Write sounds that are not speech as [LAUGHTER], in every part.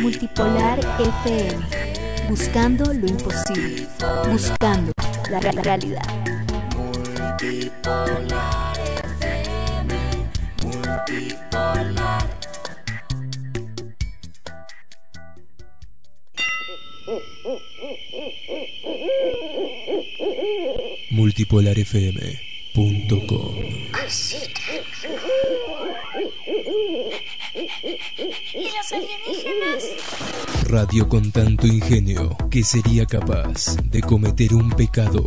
Multipolar FM. Buscando lo imposible. Buscando la re- realidad. multipolarfm.com ¿Y los alienígenas? Radio con tanto ingenio que sería capaz de cometer un pecado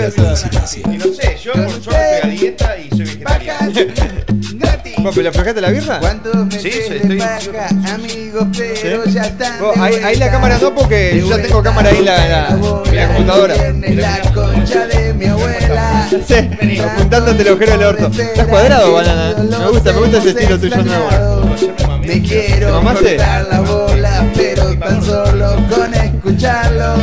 Y no sé, yo por suerte estoy a dieta y soy vegetariano. Vos, ¿pero aflojaste la birra? Sí, sí, estoy. amigos, pero ya están. Vos, ahí, ahí la cámara no porque yo ya tengo cámara ahí en la, la- en la computadora. la concha de mi abuela. Sí, apuntándote el agujero del orto. ¿Estás cuadrado, banana? Me gusta, me gusta ese estilo tuyo nuevo. Me ¿Te quiero mamaste? cortar la bola, pero tan solo con escucharlos.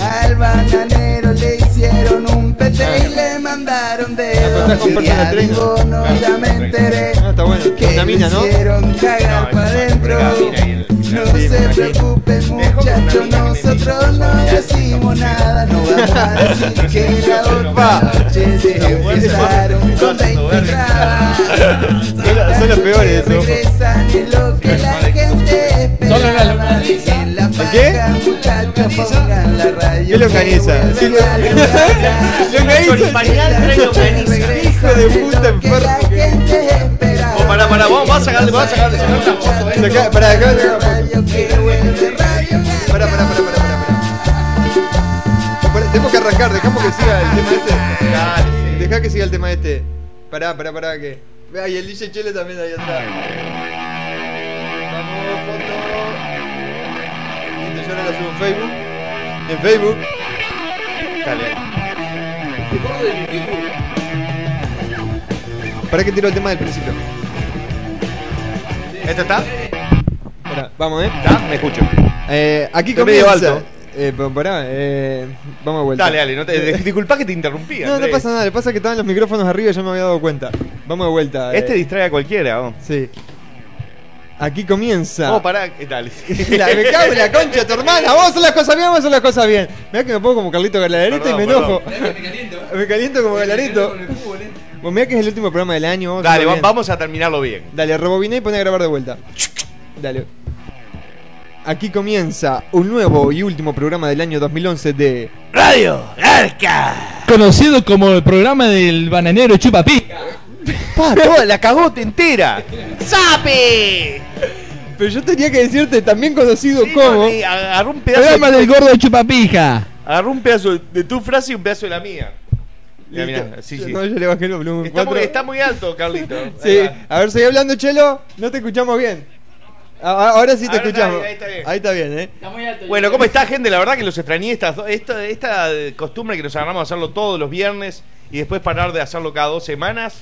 Al bananero le hicieron un y le mandaron pero dedos. estás comprando Y una al trena. bono ya me enteré Ah, que ¿no? hicieron cagar para adentro. No se preocupen muchachos, nosotros no decimos nada, no vamos a [LAUGHS] decir que la otra noche empezaron con 20 trabas. [LAUGHS] Son, los peores, eso. Regresan es lo que la gente esperaba. La qué? la. ¿Qué longaniza? [LAUGHS] que Sí, vuelva la lo- longaniza. Longaniza. Hijo de puta enfermo. Oh, pará, pará, vamos, vamos a sacarle, vamos a sacarle, sacarle foto, eh. Pará, acá. Pará, pará, pará, pará, Tenemos que arrancar, dejamos que siga el tema este. Dale, sí. Deja que siga el tema este. Pará, pará, pará, que. Vea, y el DJ Chele también ahí atrás. Vamos, foto. Lo subo en Facebook. En Facebook. Dale. Para que tiro el tema del principio. ¿Esto está? Vamos, eh. ¿Está? Me escucho. Eh, aquí Estoy medio comienza. alto. Eh, pará, eh, vamos de vuelta. Dale, dale, no te, de- disculpa que te interrumpí. No, no Andrés. pasa nada, le pasa que estaban los micrófonos arriba y yo no me había dado cuenta. Vamos de vuelta. Este eh. distrae a cualquiera, vos. Sí. Aquí comienza. Oh, pará, eh, dale. [LAUGHS] La, me cago en la concha tu hermana. Vos haces las cosas bien, vos haces las cosas bien. Mirá que me pongo como Carlito Galarito y Perdón, me enojo. [LAUGHS] Me caliento como Galarito. Vos mirá que es el último programa del año. vamos a Dale, va- vamos a terminarlo bien. Dale, rebobiné y poné a grabar de vuelta. Dale. Aquí comienza un nuevo y último programa del año 2011 de Radio Arca. Conocido como el programa del bananero Chupapi. Pa, toda la cagote entera. ¡Sape! Pero yo tenía que decirte también conocido Sí, como no, agarró un pedazo Programa de del gordo Chupapija. Agarró un pedazo de tu frase y un pedazo de la mía. Mira, Listo. mira, sí, sí. No, yo le bajé el volumen. Está muy, está muy alto, Carlito. Sí, va. a ver, seguí hablando, Chelo. No te escuchamos bien. A- a- Ahora sí te Ahora está escuchamos. bien, ahí está bien. Ahí está bien, ¿eh? Bueno, ¿cómo está, gente? La verdad que los extrañé. Esta, esta, esta eh, costumbre que nos agarramos a hacerlo todos los viernes y después parar de hacerlo cada dos semanas.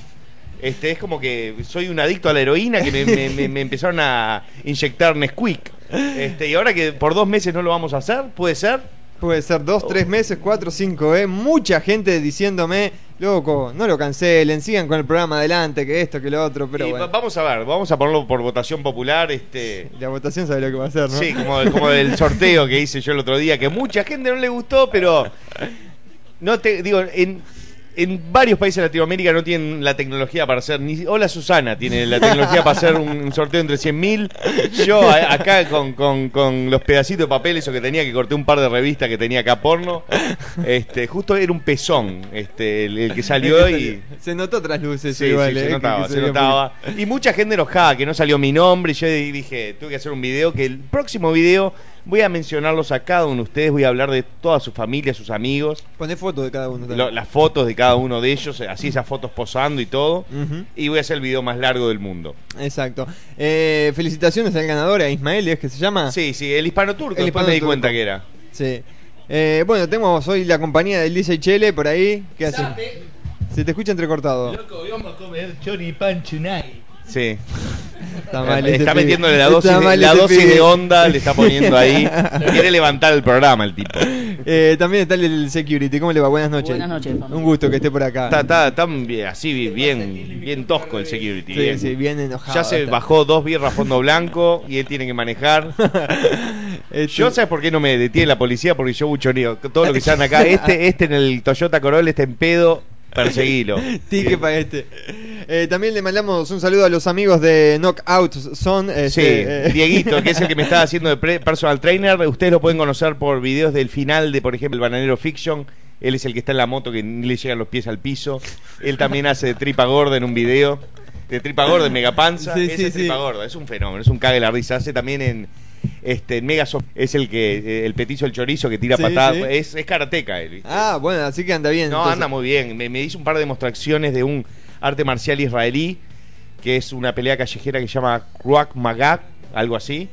Este, es como que soy un adicto a la heroína que me, me- me- me empezaron a inyectar Nesquik. Este, y ahora que por dos meses no lo vamos a hacer, ¿puede ser? Puede ser dos, tres meses, cuatro, cinco, ¿eh? Mucha gente diciéndome, loco, no lo cancelen, sigan con el programa adelante, que esto, que lo otro, pero Y bueno. Vamos a ver, vamos a ponerlo por votación popular. Este, La votación sabe lo que va a hacer, ¿no? Sí, como, como el sorteo que hice yo el otro día, que mucha gente no le gustó, pero no te digo, en, en varios países de Latinoamérica no tienen la tecnología para hacer, ni hola Susana tiene la tecnología para hacer un, un sorteo entre 100.000. Yo a- acá con, con- con los pedacitos de papel, eso que tenía que corté un par de revistas que tenía acá porno, este, justo era un pezón este, el, el que salió y... Se notó tras luces, Sí, igual, sí, ¿eh? se que- notaba, se notaba. Y mucha gente enojada que no salió mi nombre. Y yo dije, tuve que hacer un video. Que el próximo video Voy a mencionarlos a cada uno de ustedes, voy a hablar de toda su familia, sus amigos, Poné fotos de cada uno. también. lo- las fotos de cada uno de ellos, así esas fotos posando y todo. Y voy a hacer el video más largo del mundo. Exacto. Eh, felicitaciones al ganador, a Ismael, ¿es que se llama? Sí, sí, el hispano turco, El después me di hispano cuenta que era. Sí. Eh, bueno, tenemos hoy la compañía del DJ Chele por ahí. ¿Qué hace? Se te escucha entrecortado. Loco, vamos a comer choripán chunai. Sí. Está mal Eh, está metiéndole la dosis, la dosis de onda, le está poniendo ahí. [LAUGHS] Quiere levantar el programa el tipo. Eh, también está el security. ¿Cómo le va? Buenas noches. Buenas noches. Un gusto que esté por acá. Está, está, está bien- así, bien, bien tosco el security. Sí, bien. sí, bien enojado. Ya se está. bajó dos birras a fondo blanco y él tiene que manejar. [LAUGHS] Este- Yo, ¿sabes por qué no me detiene la policía? Porque yo buchoneo. Todo lo que sean acá. Este, este en el Toyota Corolla, este en pedo, perseguilo. [LAUGHS] Tique para este. Eh, también le mandamos un saludo a los amigos de Knockout Son. Sí, este, eh, Dieguito, que es el que me está [LAUGHS] haciendo de pre- personal trainer. Ustedes lo pueden conocer por videos del final de, por ejemplo, el Bananero Fiction. Él es el que está en la moto que ni le llegan los pies al piso. Él también hace de tripa gorda en un video. De tripa gorda en Megapanza. Sí, Ese sí, es tripa sí. gorda, es un fenómeno, es un cague la risa. Hace también en este Megasoft. Es el que eh, el petizo el chorizo que tira Sí, patadas. sí. Es, es karateca él. ¿viste? Ah, bueno, así que anda bien. No, entonces. anda muy bien. Me, me hizo un par de demostraciones de un arte marcial israelí, que es una pelea callejera que se llama Ruach Magak, algo así.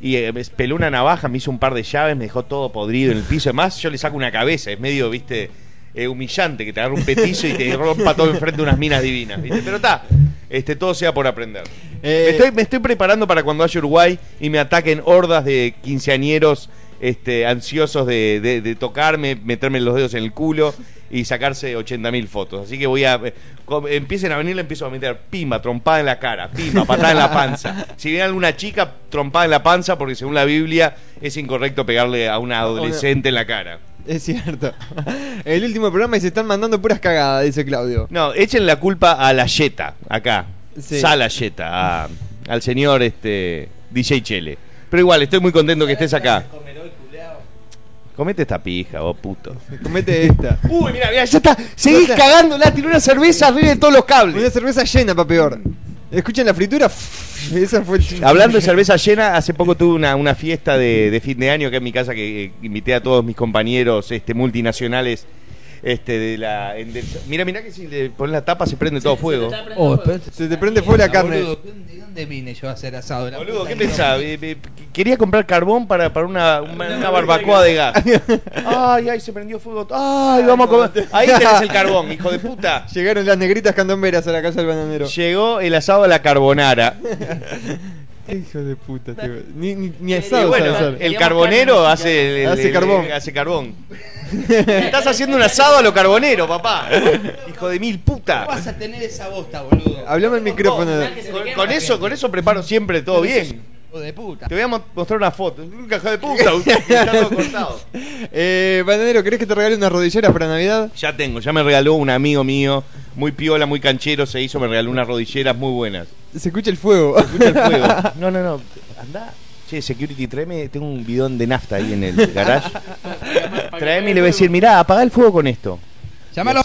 Y eh, peló una navaja, me hizo un par de llaves, me dejó todo podrido en el piso. Además, yo le saco una cabeza, es medio, viste, eh, humillante que te agarre un petizo y te rompa todo enfrente de unas minas divinas, ¿viste? Pero está, este, todo sea por aprender. Eh, Me, estoy, me estoy preparando para cuando vaya a Uruguay y me ataquen hordas de quinceañeros este, ansiosos de, de- de tocarme, meterme los dedos en el culo y sacarse 80.000 fotos. Así que voy a. eh, empiecen a venir, le empiezo a meter pimba, trompada en la cara, pimba, patada en la panza. Si viene alguna chica, trompada en la panza, porque según la Biblia es incorrecto pegarle a una adolescente en la cara. [LAUGHS] Es cierto. El último programa y se están mandando puras cagadas, dice Claudio. No, echen la culpa a la Yeta, acá. Sí. Sala Yeta, a- al señor este DJ Chele. Pero igual, estoy muy contento que estés acá. Comete esta pija, vos puto. Comete esta. [LAUGHS] Uy, mira, mira, ya está. Seguís cagándola, tiró una cerveza arriba de todos los Una cables. cerveza llena, para peor. ¿Escuchan la fritura? [LAUGHS] Esa fue. [LAUGHS] Hablando de cerveza llena, hace poco tuve una, una fiesta de, de fin de año acá en mi casa que eh, invité a todos mis compañeros este, multinacionales. Este, de la. en- del- mira, mira que si le pones la tapa se prende todo fuego. Oh. Se te prende fuego la carne. Boludo, ¿De dónde vine yo a hacer asado? La Boludo, ¿qué eh, Quería comprar carbón para, para una, una, una barbacoa de gas. Ay, ay, se prendió fuego. Ay, vamos a comer. Ahí [LAUGHS] tenés el carbón, hijo de puta. Llegaron las negritas candomberas a la casa del bananero. Llegó el asado a la carbonara. [LAUGHS] [LAUGHS] Hijo de puta, tío. Ni, ni, ni Y asado bueno, sabe hacer. el carbonero hace, el- el- Hace el- carbón. hace carbón. [LAUGHS] Estás haciendo un asado a lo carbonero, papá. Hijo de mil puta. vas a tener esa bosta, boludo? Hablame el micrófono. Con, con eso, con eso preparo siempre todo bien. Hijo de puta. Te voy a mo- mostrar una foto. Un caja de puta. Está [LAUGHS] todo cortado. Eh, bananero, ¿querés que te regale unas rodilleras para Navidad? Ya tengo, ya me regaló un amigo mío, muy piola, muy canchero, se hizo, me regaló unas rodilleras muy buenas. Se escucha el fuego. Escucha el fuego. [LAUGHS] No, no, no, anda. Che, security, tráeme, tengo un bidón de nafta ahí en el garage. [LAUGHS] Tráeme y le voy a decir, mirá, apaga el fuego con esto. Llámalo.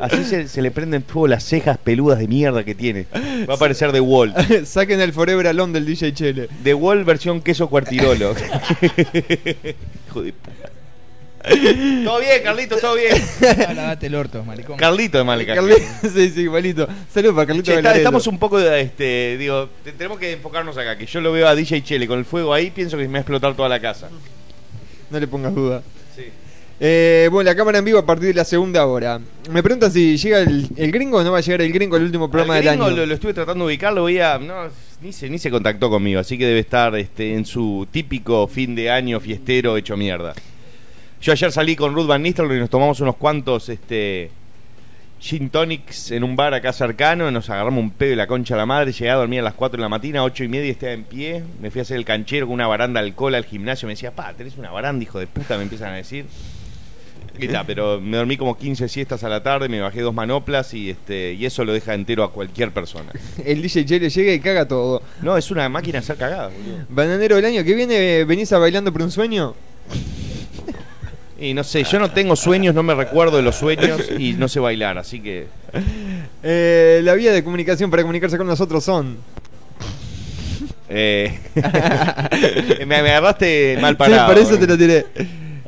Así se, se le prenden fuego las cejas peludas de mierda que tiene. Va a parecer The Wall. [LAUGHS] Saquen el Forever Alone del DJ Chele. The Wall versión queso cuartirolo. [LAUGHS] Hijo de puta. Todo bien, Carlito, todo bien. [LAUGHS] Date el orto, maricón. Carlito de Malca. Sí, sí, igualito. Saludos para Carlito Che, está- estamos un poco, de, este, digo, te- tenemos que enfocarnos acá, que yo lo veo a DJ Chele con el fuego ahí, pienso que me va a explotar toda la casa. No le pongas duda. Eh, bueno, la cámara en vivo a partir de la segunda hora. Me preguntan si llega el, el gringo o no va a llegar el gringo al último programa del año. Lo, lo estuve tratando de ubicar, lo veía, no, ni se, ni se contactó conmigo, así que debe estar este, en su típico fin de año fiestero hecho mierda. Yo ayer salí con Ruth Van Nistelrooy y nos tomamos unos cuantos este, gin tonics en un bar acá cercano, nos agarramos un pedo de la concha a la madre, llegué a dormir a las 4 de la mañana, 8 y media estaba en pie, me fui a hacer el canchero con una baranda de alcohol al gimnasio, me decía, pa, tenés una baranda, hijo de puta, me empiezan a decir. Pero me dormí como 15 siestas a la tarde, me bajé dos manoplas y este y eso lo deja entero a cualquier persona. [LAUGHS] El DJ Chele llega y caga todo. No, es una máquina de hacer cagadas, boludo. Bananero del año que viene, ¿venís a bailando por un sueño? Y no sé, yo no tengo sueños, no me recuerdo de los sueños y no sé bailar, así que [LAUGHS] Eh, la vía de comunicación para comunicarse con nosotros son. Eh, [LAUGHS] me, agarraste mal Sí, parado. por eso te lo tiré.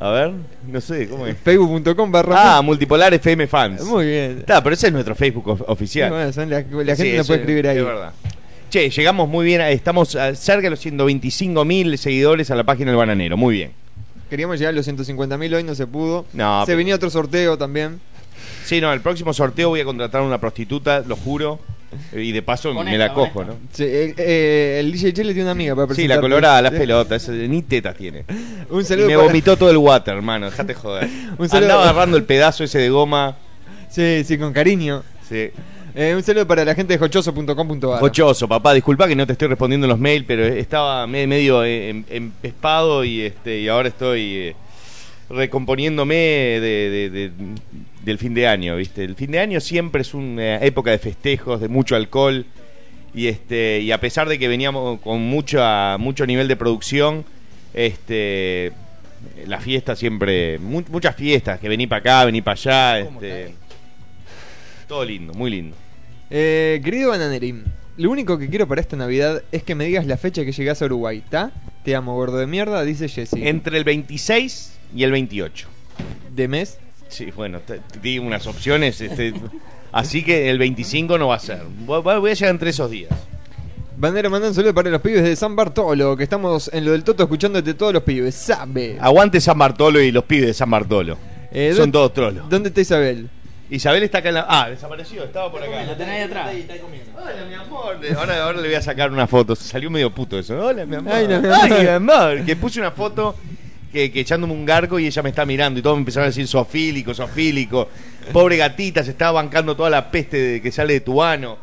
A ver, no sé, ¿cómo es? Facebook.com barra. Ah, Multipolar FM Fans. Muy bien. Está, pero ese es nuestro Facebook of- Sí, oficial. bueno, son la, la gente Sí, eso puede escribir ahí. Es verdad. Che, llegamos muy bien, estamos a- cerca de los 125 mil seguidores a la página del Bananero. Muy bien. Queríamos llegar a los 150.000 hoy, no se pudo. No, se pero- venía otro sorteo también. Sí, no, el próximo sorteo voy a contratar a una prostituta, lo juro. Y de paso me la cojo. ¿no? Sí, eh, eh, el DJ Chile tiene una amiga para Sí, presentar. la colorada, las pelotas, ese- ni tetas tiene. [LAUGHS] Un Y saludo me para- vomitó todo el water, hermano, dejate [LAUGHS] joder. Un saludo- Andaba agarrando el pedazo ese de goma. Sí, sí, con cariño. Sí. Eh, un saludo para la gente de jochoso.com.ar. Jochoso, papá, disculpa que no te estoy respondiendo los mails, pero estaba me- medio em- empespado y este y ahora estoy recomponiéndome de, de- de- del fin de año, ¿viste? El fin de año siempre es una época de festejos, de mucho alcohol y este y a pesar de que veníamos con mucha mucho nivel de producción, este la fiesta siempre mu- muchas fiestas, que vení para acá, vení para allá, este todo lindo, muy lindo. Eh, querido Bananerín, lo único que quiero para esta Navidad es que me digas la fecha que llegás a Uruguay, ¿está? Te amo, gordo de mierda, dice Jessy. Entre el 26 y el 28. ¿De mes? Sí, bueno, te, te di unas opciones. Este, así que el 25 no va a ser. Voy, voy a llegar entre esos días. Banero, manda un saludo para los pibes de San Bartolo, que estamos en lo del Toto escuchándote todos los pibes, sabe. Aguante San Bartolo y los pibes de San Bartolo. Eh, Son ¿dónde- todos trolos. ¿Dónde está Isabel? Isabel está acá en la. Ah, desapareció, estaba por acá. La tenés ahí atrás. Hola, mi amor. Ahora, ahora le voy a sacar una foto. Salió medio puto eso. Hola, mi amor. Ay, no, mi Ay, amor. mi amor. Que puse una foto que, que echándome un garco y ella me está mirando y todos me empezaron a decir sofílico, sofílico. Pobre gatita, se estaba bancando toda la peste de- que sale de tu ano.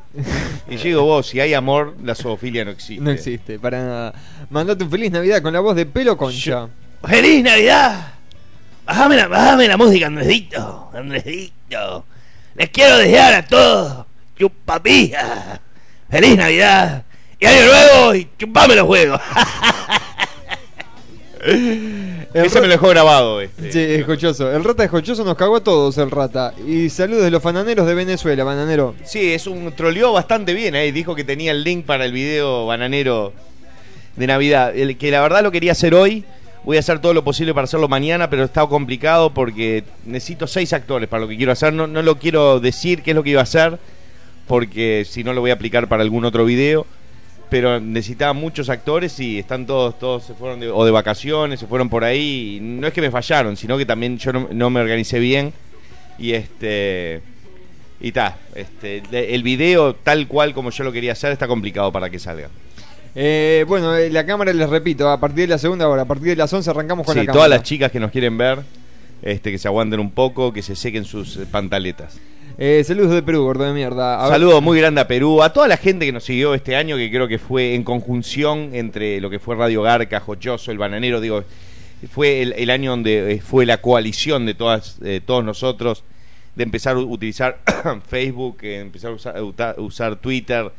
Y yo digo, vos, si hay amor, la zoofilia no existe. No existe, para nada. Mandate un feliz Navidad con la voz de pelo concha. ¡Feliz Navidad! Bájame la, bájame la música, Andresito. Andresito. Les quiero desear a todos chupapija. ¡Feliz Navidad! Y año nuevo y chupame los juegos. [LAUGHS] Ese me lo dejó grabado. Este. Sí, es jochoso. El rata de jochoso nos cagó a todos, el rata. Y saludos de los fananeros de Venezuela, bananero. Sí, es un troleó bastante bien ahí. Dijo que tenía el link para el video bananero de Navidad. El, que la verdad lo quería hacer hoy. Voy a hacer todo lo posible para hacerlo mañana, pero está complicado porque necesito seis actores para lo que quiero hacer. No, no lo quiero decir qué es lo que iba a hacer, porque si no lo voy a aplicar para algún otro video. Pero necesitaba muchos actores y están todos, todos se fueron de, o de vacaciones, se fueron por ahí. Y no es que me fallaron, sino que también yo no, no me organicé bien. Y este. Y ta, este, el video tal cual como yo lo quería hacer está complicado para que salga. Eh, bueno, eh, la cámara, les repito, a partir de la segunda hora, a partir de las 11 arrancamos con Sí, la cámara. todas las chicas que nos quieren ver, este, que se aguanten un poco, que se sequen sus pantaletas. Eh, saludos de Perú, gordo de mierda. A ver- Saludo muy grande a Perú, a toda la gente que nos siguió este año, que creo que fue en conjunción entre lo que fue Radio Garca, Jochoso, El Bananero, digo, fue el, año donde eh, fue la coalición de todas, eh, todos nosotros, de empezar a utilizar [COUGHS] Facebook, eh, empezar a usar, a usar Twitter,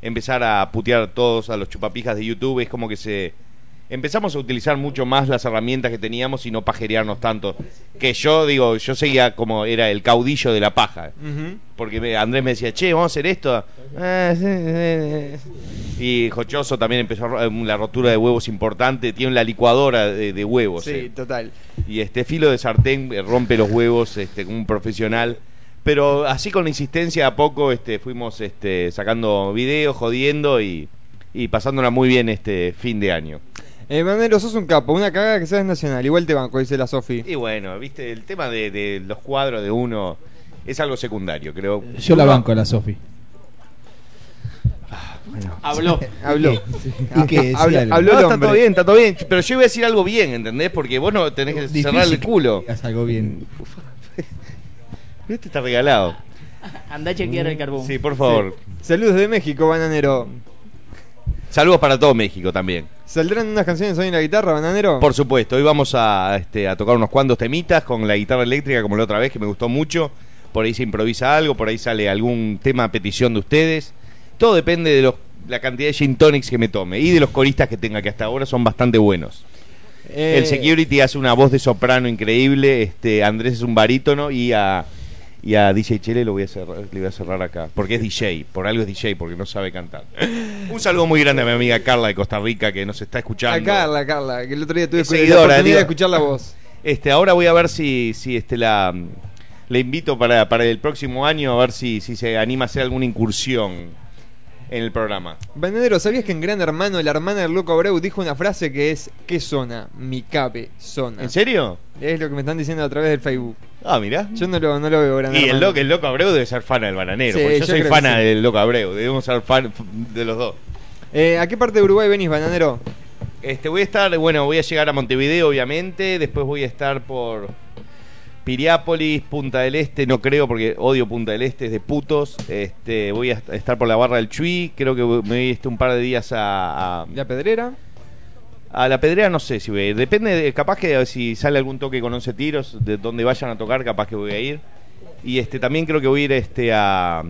empezar a putear todos a los chupapijas de YouTube, es como que se... Empezamos a utilizar mucho más las herramientas que teníamos y no pajerearnos tanto. Que yo, digo, yo seguía como era el caudillo de la paja. Porque me- Andrés me decía, che, vamos a hacer esto. Ah. Y Jochoso también empezó ro- la rotura de huevos importante. Tiene la licuadora de, de huevos. Sí, eh. total. Y este filo de sartén eh, rompe los huevos este, como un profesional. Pero así con la insistencia a poco este, fuimos este, sacando videos, jodiendo y, y pasándola muy bien este fin de año. Eh, Banero, sos un capo, una cagada que seas nacional. Igual te banco, dice la Sofi. Y bueno, viste, el tema de, de los cuadros de uno es algo secundario, creo. Yo la banco, la Sofi. Habló. Habló. [LAUGHS] ¿Y qué? Decía Habló, algo. habló No, el está todo bien, está todo bien. Pero yo iba a decir algo bien, ¿entendés? Porque vos no tenés que Difícil cerrar el culo. que algo bien. Este está regalado. Anda a chequear el carbón. Sí, por favor. Saludos de México, Bananero. Saludos para todo México también. ¿Saldrán unas canciones hoy en la guitarra, Bananero? Por supuesto, hoy vamos a, este, a tocar unos cuantos temitas con la guitarra eléctrica como la otra vez, que me gustó mucho. Por ahí se improvisa algo, por ahí sale algún tema a petición de ustedes. Todo depende de los- la cantidad de gin tonics que me tome y de los coristas que tenga, que hasta ahora son bastante buenos. Eh, El security hace una voz de soprano increíble, este Andrés es un barítono y a Y a DJ Chele lo voy a cerrar, le voy a cerrar acá. Porque es DJ, por algo es DJ, porque no sabe cantar. Un saludo muy grande a mi amiga Carla de Costa Rica que nos está escuchando. A Carla, Carla, que el otro día tuve Es la seguidora, oportunidad digo. de escuchar la voz. Este, ahora voy a ver si, si este la, le invito para, para el próximo año a ver si, si se anima a hacer alguna incursión en el programa. Bananero, ¿sabías que en Gran Hermano la hermana del loco Abreu dijo una frase que es ¿Qué zona? Mi cabe zona. ¿En serio? Es lo que me están diciendo a través del Facebook. Ah, mira. Yo no lo, no lo veo Gran Y el loco, el loco Abreu debe ser fan del bananero. Sí, porque yo, yo soy fana sí. del loco Abreu. Debemos ser fan de los dos. Eh, ¿A qué parte de Uruguay venís, Bananero? Este, voy a estar, bueno, voy a llegar a Montevideo, obviamente. Después voy a estar por Piriápolis, Punta del Este. No creo porque odio Punta del Este, es de putos. Este, voy a estar por la barra del Chuy. Creo que me voy este, un par de días a, a, ¿La Pedrera? A la pedrera. No sé si voy a ir. Depende, de, capaz que si sale algún toque con 11 tiros, de donde vayan a tocar, capaz que voy a ir. Y este también creo que voy a ir este a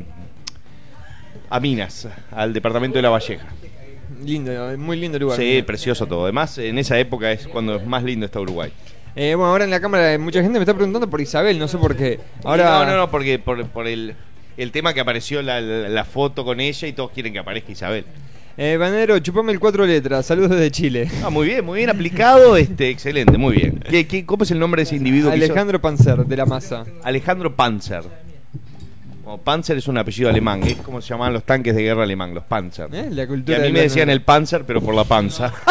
a Minas, al departamento de La Valleja. Lindo, muy lindo lugar. Sí, precioso todo. Además, en esa época es cuando es más lindo está Uruguay. Eh, bueno, ahora en la cámara eh, mucha gente me está preguntando por Isabel, no sé por qué. Ahora, No, no, no, porque por, por el, el tema que apareció la, la- la foto con ella y todos quieren que aparezca Isabel. Eh, Bananero, chupame el cuatro letras. Saludos desde Chile. Ah, muy bien, muy bien aplicado, [LAUGHS] este, excelente, muy bien. ¿Qué, qué, cómo es el nombre de ese individuo? que hizo? Alejandro Panzer, de la masa. Alejandro Panzer. Bueno, Panzer es un apellido alemán, es como se llamaban los tanques de guerra alemán, los Panzer. ¿Eh? La Y cultura a mí me decían el Panzer, pero por la panza. [LAUGHS]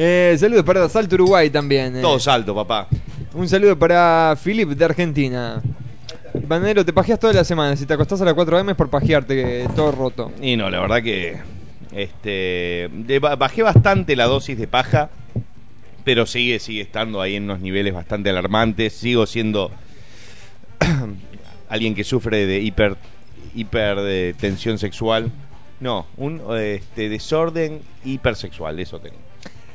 Eh, saludos para Salto Uruguay también. eh. Todo salto, papá. Un saludo para Philip de Argentina. Bananero, te pajeas toda la semana. Si te acostás a las 4 am es por pajearte, que todo roto. Y no, la verdad que este bajé bastante la dosis de paja, pero sigue sigue estando ahí en unos niveles bastante alarmantes. Sigo siendo [COUGHS] alguien que sufre de hiper hiper de tensión sexual. No, un este, desorden hipersexual, eso tengo.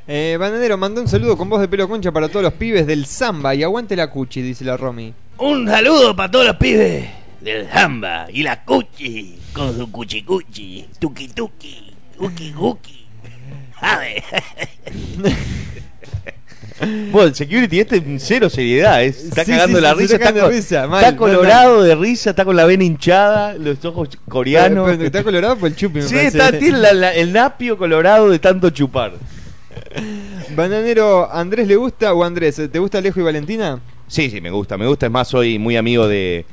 Eh, Bananero, mandó un saludo con voz de pelo concha para todos los pibes del Zamba y aguante la cuchi, dice la Romy. Un saludo para todos los pibes del Jamba y la Cuchi con su cuchi cuchi, tuki tuki, uki guki. A ver. [LAUGHS] Bueno, el security este cero seriedad, es- está Sí, cagando sí, la sí, risa, está risa, mal, está mal, colorado de risa, está con la vena hinchada, los ojos coreanos. Pero- pero está colorado por el chupi, me Sí, parece. está, tiene la- la- el napio colorado de tanto chupar. [LAUGHS] Bananero, ¿Andrés le gusta o Andrés? ¿Te gusta Alejo y Valentina? Sí, sí, me gusta, me gusta. Es más, soy muy amigo de.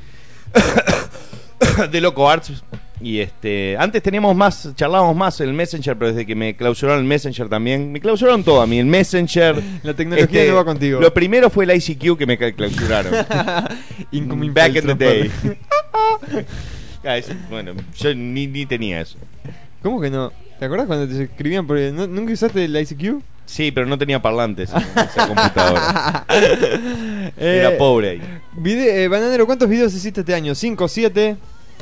[COUGHS] de Loco Arts. Y este. Antes teníamos más, charlábamos más en el Messenger, pero desde que me clausuraron el Messenger también. Me clausuraron todo a mí, el Messenger. Este, [LAUGHS] La tecnología no va contigo. Lo primero fue el ICQ que me clausuraron. [LAUGHS] Incoming Back in the day. Ah, bueno, yo ni, ni tenía eso. ¿Cómo que no? ¿Te acordás cuando te escribían por el- ¿no- ¿Nunca usaste el ICQ? Sí, pero no tenía parlantes en esa computadora. [LAUGHS] Eh, Era pobre ahí. vide- eh, Bananero, ¿cuántos videos hiciste este año? ¿Cinco, siete?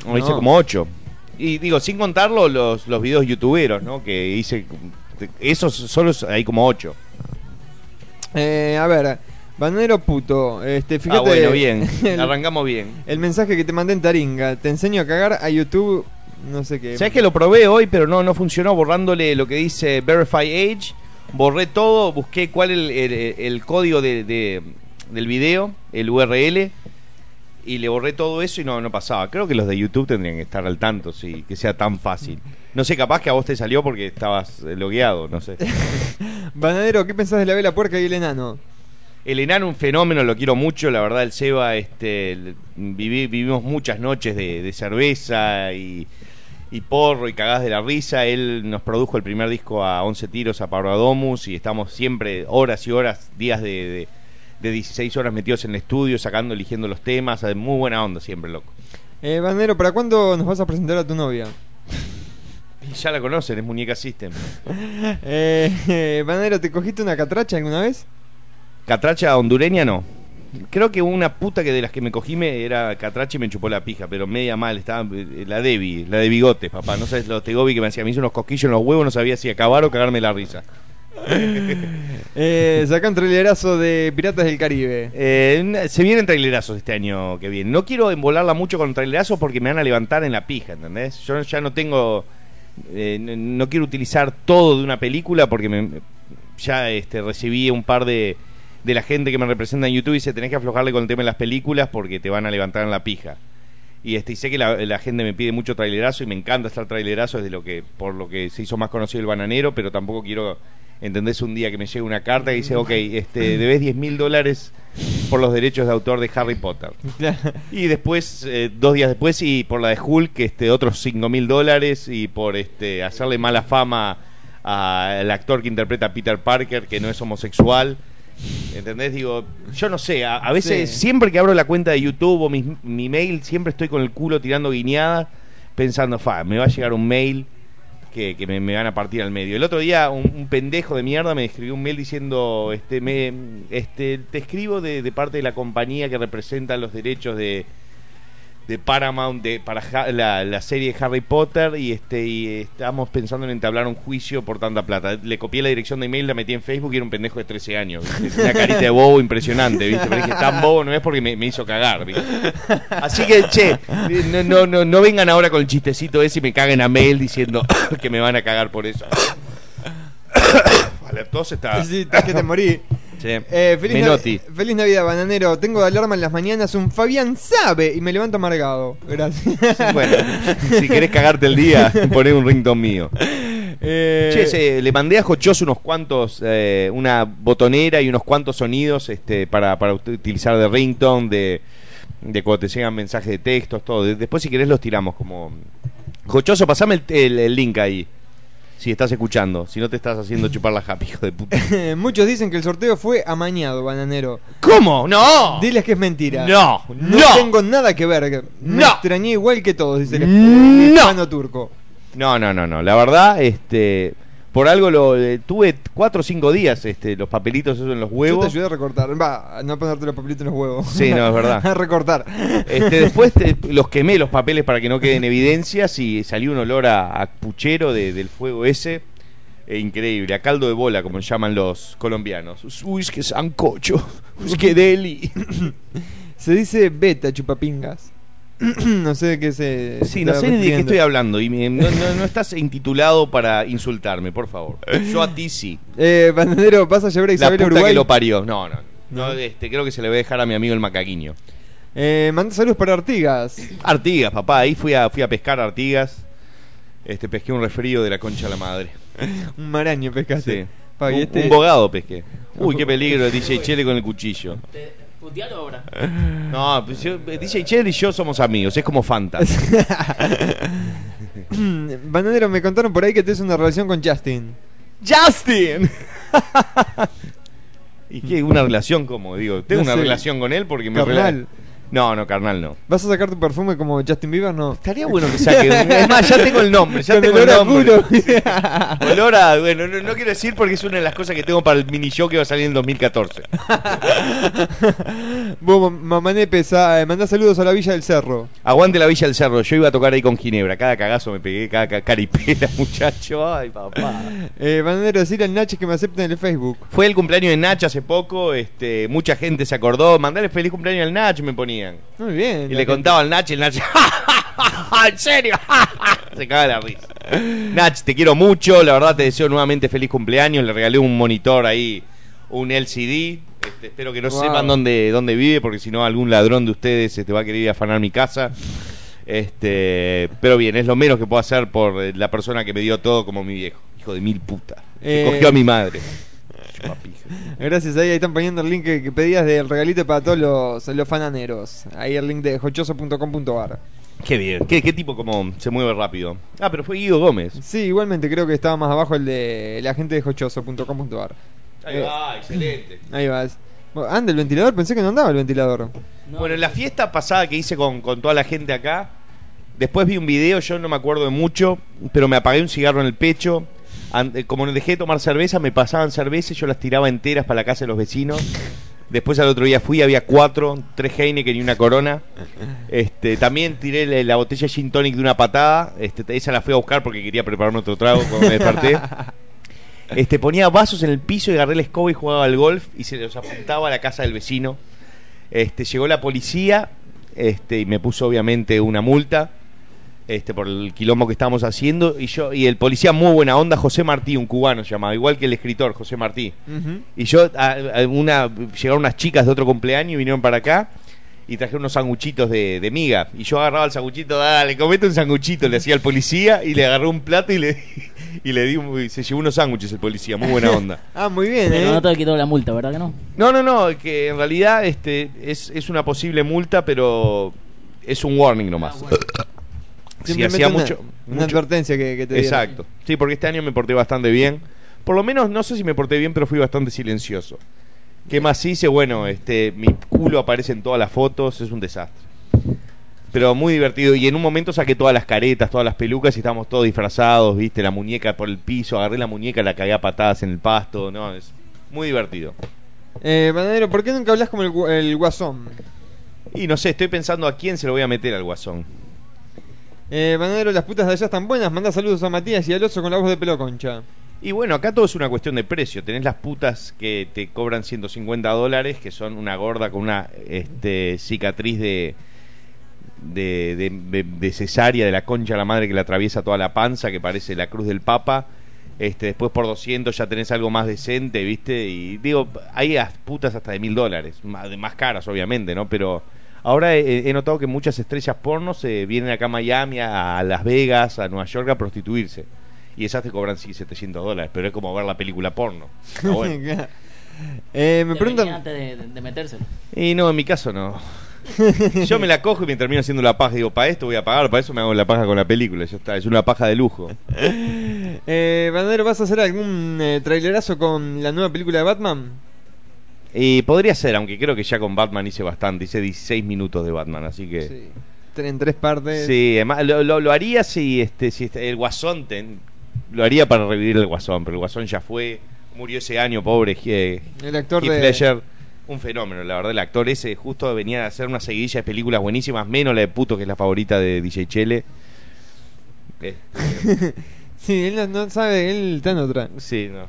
No, hice como ocho. Y digo, sin contarlo los, los videos youtuberos, ¿no? Que hice. Esos solo hay como ocho. Eh, a ver, Bananero puto, este, fíjate. ah, bueno, bien. [LAUGHS] El, Arrancamos bien. el mensaje que te mandé en Taringa. Te enseño a cagar a YouTube, no sé qué. ¿Sabes que lo probé hoy, pero no, no funcionó? Borrándole lo que dice Verify Age. Borré todo, busqué cuál es el, el- el código de, de- del video, el URL. Y le borré todo eso y no, no pasaba. Creo que los de YouTube tendrían que estar al tanto, sí, que sea tan fácil. No sé, capaz que a vos te salió porque estabas eh, logueado, no sé. [LAUGHS] Bananero, ¿qué pensás de la vela puerca y el enano? El enano un fenómeno, lo quiero mucho, la verdad el Seba, este, el- vivimos muchas noches de, de cerveza y, y porro y cagadas de la risa. Él nos produjo el primer disco a 11 tiros a Parvadomus y estamos siempre horas y horas, días de, de, de 16 horas metidos en el estudio, sacando, eligiendo los temas, muy buena onda siempre, loco. Eh, Bananero, ¿para cuándo nos vas a presentar a tu novia? [LAUGHS] Ya la conocen, es Muñeca System. [LAUGHS] Eh, [LAUGHS] eh, Bananero, ¿te cogiste una catracha alguna vez? Catracha hondureña no. Creo que una puta que de las que me cogí me era catracha y me chupó la pija, pero media mal, estaba eh, la Debbie, la de bigotes, papá. No sabes lo Tegobi que me hacía, me hizo unos cosquillos en los huevos, no sabía si acabar o cagarme la risa. [LAUGHS] Eh, saca un trailerazo de Piratas del Caribe. Eh, se vienen trailerazos este año que viene. No quiero embolarla mucho con trailerazos porque me van a levantar en la pija, ¿entendés? Yo ya no tengo. eh, no, no quiero utilizar todo de una película porque me, ya este, recibí un par de de la gente que me representa en YouTube y dice, tenés que aflojarle con el tema de las películas porque te van a levantar en la pija. Y este y sé que la, la gente me pide mucho trailerazo y me encanta estar trailerazo desde lo que por lo que se hizo más conocido el bananero, pero tampoco quiero entendés un día que me llegue una carta que dice, ok, este, debes 10 mil dólares por los derechos de autor de Harry Potter. [LAUGHS] Y después, eh, dos días después, y por la de Hulk, este, otros 5 mil dólares, y por este, hacerle mala fama al actor que interpreta a Peter Parker, que no es homosexual. ¿Entendés? Digo, yo no sé, a, a veces, Sí. siempre que abro la cuenta de YouTube o mi, mi mail, siempre estoy con el culo tirando guiñadas, pensando, fa, me va a llegar un mail que, que me, me van a partir al medio. El otro día un, un pendejo de mierda me escribió un mail diciendo, este, me, este, te escribo de, de parte de la compañía que representa los derechos de, de Paramount de, para la, la serie de Harry Potter y este y estamos pensando en entablar un juicio por tanta plata. Le copié la dirección de email, la metí en Facebook y era un pendejo de 13 años. ¿viste? Una carita de bobo impresionante, ¿viste? Pero dije, tan bobo no es porque me, me hizo cagar, ¿viste? Así que, che, no, no, no, no vengan ahora con el chistecito ese y me caguen a mail diciendo [COUGHS] que me van a cagar por eso. [COUGHS] Vale, tos está... Sí, estás que te morí. Eh, feliz, Menotti. Nav- feliz Navidad, bananero. Tengo de alarma en las mañanas un Fabián sabe y me levanto amargado. Gracias. Bueno, si querés cagarte el día, [LAUGHS] poné un ringtone mío. Eh, Che, se- le mandé a Jochos unos cuantos, eh, una botonera y unos cuantos sonidos este, para, para ut- utilizar de ringtone, de, de cuando te llegan mensajes de textos, todo. De- Después, si querés, los tiramos como. Jochoso, pasame el, el- el link ahí. Si estás escuchando, si no te estás haciendo [LAUGHS] chupar la happy, hijo de puta. [LAUGHS] Muchos dicen que el sorteo fue amañado, bananero. ¿Cómo? ¡No! Diles que es mentira. No, No, no. tengo nada que ver. Me No. extrañé igual que todos, dice el No. hispano turco. No, no, no, no. La verdad, este. Por algo lo eh, tuve cuatro o cinco días este, los papelitos esos en los Yo huevos. te ayudé a recortar. Va, a no ponerte los papelitos en los huevos. Sí, no, es verdad. [LAUGHS] a recortar. Este, después te- los quemé los papeles para que no queden evidencias y salió un olor a, a puchero de- del fuego ese. Eh, increíble, a caldo de bola, como llaman los colombianos. Uy, es que sancocho, uy, es que deli. Se dice beta chupapingas. [CLEARS THROAT] no sé de qué se. Sí, no sé ni de qué estoy hablando y me- no, no- no estás intitulado para insultarme, por favor. Yo a ti sí. Eh, bananero, vas a llevar a La Isabel puta a Uruguay. que lo parió. No, no. No, este, creo que se le voy a dejar a mi amigo el macaquiño. Eh, manda saludos para Artigas. Artigas, papá, ahí fui a, fui a pescar Artigas. Este, pesqué un refrío de la concha de la madre. [LAUGHS] Un maraño pescaste. Sí. Pa, y un, este- un bogado pesqué. [LAUGHS] Uy, qué peligro el DJ Chele con el cuchillo. Putealo ahora. No, pues yo- DJ Chele y yo somos amigos, es como Fanta. [LAUGHS] Bananero, me contaron por ahí que tienes una relación con Justin. ¡Justin! [LAUGHS] ¿Y qué? ¿Una relación como? Digo, tengo No una sé. relación con él porque me Carnal. rela- No, no, carnal no. ¿Vas a sacar tu perfume como Justin Bieber? No. Estaría bueno que saque. [LAUGHS] Es más, ya tengo el nombre, ya Con tengo el olor a nombre. culo. [LAUGHS] Olor a. Bueno, no, no quiero decir porque es una de las cosas que tengo para el mini show que va a salir en 2014. [LAUGHS] Vos, Mamané, pesa, eh, mandá saludos a la Villa del Cerro. Aguante la Villa del Cerro. Yo iba a tocar ahí con Ginebra. Cada cagazo me pegué, cada ca- caripela, muchacho. Ay, papá. Eh, Bananero, decirle al Nachi que me acepten en el Facebook. Fue el cumpleaños de Nach hace poco. Este, mucha gente se acordó. Mandale feliz cumpleaños al Nach, me ponían. Muy bien. Y le contaba al Nach y el Nach. [LAUGHS] ¿En serio? [LAUGHS] se caga la risa. Nach, te quiero mucho. La verdad, te deseo nuevamente feliz cumpleaños. Le regalé un monitor ahí, un LCD. Este, espero que no Wow. sepan dónde, dónde vive, porque si no, algún ladrón de ustedes se te va a querer ir a afanar mi casa. Este, pero bien, es lo menos que puedo hacer por eh, la persona que me dio todo como mi viejo. Hijo de mil puta. Que Eh. cogió a mi madre. Chupapija. Gracias, ahí, ahí están poniendo el link que, que pedías del regalito para todos los, los fananeros. Ahí el link de jochoso.com.ar. Qué bien. ¿Qué, qué tipo como se mueve rápido? Ah, pero fue Guido Gómez. Sí, igualmente creo que estaba más abajo el de la gente de jochoso.com.ar. Ahí va, excelente. [CLEARS THROAT] Ahí vas. Anda el ventilador, pensé que no andaba el ventilador. Bueno, en la fiesta pasada que hice con, con toda la gente acá, después vi un video, yo no me acuerdo de mucho, pero me apagué un cigarro en el pecho. Eh, Como dejé de tomar cerveza, me pasaban cerveza y yo las tiraba enteras para la casa de los vecinos. Después al otro día fui, había cuatro, tres Heineken y una Corona. Este, también tiré la, la botella de Gin Tonic de una patada. Este, esa la fui a buscar porque quería prepararme otro trago cuando me desperté. Este, ponía vasos en el piso y agarré la escoba y jugaba al golf y se los apuntaba a la casa del vecino. Este, llegó la policía este, y me puso obviamente una multa. Este, por el quilombo que estábamos haciendo. Y yo, y el policía muy buena onda, José Martí, un cubano se llamaba, igual que el escritor, José Martí. Y yo, a- a una, llegaron unas chicas de otro cumpleaños y vinieron para acá y trajeron unos sanguchitos de, de miga. Y yo agarraba el sanguchito, dale, comete un sanguchito, le hacía al policía y le agarré un plato y le, [LAUGHS] y le di, un- y se llevó unos sándwiches el policía, muy buena onda. [LAUGHS] Ah, muy bien, Pero ¿eh? no te quitó la multa, ¿verdad que no? No, no, no, que en realidad este es, es una posible multa, pero es un warning nomás. Sí, Simplemente hacía una, mucho, una advertencia que, que te dieron. Exacto. Sí, porque este año me porté bastante bien. Por lo menos, no sé si me porté bien, pero fui bastante silencioso. ¿Qué más hice? Bueno, este, mi culo aparece en todas las fotos, es un desastre. Pero muy divertido. Y en un momento saqué todas las caretas, todas las pelucas y estábamos todos disfrazados, viste, la muñeca por el piso, agarré la muñeca, la cagué a patadas en el pasto, no, es muy divertido. Eh, Banadero, ¿por qué nunca hablas como el, el guasón? Y no sé, estoy pensando a quién se lo voy a meter al guasón. Eh, las putas de allá están buenas. Manda saludos a Matías y al oso con la voz de pelo concha. Y bueno, acá todo es una cuestión de precio. Tenés las putas que te cobran 150 dólares, que son una gorda con una este, cicatriz de, de, de, de- cesárea de la concha de la madre que le atraviesa toda la panza, que parece la cruz del Papa. Este, después por 200 ya tenés algo más decente, ¿viste? Y digo, hay as- putas hasta de mil dólares, más, más caras obviamente, ¿no? Pero ahora he, he notado que muchas estrellas porno se vienen acá a Miami, a, a Las Vegas, a Nueva York a prostituirse. Y esas te cobran sí 700 dólares, pero es como ver la película porno. Bueno. [LAUGHS] eh, me preguntan. antes de, de- metérselo. Y no, en mi caso no. [LAUGHS] Yo me la cojo y me termino haciendo la paja. Digo, para esto voy a pagar, para eso me hago la paja con la película. Ya está, es una paja de lujo. [LAUGHS] Eh, Banadero, ¿vas a hacer algún eh, trailerazo con la nueva película de Batman? Y podría ser, aunque creo que ya con Batman hice bastante. Hice 16 minutos de Batman, así que. Sí. En tres partes. Sí, además, lo, lo- lo haría si, este, si este- el Guasón. ten- lo haría para revivir el Guasón, pero el Guasón ya fue. Murió ese año, pobre. eh, El actor Heath de. Ledger, un fenómeno, la verdad. El actor ese justo venía a hacer una seguidilla de películas buenísimas, menos la de Puto, que es la favorita de DJ Chele. [LAUGHS] Eh, Sí, él no, no sabe, él está en otra. sí, no.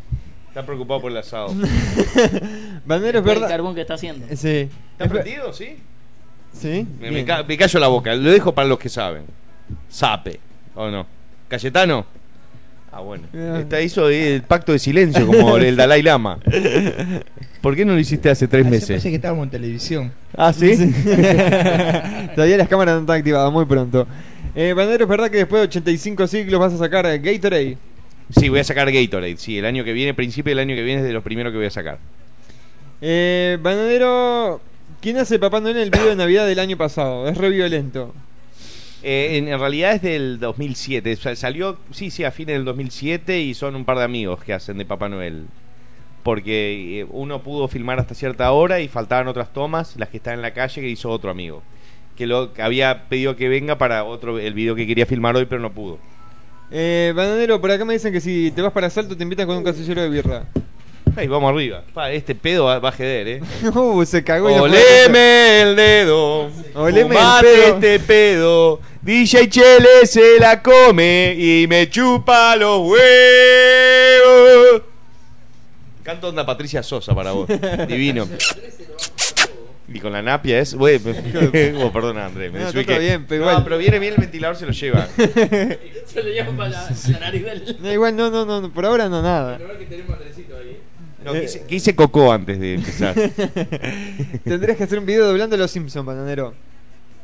Está preocupado por el asado. [LAUGHS] Banadero, es Por el verdad. carbón que está haciendo. Sí. ¿Está Es prendido? Sí. Sí. Me, me ca- me callo la boca, lo dejo para los que saben. Sape, ¿o no? ¿Cayetano? Ah, bueno. Ah. Esta hizo el pacto de silencio como [LAUGHS] el Dalai Lama. ¿Por qué no lo hiciste hace tres Ah, yo meses? pensé que estábamos en televisión. Ah, ¿sí? [LAUGHS] Todavía las cámaras no están activadas, muy pronto. Eh, Banadero, ¿es verdad que después de 85 siglos vas a sacar eh, Gatorade? Sí, voy a sacar Gatorade. Sí, el año que viene, principio del año que viene es de los primeros que voy a sacar. Eh, Banadero, ¿quién hace Papá Noel en el video de Navidad del año pasado? Es re violento. Eh, en, en realidad es del 2007. Sa- Salió, sí, sí, a fines del 2007 y son un par de amigos que hacen de Papá Noel. Porque eh, uno pudo filmar hasta cierta hora y faltaban otras tomas, las que están en la calle, que hizo otro amigo. Que lo que había pedido que venga para otro el video que quería filmar hoy, pero no pudo. Eh, Banadero, por acá me dicen que si te vas para Salto te invitan con un casillero de birra. Ahí vamos arriba. Pa, este pedo va, va a jeder, ¿eh? [LAUGHS] uh, se cagó. y Oleme el dedo. Oleme el pedo. este pedo. DJ Chele se la come y me chupa los huevos. Canto onda Patricia Sosa para vos. [LAUGHS] Divino. Y con la napia es. Güey, me- oh, perdona, André. Me No, está bien, pero No, igual. pero viene bien el ventilador, se lo lleva. [LAUGHS] Se lo llevan para la, la nariz del. No, igual no, no, no, por ahora no nada. No, quise, quise cocó antes de empezar. [LAUGHS] Tendrías que hacer un video doblando los Simpsons, Bananero.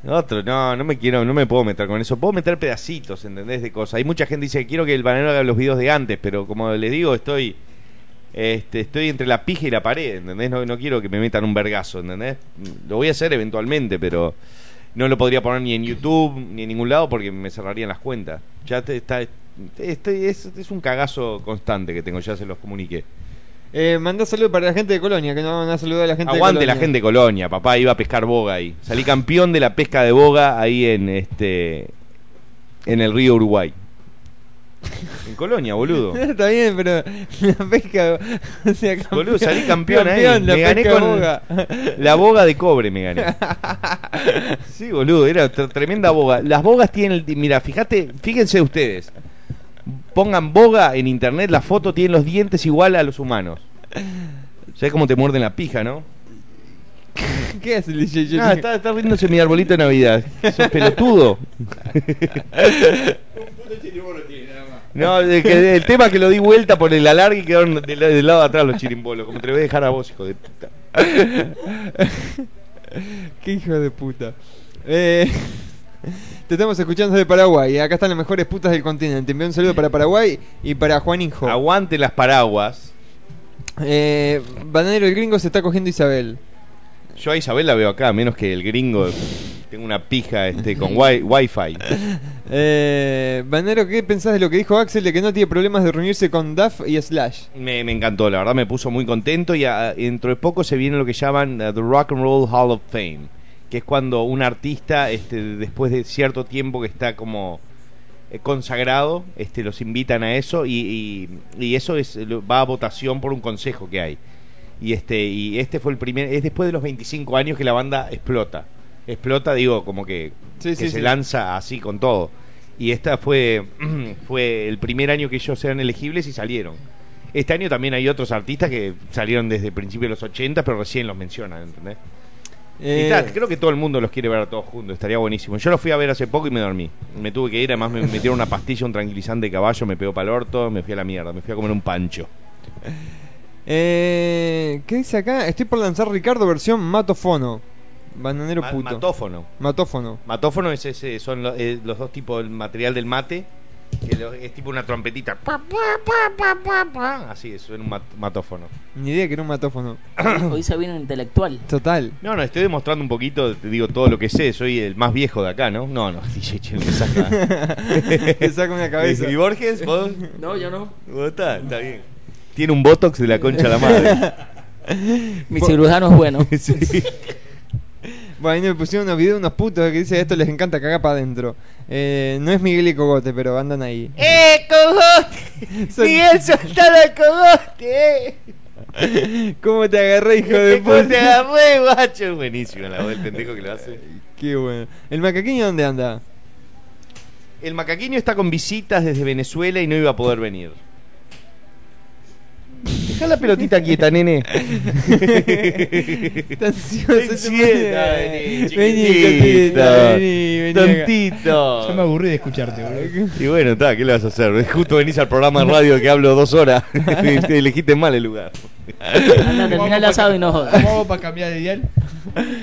Otro, no, no me quiero, no me puedo meter con eso. Puedo meter pedacitos, ¿entendés? De cosas. Hay mucha gente que dice que quiero que el bananero haga los videos de antes, pero como les digo, estoy este, estoy entre la pija y la pared, ¿entendés? No, no quiero que me metan un vergazo, ¿entendés? Lo voy a hacer eventualmente, pero no lo podría poner ni en YouTube ni en ningún lado porque me cerrarían las cuentas. Ya te, está, estoy- es, es un cagazo constante que tengo, ya se los comuniqué. Eh, mandá saludos para la gente de Colonia, que no van a saludar a la gente Aguante de la Colonia. gente de Colonia, papá, iba a pescar boga ahí. Salí campeón de la pesca de boga ahí en este en el río Uruguay. En Colonia, boludo. [LAUGHS] Está bien, pero la pesca. O sea, campeón- [LAUGHS] Boludo, salí campeón, ahí. campeón, Me gané con boga. la boga de cobre, me gané. [LAUGHS] Sí, boludo, era tr- tremenda boga. Las bogas tienen, el- mira, fíjate, fíjense ustedes. Pongan boga en internet, la foto tiene los dientes igual a los humanos. ¿Sabes cómo te muerden la pija, no? ¿Qué hace el? Ah, está, está riéndose mi arbolito de Navidad. Sos pelotudo. No, de que- el tema es que lo di vuelta por el alargue y quedaron del, del lado de atrás los chirimbolos. Como te lo voy a dejar a vos, hijo de puta. [LAUGHS] Qué hijo de puta. Eh, te estamos escuchando desde Paraguay. Acá están las mejores putas del continente. Envío un saludo para Paraguay y para Juaninho. Aguante las paraguas. Eh, Bananero el gringo se está cogiendo Isabel. Yo a Isabel la veo acá, menos que el gringo. Tengo una pija este, con wi wifi. [LAUGHS] Eh, Bananero, ¿qué pensás de lo que dijo Axel de que no tiene problemas de reunirse con Duff y Slash? Me, encantó, la verdad me puso muy contento y ah, dentro de poco se viene lo que llaman uh, The Rock and Roll Hall of Fame, que es cuando un artista, este, después de cierto tiempo que está como eh, consagrado, este, los invitan a eso y, y- eso es va a votación por un consejo que hay. Y este, y este fue el primer, es después de los 25 años que la banda explota. Explota, digo, como que, Sí, que sí, se sí. lanza así con todo. Y esta fue, [CLEARS THROAT] fue el primer año que ellos eran elegibles y salieron. Este año también hay otros artistas que salieron desde principios de los 80, pero recién los mencionan, ¿entendés? Eh, creo que todo el mundo los quiere ver a todos juntos, estaría buenísimo. Yo los fui a ver hace poco y me dormí. Me tuve que ir, además me [LAUGHS] metieron una pastilla, un tranquilizante de caballo, me pegó para el orto, me fui a la mierda, me fui a comer un pancho. eh, ¿Qué dice acá? Estoy por lanzar Ricardo versión matofono. Bananero Ma- puto. matófono. Matófono. Matófono es ese, son lo- eh, los dos tipos del material del mate, que lo- es tipo una trompetita. Pa, pa, pa, pa, pa, pa. Así es, suena un mat- matófono. Ni idea que era un matófono. [COUGHS] Hoy se viene un intelectual. Total. No, no, estoy demostrando un poquito, te digo todo lo que sé, soy el más viejo de acá, ¿no? No, no, [LAUGHS] DJ Chel me saca. [LAUGHS] Te saca una cabeza. ¿Y Borges? ¿Vos? No, yo no. ¿Vos está? Está bien. Tiene un botox de la concha a la madre. Mi cirujano es bueno. [LAUGHS] Sí. Bueno, ahí me pusieron unos videos de unos putos que dice esto les encanta cagar para adentro. Eh, no es Miguel y Cogote, pero andan ahí. ¡Eh, cogote! [LAUGHS] Son- ¡Miguel, [LAUGHS] soltá el cogote! eh! ¿Cómo te agarré, hijo de [LAUGHS] ¿Cómo te puta? agarré, guacho? Buenísimo la voz del pendejo que lo hace. Qué bueno. ¿El macaqueño dónde anda? El macaqueño está con visitas desde Venezuela y no iba a poder venir. Deja la pelotita quieta, nene. [LAUGHS] Está ansioso vení. Cotita, vení. Tontito. Yo me aburrí de escucharte, boludo. Y bueno, está, ¿qué le vas a hacer? Justo venís al programa de radio que hablo dos horas. [LAUGHS] Te elegiste mal el lugar. Anda, termina el asado y no jodas. ¿Cómo hago para cambiar de dial?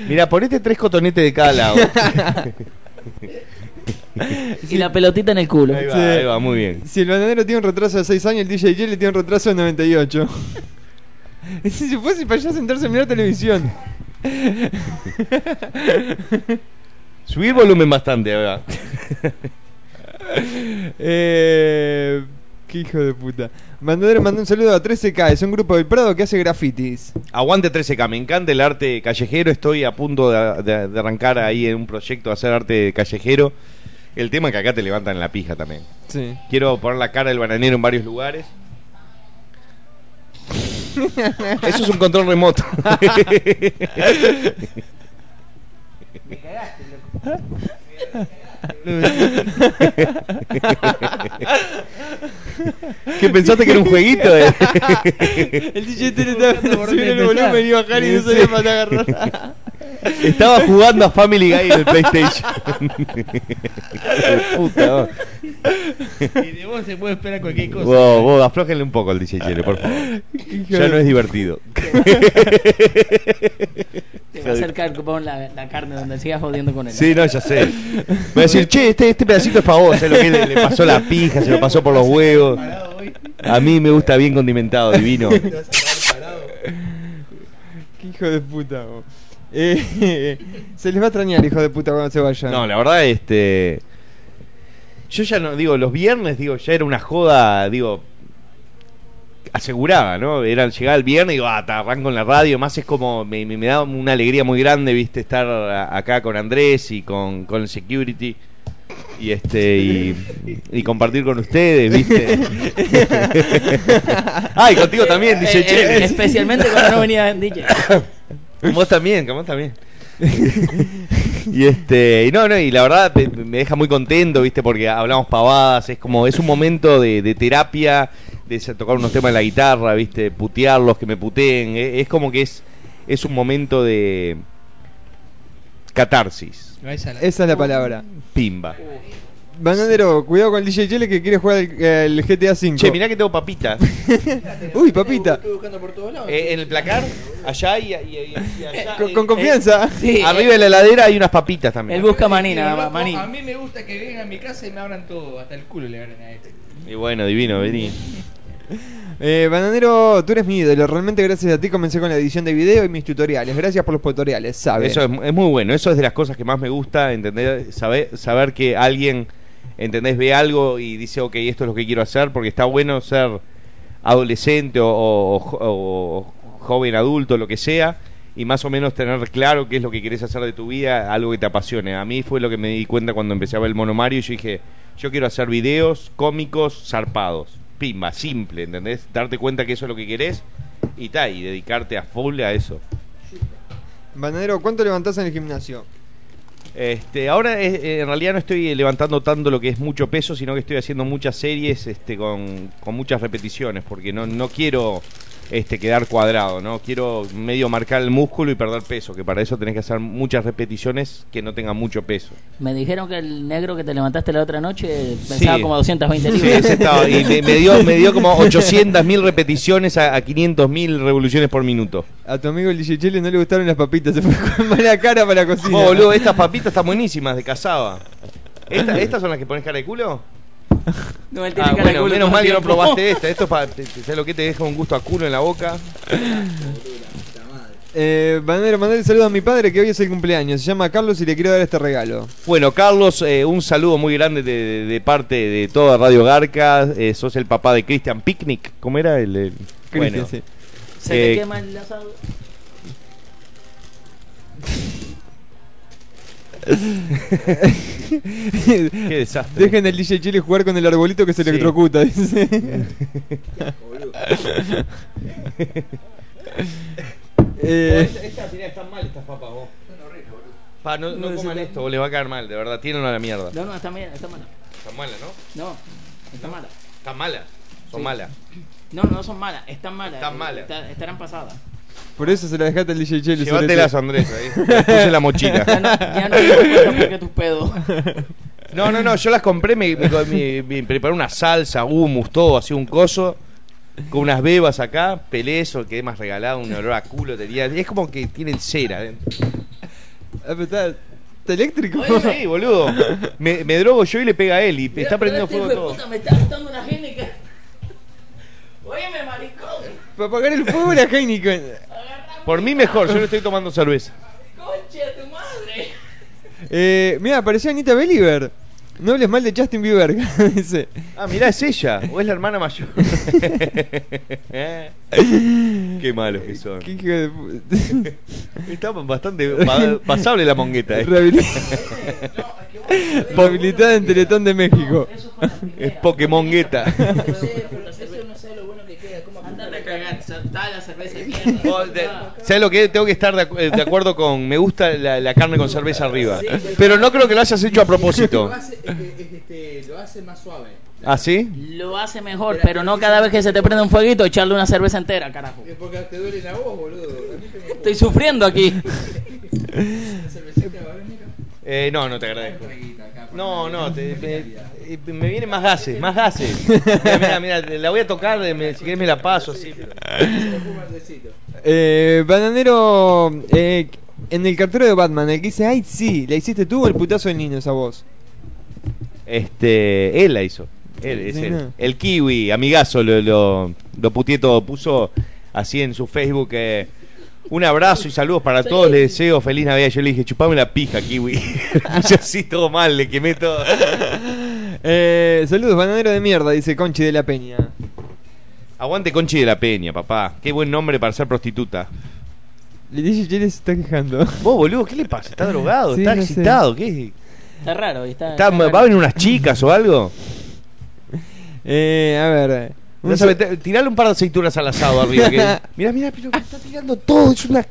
Mira, ponete tres cotonetes de cada lado. [LAUGHS] [LAUGHS] Y la pelotita en el culo. Ahí va, Sí. ahí va, muy bien. Si el bananero tiene un retraso de 6 años, el DJ Jelly tiene un retraso de 98. Es [LAUGHS] si se fuese para allá a sentarse a mirar televisión. [LAUGHS] Subí el volumen bastante, va. eh, qué hijo de puta. Bananero mandó un saludo a 13K, es un grupo del Prado que hace grafitis. Aguante 13K, me encanta el arte callejero. Estoy a punto de, de- de arrancar ahí en un proyecto de hacer arte callejero. El tema es que acá te levantan la pija también. Sí. Quiero poner la cara del bananero en varios lugares. [LAUGHS] Eso es un control remoto. [LAUGHS] ¿Qué pensaste que era un jueguito? eh? [LAUGHS] El DJ tiene el volumen y bajar y no sabía para agarrar. Estaba jugando a Family Guy en el PlayStation. Hijo [LAUGHS] de puta, vos. Y de vos se puede esperar cualquier cosa. Vos, vos, aflójenle un poco al DJ Chele, por favor. Ya no es divertido. Te va a acercar con la, la carne donde sigas jodiendo con él. Sí, no, ya sé. Voy a decir, che, este, este pedacito es para vos. Es lo que le, le pasó la pija, se lo pasó por los huevos. A mí me gusta bien condimentado, divino. Te vas a quedar parado. Qué hijo de puta. vos. Eh, [LAUGHS] se les va a extrañar, hijo de puta, cuando se vayan. No, la verdad, este. Yo ya no, digo, los viernes, digo, ya era una joda, digo, asegurada, ¿no? Era llegar el viernes y digo, ah, te arranco en la radio, más es como, me, me, me da una alegría muy grande, viste, estar a- acá con Andrés y con, con el security. Y este, y, y compartir con ustedes, viste. [LAUGHS] Ay, contigo también, dice Eh, eh, especialmente cuando no venía DJ. [LAUGHS] Vos también, que vos también. [LAUGHS] y este, y no, no, y la verdad me, me deja muy contento, viste, porque hablamos pavadas, es como, es un momento de, de terapia, de tocar unos temas en la guitarra, viste, putearlos, que me puteen, es, es como que es, es un momento de, catarsis. Esa la- Esa es la palabra. Pimba. Bananero, cuidado con el DJ Chele que quiere jugar el, el GTA 5. Che, mirá que tengo papitas. [LAUGHS] Uy, papita. Estuve buscando por todos lados. Eh, en el placar, allá y, y- y- y allá. [LAUGHS] Con, eh, con confianza. Sí, Arriba de la heladera hay unas papitas también. Él busca maní, nada más, maní. A mí me gusta que vengan a mi casa y me abran todo, hasta el culo le abran a este. Y bueno, divino, vení. [LAUGHS] Eh, Bananero, tú eres mi ídolo. Realmente gracias a ti comencé con la edición de video y mis tutoriales. Gracias por los tutoriales, ¿sabes? Eso es, es muy bueno. Eso es de las cosas que más me gusta, entender, saber, saber que alguien, ¿entendés? Ve algo y dice, ok, esto es lo que quiero hacer, porque está bueno ser adolescente o, o- joven adulto, lo que sea, y más o menos tener claro qué es lo que querés hacer de tu vida, algo que te apasione. A mí fue lo que me di cuenta cuando empecé a ver el Mono Mario y yo dije, yo quiero hacer videos cómicos zarpados. Pimba, simple, ¿entendés? Darte cuenta que eso es lo que querés y tal, y dedicarte a full a eso. Bananero, ¿cuánto levantás en el gimnasio? Este, ahora eh, en realidad no estoy levantando tanto lo que es mucho peso, sino que estoy haciendo muchas series este, con, con muchas repeticiones, porque no, no quiero este, quedar cuadrado, ¿no? Quiero medio marcar el músculo y perder peso, que para eso tenés que hacer muchas repeticiones que no tengan mucho peso. Me dijeron que el negro que te levantaste la otra noche pesaba Sí. como 220 Sí, libras. ese estaba, y me, me dio, me dio como 800.000 repeticiones a, a 500.000 revoluciones por minuto. A tu amigo el DJ Chele no le gustaron las papitas, se fue con mala cara para la cocina. Oh, boludo, estas papitas están buenísimas, de cazaba. Esta- ¿Estas son las que pones cara de culo? No, él tiene Ah, cara de bueno, culo menos mal que no probaste [LAUGHS] esta. Esto es para. ¿Sabes lo que te deja un gusto a culo en la boca? Eh, Bananero, mandale saludo a mi padre que hoy es el cumpleaños. Se llama Carlos y le quiero dar este regalo. Bueno, Carlos, eh, un saludo muy grande de, de- de parte de toda Radio Garca. Eh, sos el papá de Christian Picnic. ¿Cómo era el.? bueno, sí. Se te Eh, quema el asado. [LAUGHS] Qué desastre. Dejen al DJ Chile jugar con el arbolito que se Sí. electrocuta, dice. [LAUGHS] eh, Estas están mal, estas papas, vos. Pa, no, no No, coman esto, vos les va a caer mal, de verdad. Tienen a la mierda. No, no, está bien, está mala. Están malas, ¿no? No, está mala. Están malas. Son Sí. malas. No, no son malas, están malas. Están malas. está- estarán pasadas. Por eso se la dejaste al DJ sobre Llévatelas. Andrés, ahí. [LAUGHS] Las puse en la mochila. Ya no, ya no te porque tus pedos. [LAUGHS] No, no, no, yo las compré, me, me- me- me preparé una salsa, hummus, todo, así un coso, con unas bebas acá, pelé eso, quedé más regalado, un olor a culo tenía. Es como que tienen cera dentro. Ah, pero está, está eléctrico. Sí, boludo. Me, me drogo yo y le pega a él y está prendiendo Este fuego todo. puta me está gustando una Heineken. Óyeme, maricón. Para apagar el fuego la Heineken. Por mí mejor, yo no estoy tomando cerveza. Concha tu madre. Eh, mira, apareció Anita Believer. No hables mal de Justin Bieber. [LAUGHS] dice. Ah, mirá, es ella, o es la hermana mayor. [LAUGHS] Qué malos que son. ¿Qué hijo de pu- Está bastante pa- pasable la mongueta, eh. Rehabil- [LAUGHS] Rehabilitada en Teletón de México. Es con la primera. Es Pokémon gueta. No sé, pero la cerveza no sé lo bueno que queda. ¿Cómo Andate a cagar, la [LAUGHS] mierda. De- ¿Sabes lo que? Tengo que estar de, acu- de acuerdo con. Me gusta la, la carne con cerveza arriba. Pero no creo que lo hayas hecho a propósito. Lo hace, este, lo hace más suave. ¿Ah, sí? Lo hace mejor, pero no cada vez que se te prende un fueguito echarle una cerveza entera, carajo. Es porque te duele la voz, boludo. Estoy sufriendo aquí. [LAUGHS] una cervecita, ¿va a venir? Eh, no, no te agradezco. No, no, te- me, me vienen más gases, más gases. Mira, mira, mira, la voy a tocar, de- me- si querés me la paso así. Eh, bananero, eh, en el cartero de Batman, el que dice, ay, sí, ¿la hiciste tú o el putazo del niño esa voz? Este, él la hizo. Él, es Sí, él. no. El kiwi, amigazo, lo, lo, lo puteé todo. Puso así en su Facebook. eh, un abrazo y saludos para todos. Le deseo feliz Navidad. Yo le dije, chupame la pija, kiwi. [LAUGHS] Puse así todo mal, le quemé todo. [LAUGHS] Eh, saludos, bananero de mierda, dice Conchi de la Peña. Aguante Conchi de la Peña, papá. Qué buen nombre para ser prostituta. Le dice Chile se está quejando. Vos, boludo, ¿qué le pasa? ¿Está drogado? Sí, ¿Está no excitado? ¿Qué? Está raro. Está, Está- está ¿Va a venir unas chicas o algo? [LAUGHS] Eh, a ver. No sabe, tirale un par de aceitunas al asado arriba. Que... [LAUGHS] Mirá, mirá, pero está tirando todo. Es una.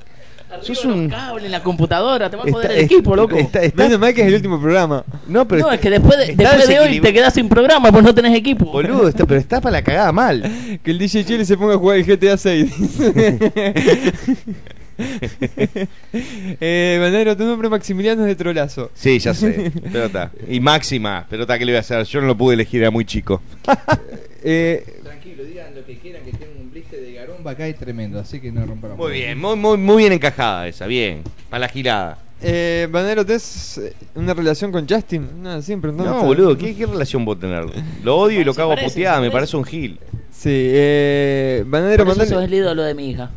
Sos un- cables, la computadora, te va a Está- el equipo, loco. está- está- Menos mal que es el último programa. No, pero no, está- es que después de, después de hoy te quedas sin programa, pues no tenés equipo. Boludo, está, pero está para la cagada mal. Que el DJ Chile se ponga a jugar el GTA 6. [LAUGHS] eh, Banero, tu nombre Maximiliano es de Trolazo. Sí, ya sé. [LAUGHS] Pero está. Y Máxima, pero está, ¿qué le voy a hacer? Yo no lo pude elegir, era muy chico. Eh, Digan lo que quieran, que tienen un blister de garomba acá y tremendo, así que no rompan la Muy bien, muy, muy, muy bien encajada esa, bien. Para la girada. eh, Banero, ¿tenés eh, una relación con Justin? No, siempre. No, boludo, ¿qué, qué relación vos tener? Lo odio y lo cago a parece, puteada, me parece. un gil. Sí, eh, Banero, Por eso sos el ídolo de mi hija.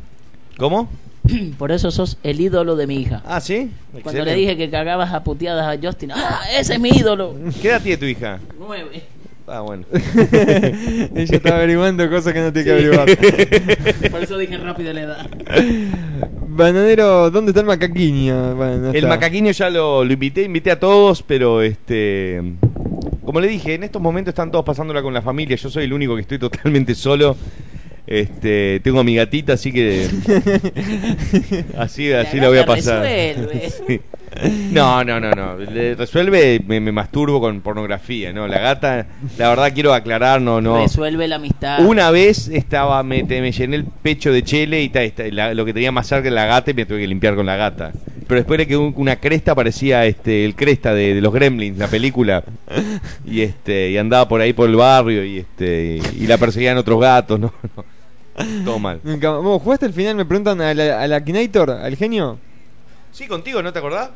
¿Cómo? [CLEARS THROAT] Por eso sos el ídolo de mi hija. Ah, ¿sí? Cuando Excelente. le dije que cagabas a puteadas a Justin, ¡ah, ese es mi ídolo! ¿Qué edad tiene tu hija? Nueve. Ah, bueno. [LAUGHS] Ella está averiguando cosas que no tiene que averiguar. [LAUGHS] Por eso dije rápido la edad. Bananero, ¿dónde está el macaquiño? Bueno, no El está. macaquiño ya lo, lo invité, invité a todos, pero este. Como le dije, en estos momentos están todos pasándola con la familia. Yo soy el único que estoy totalmente solo. Este, tengo a mi gatita, así que. así [LAUGHS] así la voy a pasar. resuelve. [LAUGHS] Sí. No, no, no, no. Le resuelve, me, me masturbo con pornografía, ¿no? La gata, la verdad quiero aclarar, no, no. Resuelve la amistad. Una vez estaba, me, te- me llené el pecho de chele y ta, esta- la- lo que tenía más cerca era la gata y me tuve que limpiar con la gata. Pero después quedó un- una cresta, parecía este, el cresta de, de los Gremlins, la película. Y este, y andaba por ahí por el barrio y este, y la perseguían otros gatos, no, [LAUGHS] no. Todo mal. [LAUGHS] Nunca- ¿Vos jugaste el final? Me preguntan al, al Akinator, al genio. Sí, contigo, ¿no te acordás?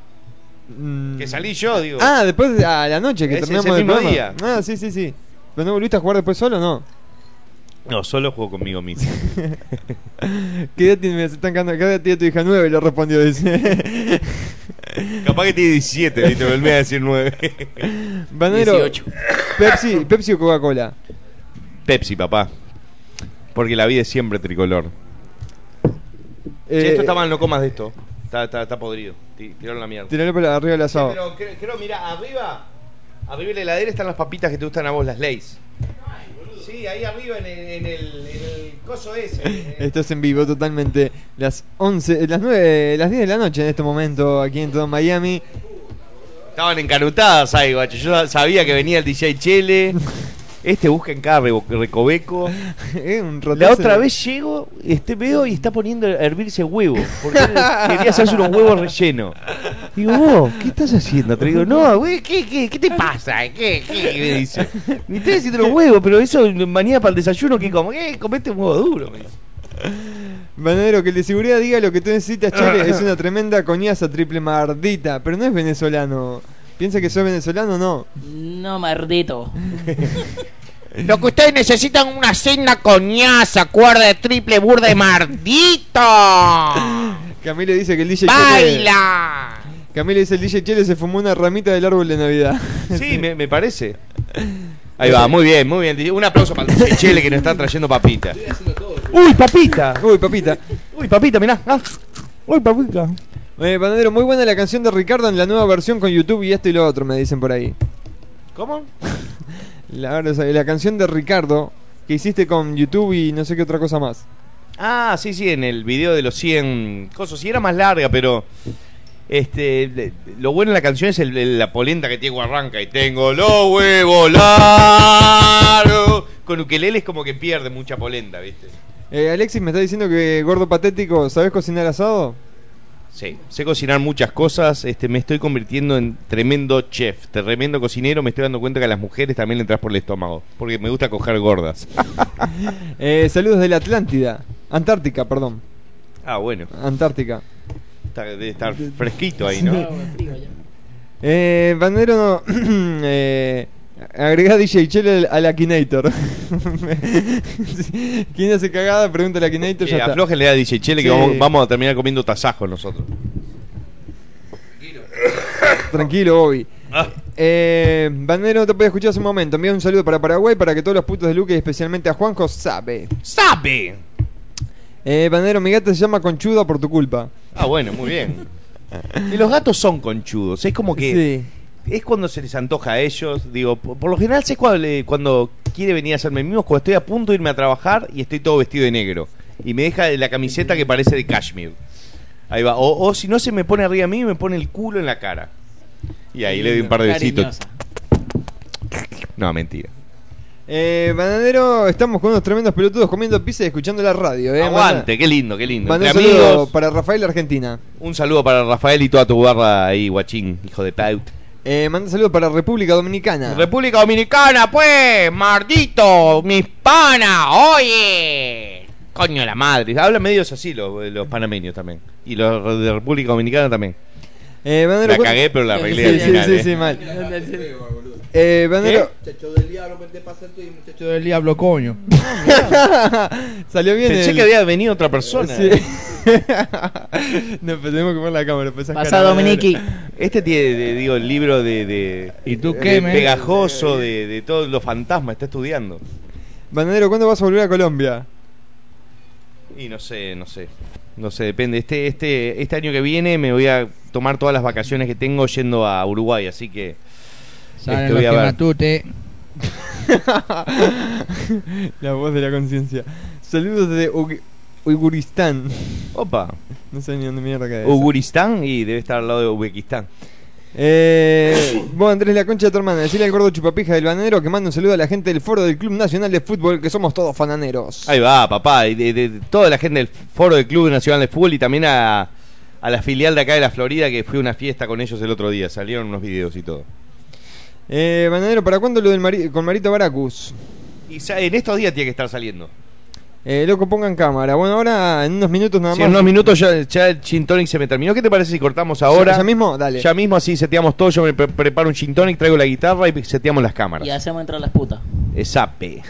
Mm. Que salí yo, digo. Ah, después de- a la noche que Ese es terminamos el el mismo programa. día. Ah, sí, sí, sí. ¿Pero no volviste a jugar después solo no? No, solo juego conmigo mismo. [LAUGHS] ¿Qué edad tiene? Me están cagando- ¿Qué edad tiene tu hija? Nueve, le respondió, dice. [LAUGHS] Capaz que tiene 17, ¿viste? Me olvidé de decir 9. Banero, 18. Pepsi, Pepsi o Coca-Cola. Pepsi, papá. Porque la vida es siempre tricolor. Che, Eh, esto está mal, no comas de esto. Está, está, está podrido. Ti- Tiraron la mierda. Tiralo para arriba del asado. Pero creo, creo, mira, arriba, arriba de la heladera están las papitas que te gustan a vos, las Lays. Sí, ahí arriba en el, en el, en el coso ese. [LAUGHS] Esto es en vivo totalmente. Las 11, las 9, las 10 de la noche en este momento aquí en todo Miami. Estaban encanutadas ahí, guacho. Yo sabía que venía el DJ Chele. [LAUGHS] Este busca en cada recoveco. [LAUGHS] Eh, un La otra vez llego, este veo y está poniendo a hervirse huevo. Porque [LAUGHS] quería hacerse unos huevos rellenos. Digo, vos, ¿qué estás haciendo? Te digo, no, güey, ¿qué, qué, qué te pasa? ¿Qué, qué? Me dice. Ni estoy haciendo los huevos, pero eso mañana para el desayuno, que como, ¿qué? Comete un huevo duro. Me dice. Banadero, que el de seguridad diga lo que tú necesitas, Chile. es [LAUGHS] una tremenda coñaza triple mardita. Pero no es venezolano. ¿Piensa que soy venezolano no? No, mardito. [LAUGHS] Lo que ustedes necesitan es una cena coñaza, cuerda de triple burda de mardito. [LAUGHS] Camilo dice que el DJ Chele. ¡Baila! Camilo dice el DJ Chele se fumó una ramita del árbol de Navidad. [LAUGHS] Sí, me, me parece. Ahí va, muy bien, muy bien. Un aplauso para el DJ Chele que nos está trayendo papita. ¡Uy, papita! Uy, papita. ¡Uy, papita, mirá! Ah. ¡Uy, papita! Eh, muy buena la canción de Ricardo en la nueva versión con YouTube y esto y lo otro, me dicen por ahí. ¿Cómo? [LAUGHS] La, canción de Ricardo que hiciste con YouTube y no sé qué otra cosa más. Ah, sí, sí, en el video de los 100 cosas. Sí, era más larga, pero. Este, lo bueno de la canción es el- el- la polenta que Diego arranca y tengo los huevos largos. Con ukelele es como que pierde mucha polenta, ¿viste? Eh, Alexis me está diciendo que gordo patético, ¿sabes cocinar asado? Sí, sé cocinar muchas cosas, este, me estoy convirtiendo en tremendo chef, tremendo cocinero, me estoy dando cuenta que a las mujeres también le entras por el estómago, porque me gusta coger gordas. [LAUGHS] Eh, saludos de la Atlántida. Antártica, perdón. ah, bueno, Antártica. está- debe estar fresquito ahí, ¿no? Eh, Bandero no. [CLEARS THROAT] eh, agrega DJ Chele al- Akinator. [LAUGHS] ¿Quién hace cagada? Pregunta al Akinator. Eh, ya aflójenle a DJ Chele que Sí. vamos, vamos a terminar comiendo tasajos nosotros. Tranquilo, Bobby. Ah. Eh, Bandero no te puede escuchar hace un momento. Envía un saludo para Paraguay para que todos los putos de Luque y especialmente a Juanjo sabe. ¡Sabe! Eh, Bandero, mi gata se llama Conchuda por tu culpa. Ah, bueno, muy bien. Y los gatos son conchudos, es como que Sí. Es cuando se les antoja a ellos. Digo, por, por lo general sé cuando, le- cuando quiere venir a hacerme mimos, cuando estoy a punto de irme a trabajar y estoy todo vestido de negro. Y me deja la camiseta que parece de cashmere. Ahí va. O, o si no se me pone arriba a mí, me pone el culo en la cara. Y ahí le doy un par de besitos. No, mentira. Eh, bananero, estamos con unos tremendos pelotudos comiendo pizza y escuchando la radio. Eh. Aguante, qué lindo, qué lindo. Manda, un saludo amigos, para Rafael Argentina. un saludo para Rafael y toda tu barra ahí, guachín, hijo de paut. Eh, manda un saludo para República Dominicana. República Dominicana, pues, mardito, mis panas, oye. Coño la madre. Hablan medios así los, los panameños también. Y los de República Dominicana también. Eh, La ¿cu- cagué, pero la arreglé Sí, al sí, final, sí, eh. sí, mal. Eh, Bananero, Muchacho del diablo, vente pa' ser tú y muchacho del diablo, coño. [LAUGHS] salió bien. Pensé el- que había venido otra persona. Sí. [LAUGHS] no, pero tenemos que poner la cámara. esas Pasa caras, Dominiki. Este tiene, de- digo, el libro de, de, ¿Y tú de qué, pegajoso de, de todos los fantasmas, está estudiando. Bananero, ¿cuándo vas a volver a Colombia? Y no sé, no sé. No sé, depende. Este, este, este año que viene me voy a tomar todas las vacaciones que tengo yendo a Uruguay, así que Salen Este, los que matute. [LAUGHS] la voz de la conciencia. Saludos de Uiguristán. Opa, No sé ni dónde mierda queda eso. Uguristán y debe estar al lado de Uzbekistán. Eh, [COUGHS] vos Andrés la concha de tu hermana, decirle al gordo chupapija del bananero que mande un saludo a la gente del foro del Club Nacional de Fútbol, que somos todos fananeros. Ahí va, papá, y de, de- de toda la gente del foro del Club Nacional de Fútbol y también a, a la filial de acá de la Florida que fui a una fiesta con ellos el otro día. Salieron unos videos y todo. Eh, bananero, ¿para cuándo lo del Mari- con Marito Baracus? Y en estos días tiene que estar saliendo. Eh, loco, pongan cámara. Bueno, ahora en unos minutos nada Si más. en unos minutos ya, ya el gin tonic se me terminó. ¿Qué te parece si cortamos ahora? ¿Ya, ya mismo? Dale. Ya mismo así seteamos todo. Yo me pre- preparo un gin tonic, traigo la guitarra y seteamos las cámaras. Y hacemos entrar las putas. Esape.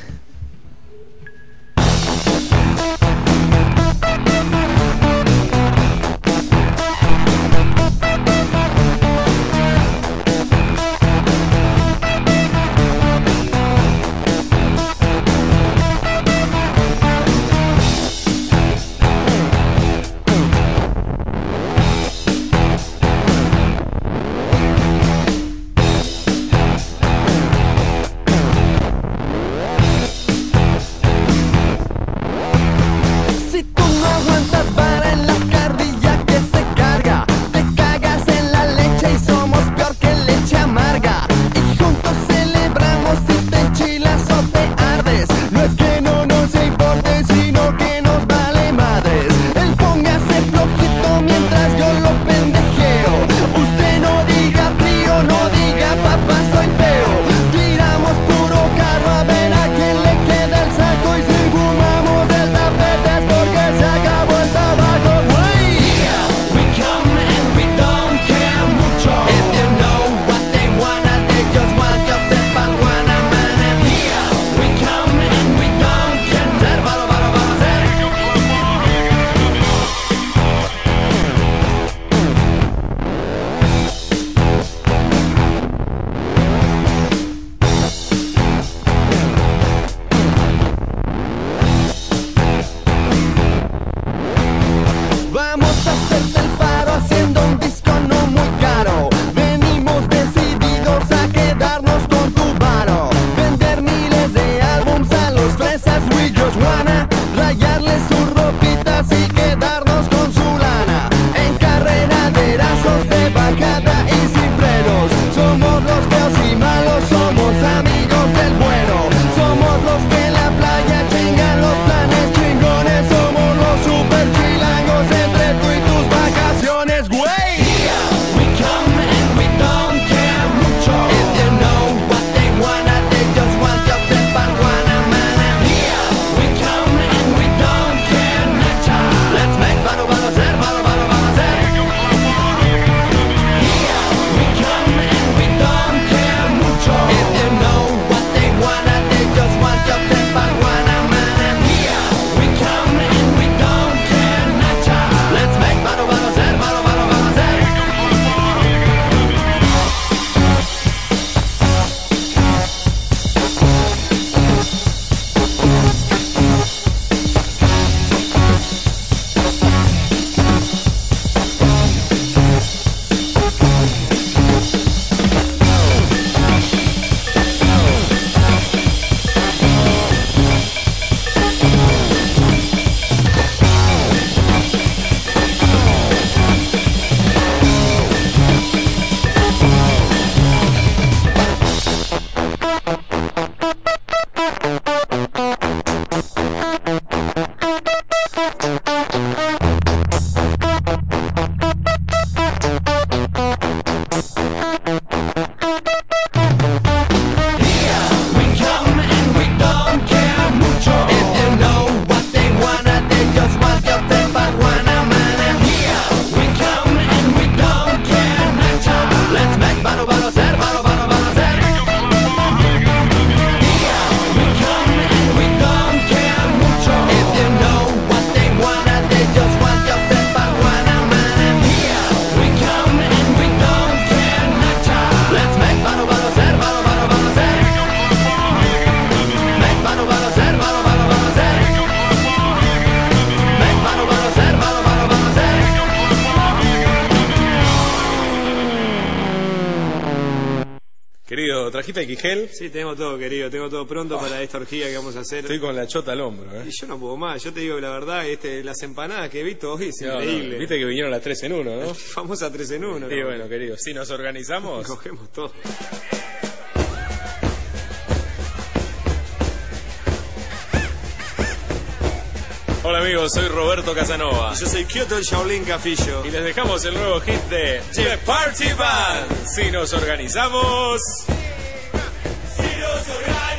Amigo. ¿Trajiste el Quijel? Sí, tengo todo, querido. Tengo todo pronto para esta orgía que vamos a hacer. Estoy con la chota al hombro, ¿eh? Y yo no puedo más. Yo te digo la verdad, este, las empanadas que he visto hoy es No, no, increíble. Viste que vinieron las tres en uno, ¿no? [LAUGHS] Famosa 3 en 1. Sí, bueno, querido. Si nos organizamos. Cogemos todo. Hola amigos, soy Roberto Casanova. Yo soy Kyoto el Shaolin Cafillo. Y les dejamos el nuevo hit de The Party Band. Si nos organizamos. Si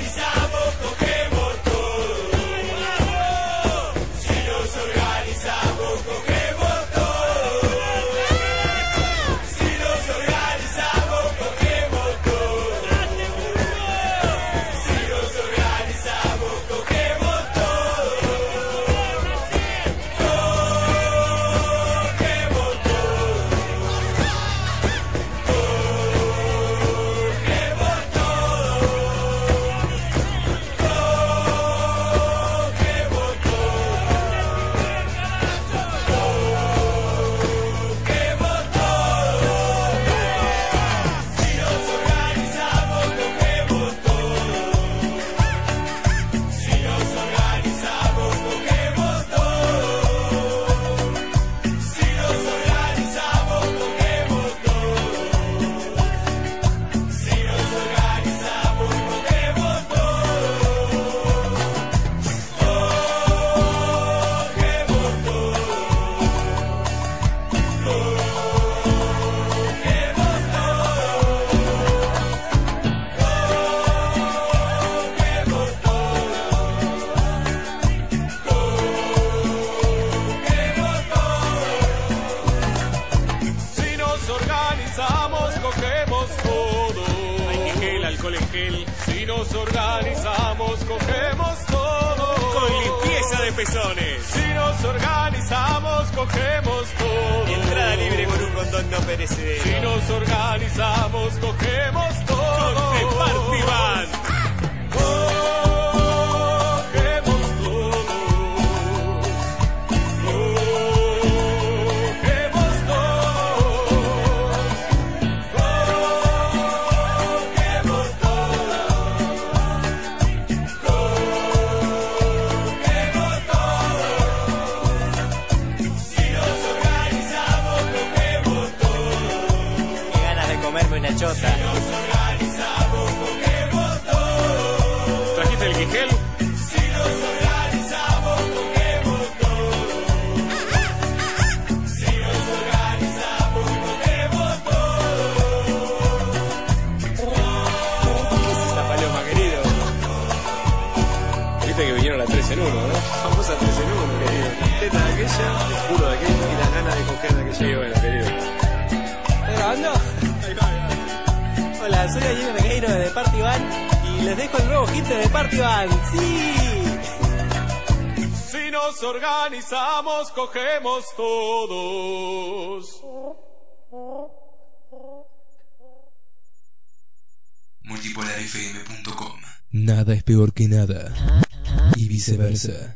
sir.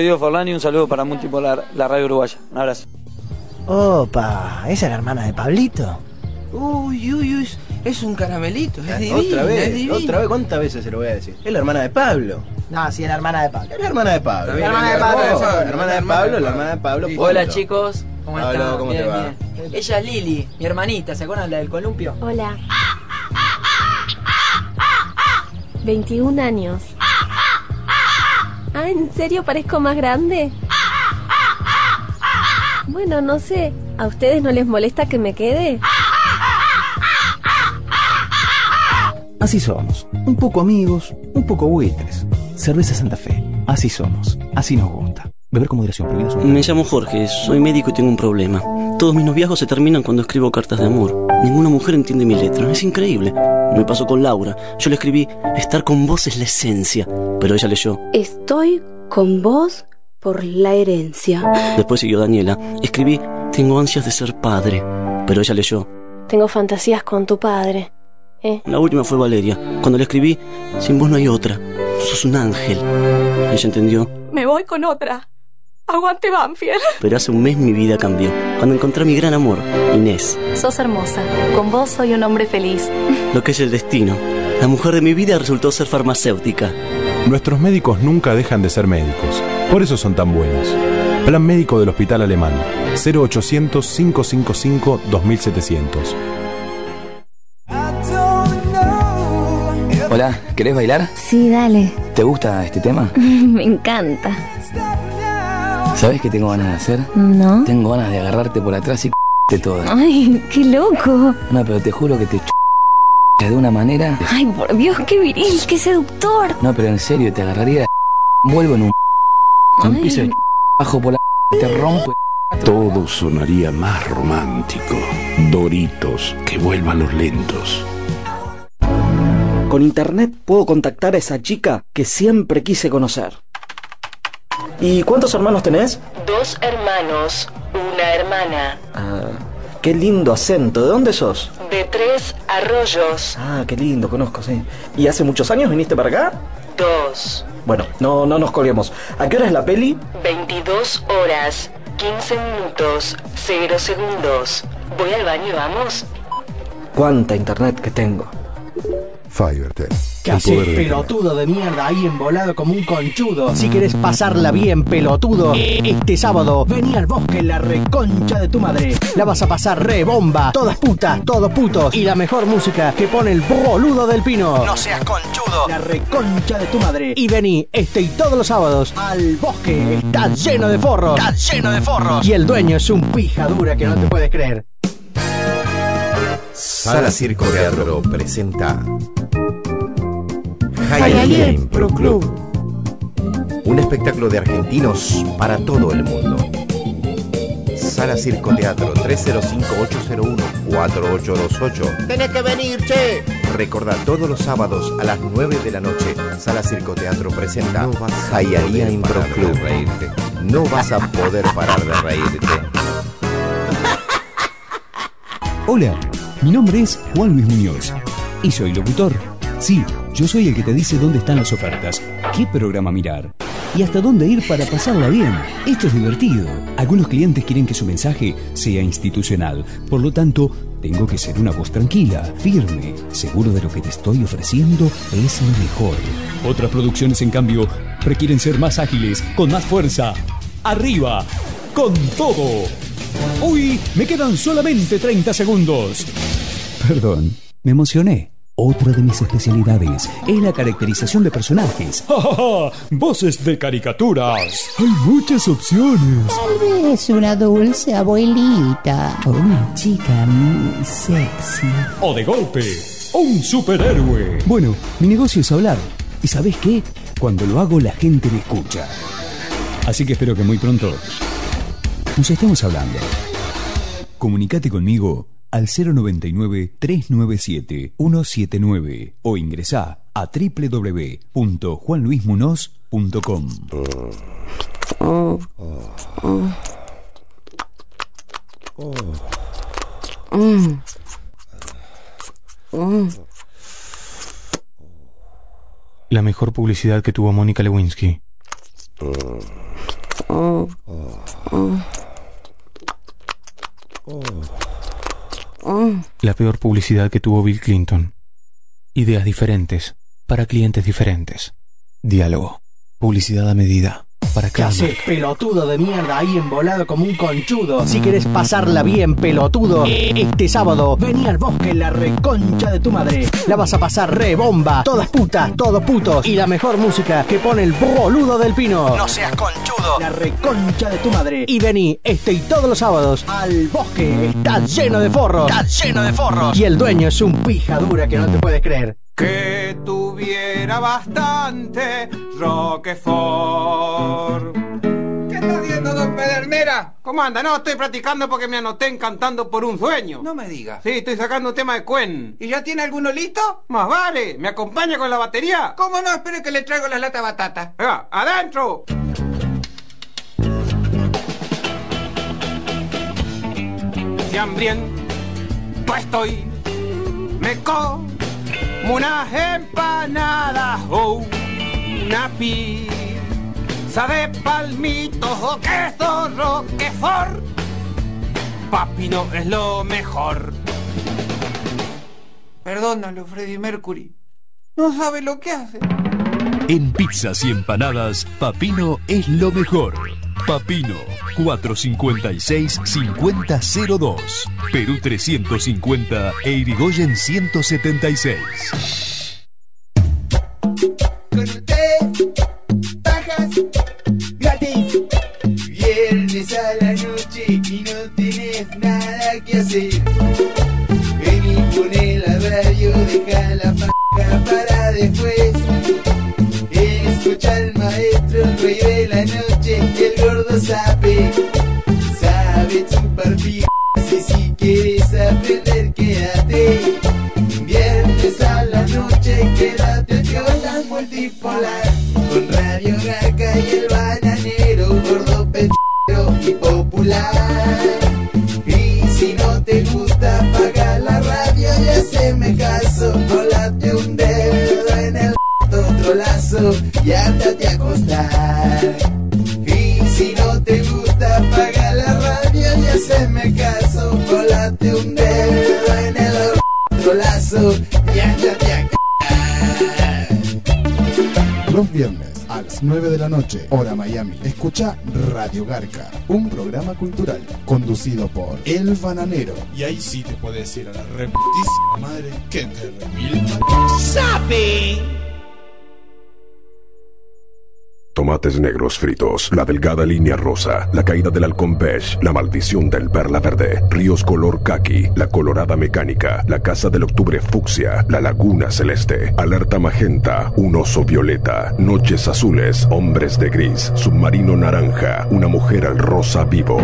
Soy Diego Forlani y un saludo para Multipolar, la radio uruguaya. Un abrazo. Opa, ¿esa es la hermana de Pablito? Uy, uy, uy, es un caramelito, es divino, otra es vez, divino. otra vez, ¿cuántas veces se lo voy a decir? Es la hermana de Pablo. No, sí, es la hermana de Pablo. Es la hermana de Pablo. La hermana de Pablo. La hermana de Pablo, la hermana de Pablo. Hola chicos, ¿cómo están? ¿cómo te va? Ella es Lili, mi hermanita, ¿se acuerdan la del columpio? Hola. 21 años. ¿En serio parezco más grande? Bueno, no sé. ¿A ustedes no les molesta que me quede? Así somos, un poco amigos, un poco buitres. Cerveza Santa Fe, así somos, así nos gusta. Beber con moderación, prohibido Me llamo Jorge, soy médico y tengo un problema. Todos mis noviazgos se terminan cuando escribo cartas de amor. Ninguna mujer entiende mi letra, es increíble. Me pasó con Laura. Yo le escribí, estar con vos es la esencia. Pero ella leyó. Estoy con vos por la herencia. Después siguió Daniela. Escribí, tengo ansias de ser padre. Pero ella leyó. Tengo fantasías con tu padre. ¿Eh? La última fue Valeria. Cuando le escribí, sin vos no hay otra. Sos un ángel. Ella entendió. Me voy con otra. Aguante Banfield. Pero hace un mes mi vida cambió. Cuando encontré a mi gran amor, Inés. Sos hermosa. Con vos soy un hombre feliz. Lo que es el destino. La mujer de mi vida resultó ser farmacéutica. Nuestros médicos nunca dejan de ser médicos. Por eso son tan buenos. Plan médico del Hospital Alemán. 0800 555 2700. Hola, ¿querés bailar? Sí, dale. ¿Te gusta este tema? [LAUGHS] Me encanta. ¿Sabes qué tengo ganas de hacer? ¿No? Tengo ganas de agarrarte por atrás y de toda. Ay, qué loco. No, pero te juro que te de una manera. Ay, por Dios, qué viril, qué seductor. No, pero en serio, te agarraría vuelvo en un Ay. empiezo de bajo por la te rompo. Todo sonaría más romántico. Doritos, que vuelvan los lentos. Con internet puedo contactar a esa chica que siempre quise conocer. ¿Y cuántos hermanos tenés? Dos hermanos, una hermana. Ah, qué lindo acento. ¿De dónde sos? De tres arroyos. Ah, qué lindo, conozco, sí. ¿Y hace muchos años viniste para acá? Dos. Bueno, no, no nos colguemos. ¿A qué hora es la peli? 22 horas, 15 minutos, 0 segundos. Voy al baño, vamos. ¿Cuánta internet que tengo? Fivertel. ¿Qué haces, pelotudo de mierda, ahí embolado como un conchudo? Si querés pasarla bien, pelotudo, este sábado vení al bosque la reconcha de tu madre. La vas a pasar re bomba, todas putas, todos putos y la mejor música que pone el boludo del pino. No seas conchudo, la reconcha de tu madre. Y vení este y todos los sábados al bosque. Está lleno de forros, está lleno de forros. Y el dueño es un pija dura que no te puedes creer. Sala Circo Teatro presenta Hialeah Impro Club. Un espectáculo de argentinos para todo el mundo. Sala Circo Teatro 305-801-4828. Tenés que venir, che. Recordá todos los sábados a las 9 de la noche. Sala Circo Teatro presenta Hialeah Impro Club. No vas a poder parar de reírte. [LAUGHS] Hola, mi nombre es Juan Luis Muñoz y soy locutor. Sí, yo soy el que te dice dónde están las ofertas, qué programa mirar y hasta dónde ir para pasarla bien. Esto es divertido. Algunos clientes quieren que su mensaje sea institucional, por lo tanto, tengo que ser una voz tranquila, firme, seguro de lo que te estoy ofreciendo es lo mejor. Otras producciones, en cambio, requieren ser más ágiles, con más fuerza. ¡Arriba! ¡Con todo! Uy, me quedan solamente 30 segundos. Perdón, me emocioné. Otra de mis especialidades es la caracterización de personajes. ¡Ja, ja, ja! voces de caricaturas! Hay muchas opciones. Tal vez una dulce abuelita o una chica muy sexy. O de golpe, un superhéroe. Bueno, mi negocio es hablar. ¿Y sabes qué? Cuando lo hago la gente me escucha. Así que espero que muy pronto nos estemos hablando. Comunicate conmigo al 099-397-179 o ingresá a www.juanluismunoz.com. La mejor publicidad que tuvo Mónica Lewinsky. La peor publicidad que tuvo Bill Clinton. Ideas diferentes para clientes diferentes. Diálogo. Publicidad a medida para ¿Qué cada haces, pelotudo de mierda, ahí embolado como un conchudo? Si querés pasarla bien, pelotudo, este sábado vení al bosque la reconcha de tu madre. La vas a pasar re bomba, todas putas, todos putos y la mejor música que pone el boludo del pino. No seas conchudo, la reconcha de tu madre. Y vení este y todos los sábados al bosque. Está lleno de forros, está lleno de forros. Y el dueño es un pija dura que no te puedes creer. Que tuviera bastante Roquefort. Que practicando, don Pedernera? ¿Cómo anda? No, estoy practicando porque me anoté en Cantando por un Sueño. No me digas. Sí, estoy sacando un tema de Cuen. ¿Y ya tiene alguno listo? Más vale, ¿me acompaña con la batería? ¿Cómo no? Espere que le traigo la lata de batata. Venga, adentro. Si hambriento estoy, me como unas empanadas o una pizza de palmitos o queso roquefort. Papino es lo mejor. Perdónalo, Freddy Mercury. No sabe lo que hace. En pizzas y empanadas, Papino es lo mejor. Papino 456-5002. Perú 350 e Irigoyen 176. Sabe. Sabe chupar si quieres aprender, quédate. Viernes a la noche, quédate con la multipolar. Con Radio Gaca y el bananero, gordo petero y popular. Y si no te gusta, apaga la radio y haceme caso. Colate un dedo en el otro lazo y ándate a acostar. Y haceme caso. Colate un dedo en el otro lazo y ándate a Los viernes a las 9 de la noche, hora Miami. Escucha Radio Garca, un programa cultural conducido por El Bananero. Y ahí sí te puedes decir a la reputísima madre que te remil. ¡Sabe! Tomates negros fritos, la delgada línea rosa, la caída del halcón la maldición del perla verde, ríos color kaki, la colorada mecánica, la casa del octubre fucsia, la laguna celeste, alerta magenta, un oso violeta, noches azules, hombres de gris, submarino naranja, una mujer al rosa vivo.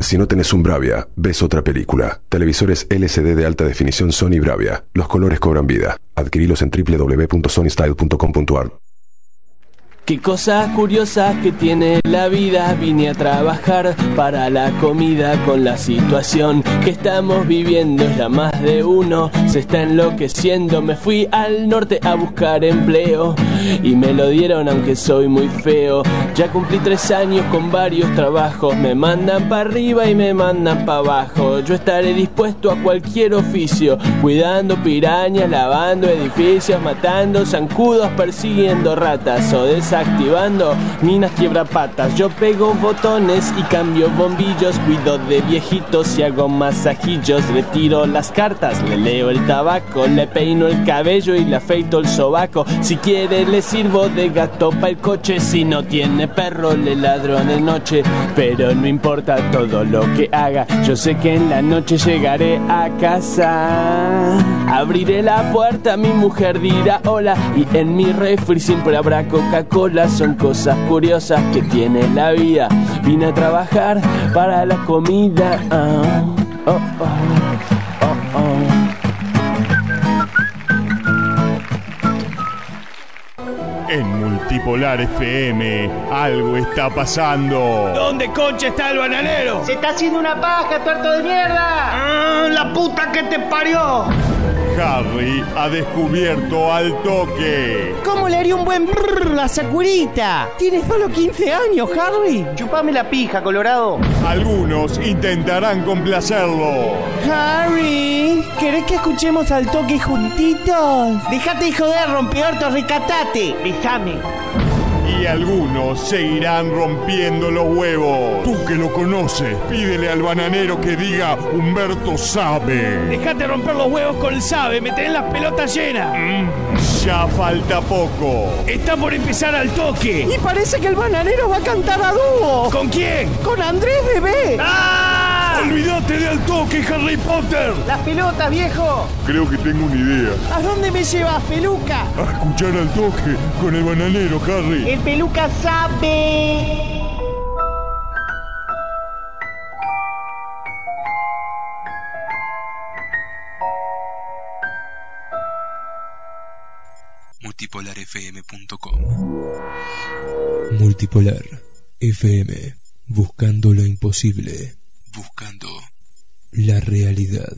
Si no tenés un Bravia, ves otra película. Televisores LCD de alta definición Sony Bravia. Los colores cobran vida. Adquirilos en www.sonystyle.com.ar. Qué cosas curiosas que tiene la vida, vine a trabajar para la comida con la situación que estamos viviendo, ya más de uno se está enloqueciendo, me fui al norte a buscar empleo y me lo dieron aunque soy muy feo, ya cumplí tres años con varios trabajos, me mandan para arriba y me mandan para abajo, yo estaré dispuesto a cualquier oficio, cuidando pirañas, lavando edificios, matando zancudos, persiguiendo ratas o desactivando minas quiebrapatas. Yo pego botones y cambio bombillos, cuido de viejitos y hago masajillos. Retiro las cartas, le leo el tabaco, le peino el cabello y le afeito el sobaco. Si quiere le sirvo de gato para el coche, si no tiene perro le ladro de noche. Pero no importa todo lo que haga, yo sé que en la noche llegaré a casa. Abriré la puerta, mi mujer dirá hola y en mi refri siempre habrá Coca-Cola. Son cosas curiosas que tiene la vida. Vine a trabajar para la comida. Ah, oh, oh, oh, En Multipolar FM algo está pasando. ¿Dónde concha está el bananero? Se está haciendo una paja, tuerto de mierda. Ah, la puta que te parió. Harry ha descubierto al toque. ¿Cómo le haría un buen brrr a Sakurita? Tiene solo 15 años, Harry. Chupame la pija, Colorado. Algunos intentarán complacerlo. Harry, ¿querés que escuchemos al toque juntitos? Déjate de joder, rompeorto, recatate. Besame. Y algunos seguirán rompiendo los huevos. Tú que lo conoces, pídele al bananero que diga Humberto sabe. Dejate romper los huevos con el sabe, me tenés las pelotas llenas. Mm, ya falta poco. Está por empezar al toque. Y parece que el bananero va a cantar a dúo. ¿Con quién? Con Andrés Bebé. ¡Ah! ¡Olvídate de toque, Harry Potter! ¡Las pelotas, viejo! Creo que tengo una idea. ¿A dónde me llevas, peluca? A escuchar al toque con el bananero, Harry. El peluca sabe. multipolarfm.com Multipolar FM, buscando lo imposible buscando la realidad.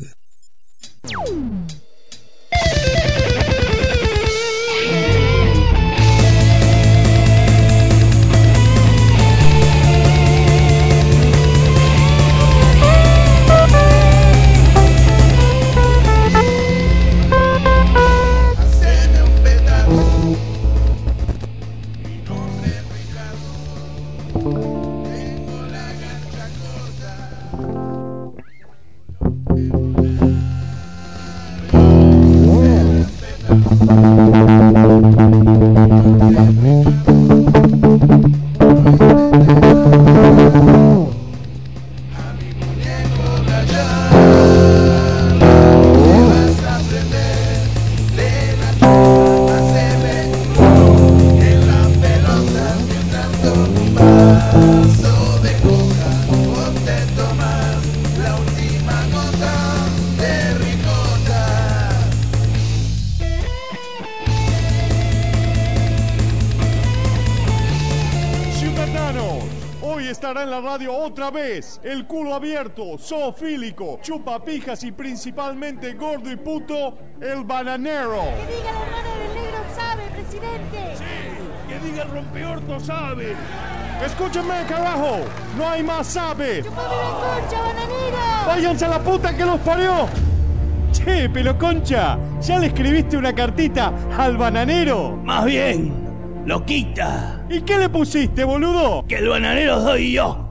Vas hoy estará en la radio otra vez el culo abierto, zoofílico, chupapijas y principalmente gordo y puto, el bananero. diga la hermana del negro sabe, presidente. Que diga el rompeorto sabe. Escúchenme, carajo, no hay más sabe. concha, bananero! Váyanse a la puta que los parió. Che, pelo concha, ¿ya le escribiste una cartita al bananero? Más bien, lo quita. ¿Y qué le pusiste, boludo? Que el bananero soy yo.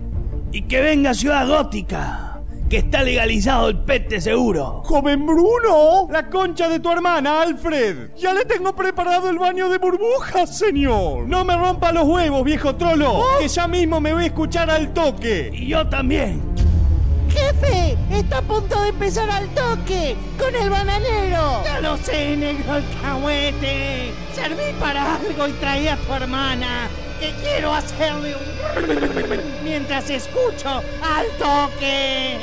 Y que venga Ciudad Gótica. Que está legalizado el pete seguro. ¡Joven Bruno! La concha de tu hermana, Alfred. Ya le tengo preparado el baño de burbujas, señor. No me rompa los huevos, viejo trolo. Que ya mismo me voy a escuchar al toque. Y yo también. ¡Jefe! ¡Está a punto de empezar al toque! ¡Con el bananero! Ya lo sé, negro alcahuete. Serví para algo y traí a tu hermana. Que quiero hacerle un... [LAUGHS] mientras escucho al toque.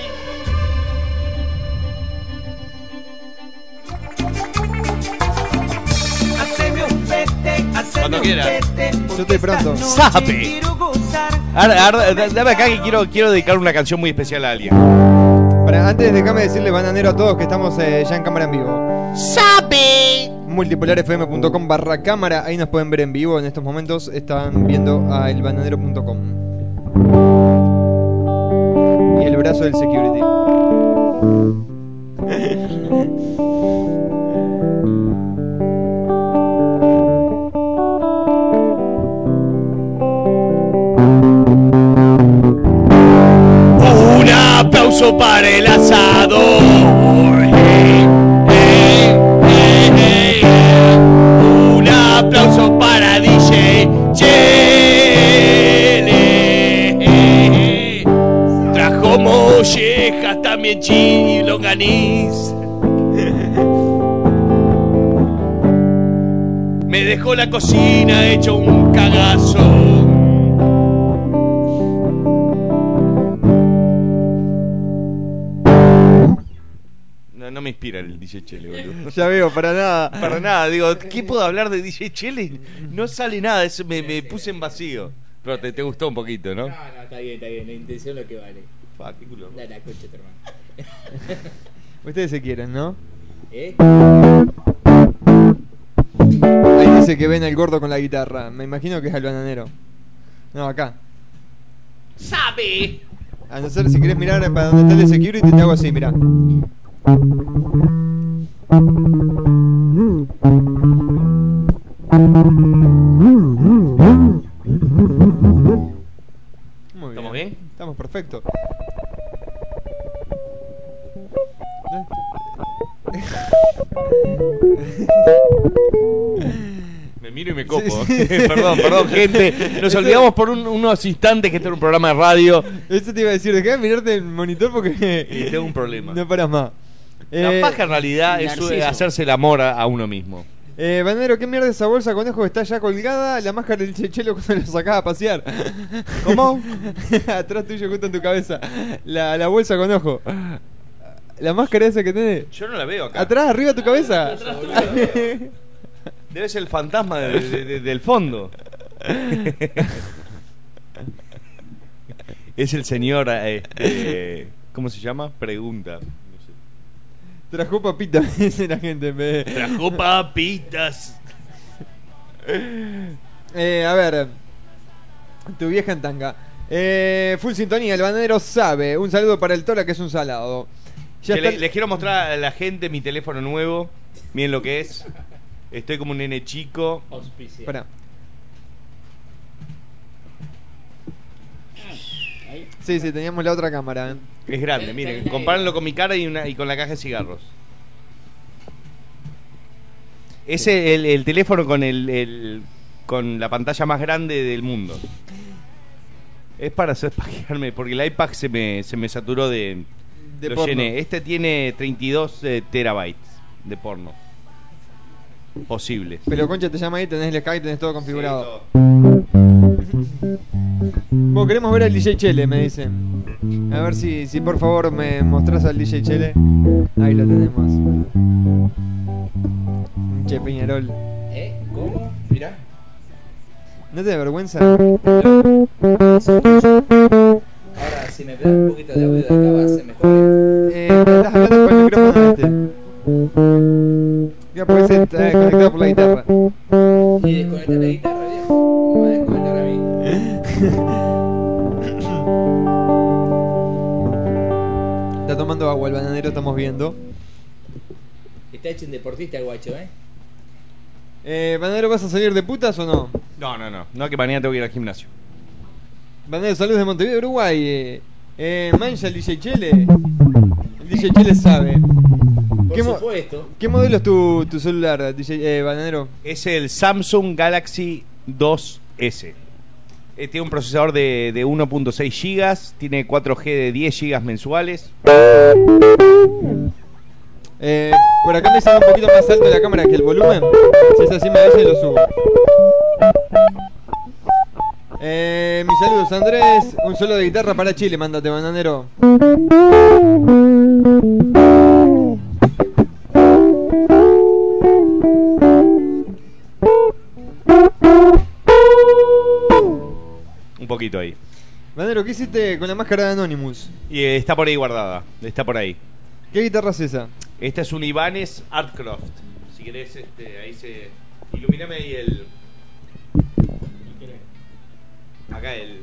Cuando pete, Yo estoy pronto. ¡Sape! Ahora, ahora, dame acá que quiero, quiero dedicar una canción muy especial a alguien. Para, antes déjame decirle bananero a todos que estamos eh, ya en cámara en vivo. ¡Sabe! Multipolarfm.com barra cámara, ahí nos pueden ver en vivo en estos momentos. Están viendo a elbananero.com. Y el brazo del security. [LAUGHS] aplauso para el asador. Un aplauso para DJ Chele. Trajo mollejas, también chili y longaniz. Me dejó la cocina hecho un cagazo. No, me inspira el DJ Chele, boludo. [LAUGHS] Ya veo, para nada. Para nada, digo, ¿qué puedo hablar de DJ Chele? No sale nada, eso me, me puse en vacío. Pero te, te gustó un poquito, ¿no? No, no, está bien, está bien. La intención es lo que vale. Pa, qué culo. La concha, tu hermano. [LAUGHS] Ustedes se quieren, ¿no? ¿Eh? Ahí dice que ven al gordo con la guitarra. Me imagino que es el bananero. No, acá. ¡Sabe! A no ser si querés mirar para donde está el security, te hago así, mirá. Muy ¿Estamos bien? Estamos perfectos. Me miro y me copo. Sí, [LAUGHS] sí. perdón, perdón, gente. Nos olvidamos por un- unos instantes que este era un programa de radio. Eso te iba a decir, dejá de mirarte el monitor porque. Y tengo un problema. [LAUGHS] No paras más. La Eh, paja en realidad es Narciso. hacerse el amor a, a uno mismo. Eh, Banero, ¿qué mierda esa bolsa conejo que está ya colgada? La máscara del chechelo cuando lo sacaba a pasear. [LAUGHS] ¿Cómo? [LAUGHS] Atrás tuyo, justo en tu cabeza. La, la bolsa con ojo. La máscara esa que tenés. Yo no la veo acá. Atrás, arriba de tu cabeza. Debe ser el fantasma de- de- de- del fondo. [LAUGHS] es el señor. eh, eh, ¿Cómo se llama? Pregunta. Trajo papita, [LAUGHS] dice la gente. de- Trajo papitas. [LAUGHS] Eh, a ver. Tu vieja en tanga. Eh, full sintonía, el bananero sabe. Un saludo para el Tora que es un salado. Ya Que está- le- les quiero mostrar a la gente mi teléfono nuevo. Miren lo que es. Estoy como un nene chico. Espera. Sí, sí, teníamos la otra cámara. eh. Es grande, miren. Compárenlo con mi cara y, una, y con la caja de cigarros. Ese el, el teléfono con el, el- con la pantalla más grande del mundo. Es para hacer pajearme, porque el iPad se me, se me saturó de, De lo porno. llené. Este tiene 32 eh, terabytes de porno. Posible. Pero concha te llama ahí, tenés el Skype, tenés todo configurado. Vos queremos ver al DJ Chele, me dicen. A ver si, si por favor me mostrás al DJ Chele. Ahí lo tenemos. Che Peñarol. ¿Eh? ¿Cómo? Mirá. ¿No te da vergüenza? Ahora, si me das un poquito de audio de acá va a ser mejor. Eh, estás hablando por el micrófono este. Ya puede ser eh, conectado por la guitarra. Y desconectar la guitarra, viejo. Me va a desconectar a mí. [LAUGHS] Está tomando agua el bananero, estamos viendo. Está hecho un deportista el guacho, ¿eh? Eh, bananero, ¿vas a salir de putas o no? No, no, no. No, que mañana tengo que ir al gimnasio. Bananero, saludos de Montevideo, Uruguay. Eh, eh, mancha el DJ Chele. El DJ Chele sabe. Por ¿Qué, mo- supuesto. ¿Qué modelo es tu, tu celular, DJ eh, Bananero? Es el Samsung Galaxy 2S. Eh, tiene un procesador de, de 1.6 GB, tiene 4G de 10 GB mensuales. Eh, por acá me sale un poquito más alto la cámara que el volumen. Si es así, me avisa y lo subo. Eh, mis saludos, Andrés. Un solo de guitarra para Chile, mándate, bananero. Poquito ahí. ¿qué hiciste con la máscara de Anonymous? Y eh, está por ahí guardada. Está por ahí. ¿Qué guitarra es esa? Esta es un Ibanez Artcroft. Si querés, este, ahí se. Ilumíname ahí el. Acá el.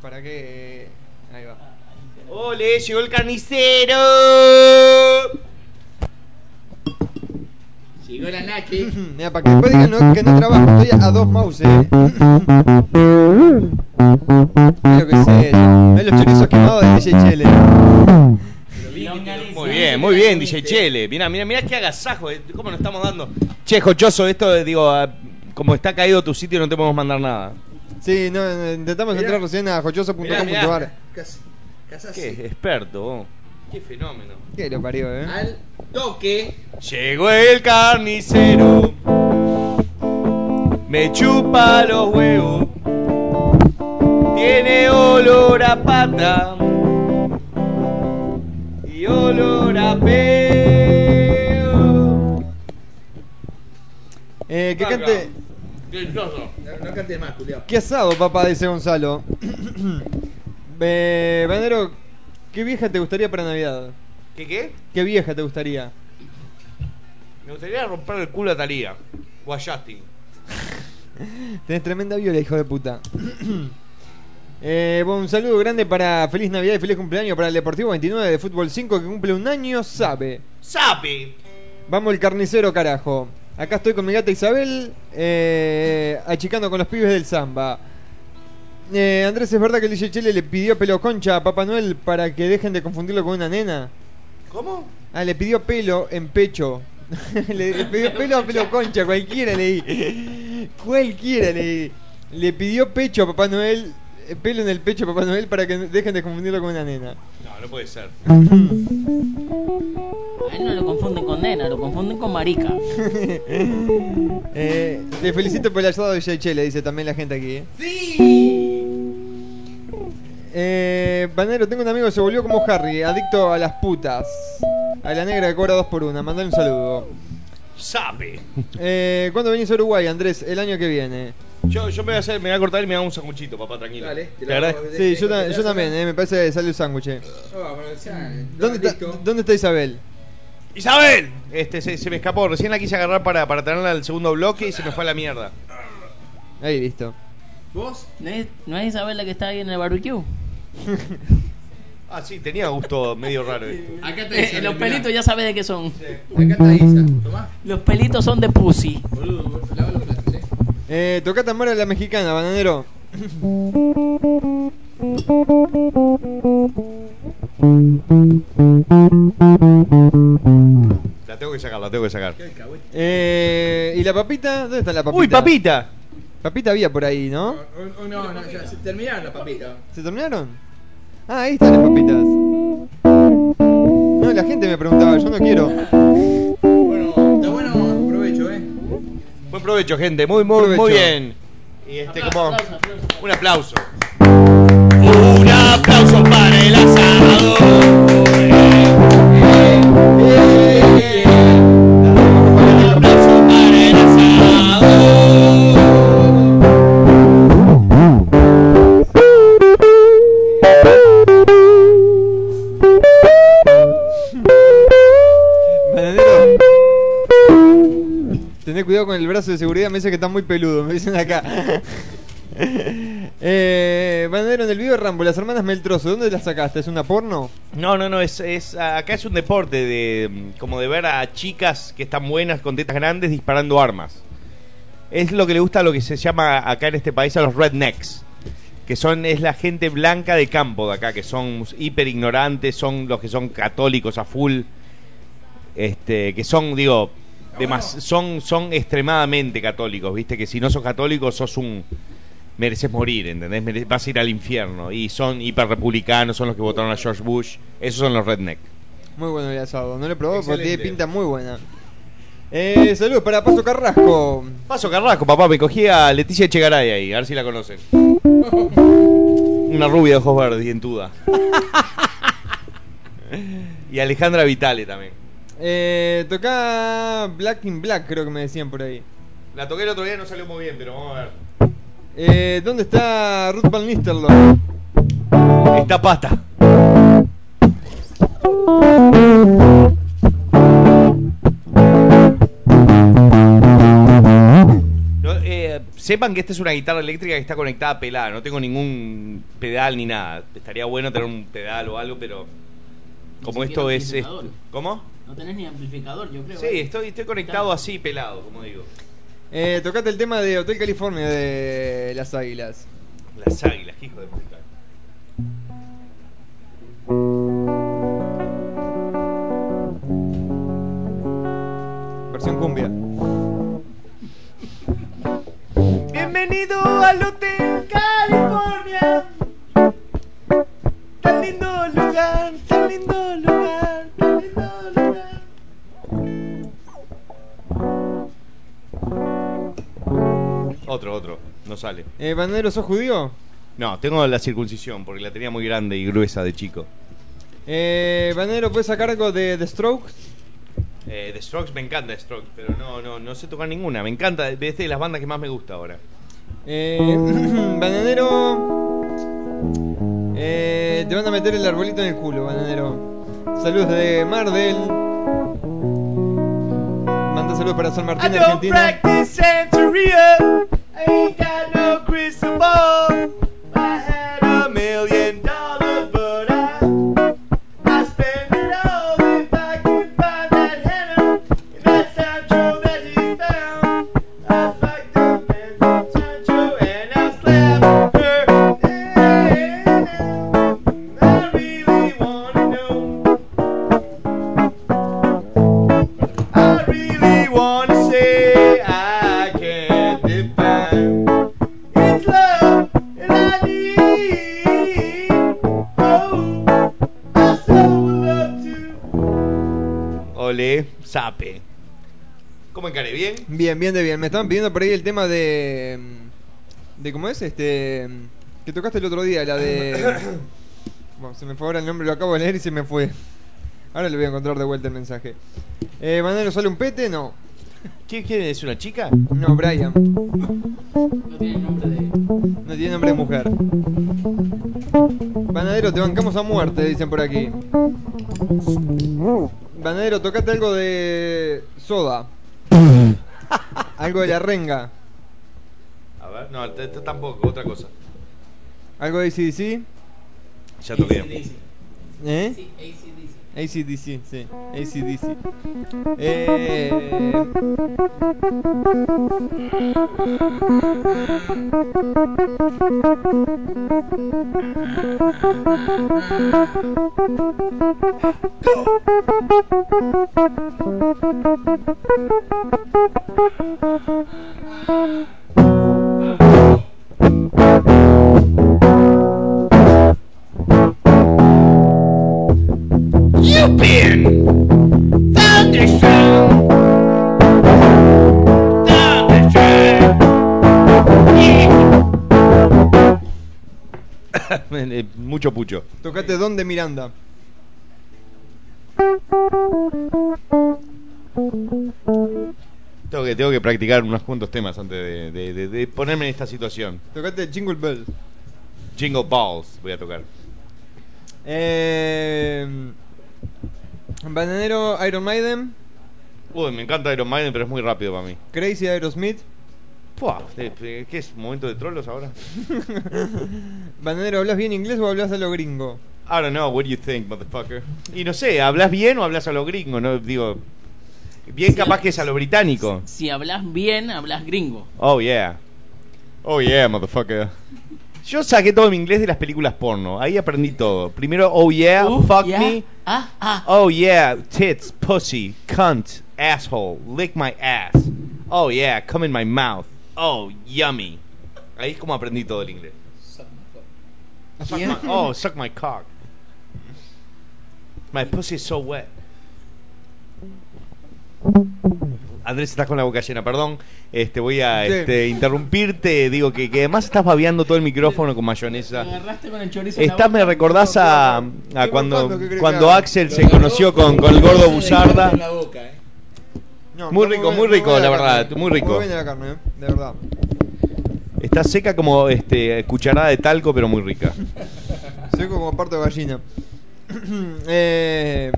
¿Para qué? Ahí va. ¡Ole! ¡Llegó el carnicero! Llegó la Naki. [LAUGHS] Mira, para que después digan no- que no trabajo, estoy a dos mouse, eh. [LAUGHS] Mira lo que es eso. Ves los chorizos quemados de DJ Chele. Muy bien, muy bien, DJ Chele. Mira, mira, mira qué agasajo. eh, ¿Cómo nos estamos dando? Che, Jochoso, esto, eh, digo, ah, como está caído tu sitio, no te podemos mandar nada. Sí, no, no, intentamos Mirá. entrar recién a Mirá, joyoso.com.ar. mirá. Qué experto, vos. Qué fenómeno. Qué lo parió, eh. Al toque. Llegó el carnicero. Me chupa los huevos. Tiene olor a pata. Y olor a peo. Eh, que cante. Delicioso. No, no cante más, Julio. Qué asado, papá, dice Gonzalo. [COUGHS] eh, Banero, ¿qué vieja te gustaría para Navidad? ¿Qué qué? ¿Qué vieja te gustaría? Me gustaría romper el culo a Talía. O a Justin. [LAUGHS] Tenés tremenda viola, hijo de puta. [CLEARS THROAT] Eh, bueno, un saludo grande para Feliz Navidad y feliz cumpleaños para el Deportivo 29 de Fútbol 5 que cumple un año, sabe. ¡Sabe! Vamos el carnicero, carajo. Acá estoy con mi gata Isabel, eh, achicando con los pibes del samba. Eh, Andrés, ¿es verdad que el DJ Chele le pidió pelo concha a Papá Noel para que dejen de confundirlo con una nena? ¿Cómo? Ah, le pidió pelo en pecho. [LAUGHS] le, le pidió pelo a pelo concha, cualquiera leí. Cualquiera leí. Le pidió pecho a Papá Noel, eh, pelo en el pecho a Papá Noel para que dejen de confundirlo con una nena. No, no puede ser. A él no lo confunden con nena, lo confunden con marica. [LAUGHS] Eh, te felicito por el asado de Jay Chele, dice también la gente aquí. ¿eh? Eh, Banero, tengo un amigo que se volvió como Harry, adicto a las putas. A la negra que cobra dos por una. Mandale un saludo. Sabe. Eh, ¿Cuándo venís a Uruguay, Andrés? El año que viene. Yo, yo me voy a hacer, me voy a cortar y me hago un sanguchito, papá, tranquilo. Dale, te ¿Te la hago. Sí, yo, ta- ¿Te yo das también, eh, me parece que sale el sándwich. eh. Oh, bueno, ya, ¿Dónde, está, listo. ¿Dónde está Isabel? ¡Isabel! Este, se, se me escapó, recién la quise agarrar para, para tenerla al segundo bloque y se me fue a la mierda. Ahí, listo. ¿Vos? ¿No es, ¿No es Isabel la que está ahí en el barbecue? [LAUGHS] Ah, sí, tenía gusto medio raro. Acá está Eh, los mirá. pelitos ya sabes de qué son. Acá está Isa. Tomá. Los pelitos son de pussy. Boludo, boludo, lava los platos, eh. Eh, toca Tamara la mexicana, bananero. La tengo que sacar, la tengo que sacar. Eh, ¿Y la papita? ¿Dónde está la papita? ¡Uy, papita! Papita había por ahí, ¿no? No, no, ya se terminaron las papitas. ¿Se terminaron? Ah, ahí están las papitas. No, la gente me preguntaba, yo no quiero. Bueno, está bueno, provecho, eh. Buen provecho, gente, muy, muy, Provecho. muy bien. Y este, como. Aplauso, aplauso. Un aplauso. Un aplauso para el asado. Un Tené cuidado con el brazo de seguridad, me dice que está muy peludo, me dicen acá. [LAUGHS] eh, Bananero, en el video de Rambo, las hermanas Meltroso, ¿dónde las sacaste? ¿Es una porno? No, no, no, es, es acá es un deporte de como de ver a chicas que están buenas con tetas grandes disparando armas. Es lo que le gusta a lo que se llama acá en este país a los rednecks, que son es la gente blanca de campo de acá, que son hiper ignorantes, son los que son católicos a full, este, que son digo, demas- son son extremadamente católicos, viste que si no sos católico sos un mereces morir, ¿entendés? Mere- vas a ir al infierno. Y son hiper republicanos, son los que votaron a George Bush. Esos son los redneck. Muy bueno el asado, no lo probado porque Excelente. tiene pinta muy buena. Eh, saludos para Paso Carrasco. Paso Carrasco, papá, me cogí a Leticia Echegaray ahí, a ver si la conocen. [LAUGHS] Una rubia de ojos verdes, dientuda. [LAUGHS] y Alejandra Vitale también. Eh, toca Black in Black, creo que me decían por ahí. La toqué el otro día y no salió muy bien, pero vamos a ver. Eh, ¿Dónde está Ruth Van Nistelrooy? Esta pata. No, eh, sepan que esta es una guitarra eléctrica que está conectada a pelada. No tengo ningún pedal ni nada. Estaría bueno tener un pedal o algo, pero como Ni esto es. ¿Cómo? No tenés ni amplificador, yo creo. Sí, ¿eh? estoy, estoy conectado así, pelado, como digo. Eh, tocate el tema de Hotel California de las Águilas. Las águilas, qué hijo de puta. Versión cumbia. Bienvenido al Hotel California. Tan lindo lugar, tan lindo lugar, tan lindo lugar. Otro, otro, no sale. Eh, Banero, ¿sos judío? No, tengo la circuncisión porque la tenía muy grande y gruesa de chico. Eh, Banero, ¿puedes sacar algo de The Strokes? Eh, The Strokes me encanta The Strokes, pero no, no, no sé tocar ninguna. Me encanta, es de las bandas que más me gusta ahora. Eh, [CLEARS THROAT] bananero. Eh, te van a meter el arbolito en el culo, bananero. Saludos de Mardel. Manda saludos para San Martín, Argentina. Sape. ¿Cómo encaré? ¿Bien? Bien, bien de bien. Me estaban pidiendo por ahí el tema de. de ¿Cómo es? Este. que tocaste el otro día, la de. [COUGHS] Bueno, se me fue ahora el nombre, lo acabo de leer y se me fue. Ahora le voy a encontrar de vuelta el mensaje. Eh, ¿sale un pete? No. ¿Quién, quién es? ¿Una chica? No, Brian. No tiene nombre de. No tiene nombre de mujer. Banadero, te bancamos a muerte, dicen por aquí. Banadero, tocate algo de soda. [LAUGHS] algo de la renga. A ver, no, t- t- tampoco, otra cosa. Algo de ACDC. Ya toqué. ¿Eh? Sí, ACDC. Sí. ACDC. Eh... [LAUGHS] Mucho pucho. Tocate Don de Miranda. Tengo que, tengo que practicar unos cuantos temas antes de, de- de- de ponerme en esta situación. Tocate Jingle Bell. Jingle Balls voy a tocar. Eh... Bananero Iron Maiden. Uy, me encanta Iron Maiden, pero es muy rápido para mí. Crazy Aerosmith. Puah, ¿Qué es? ¿Momento de trolos ahora? [LAUGHS] Bananero, ¿hablas bien inglés o hablas a lo gringo? I don't know, what do you think, motherfucker? Y no sé, ¿hablas bien o hablas a lo gringo? No, digo, bien capaz que es a lo británico. Si hablas bien, hablas gringo. Oh yeah. Oh yeah, motherfucker. Yo saqué todo mi inglés de las películas porno. Ahí aprendí todo. Primero, oh yeah, fuck yeah. me. Ah, ah. Oh yeah, tits, pussy, cunt, asshole, lick my ass. Oh yeah, come in my mouth. Oh, yummy. Ahí es como aprendí todo el inglés. Suck my- oh, suck my cock. My pussy is so wet. Andrés, estás con la boca llena, perdón. Este, voy a Sí. este, interrumpirte. Digo que, que además estás babeando todo el micrófono con mayonesa. Me agarraste con el chorizo. me recordás a, a cuando. Axel se conoció con, el gordo con- Buzarda. en la boca, eh. No, Muy rico, bien- muy rico, la verdad, muy rico. Muy la carne, eh, de verdad. Está seca como este, cucharada de talco, pero muy rica. [LAUGHS] Soy como parto de gallina. [CLEARS THROAT] eh,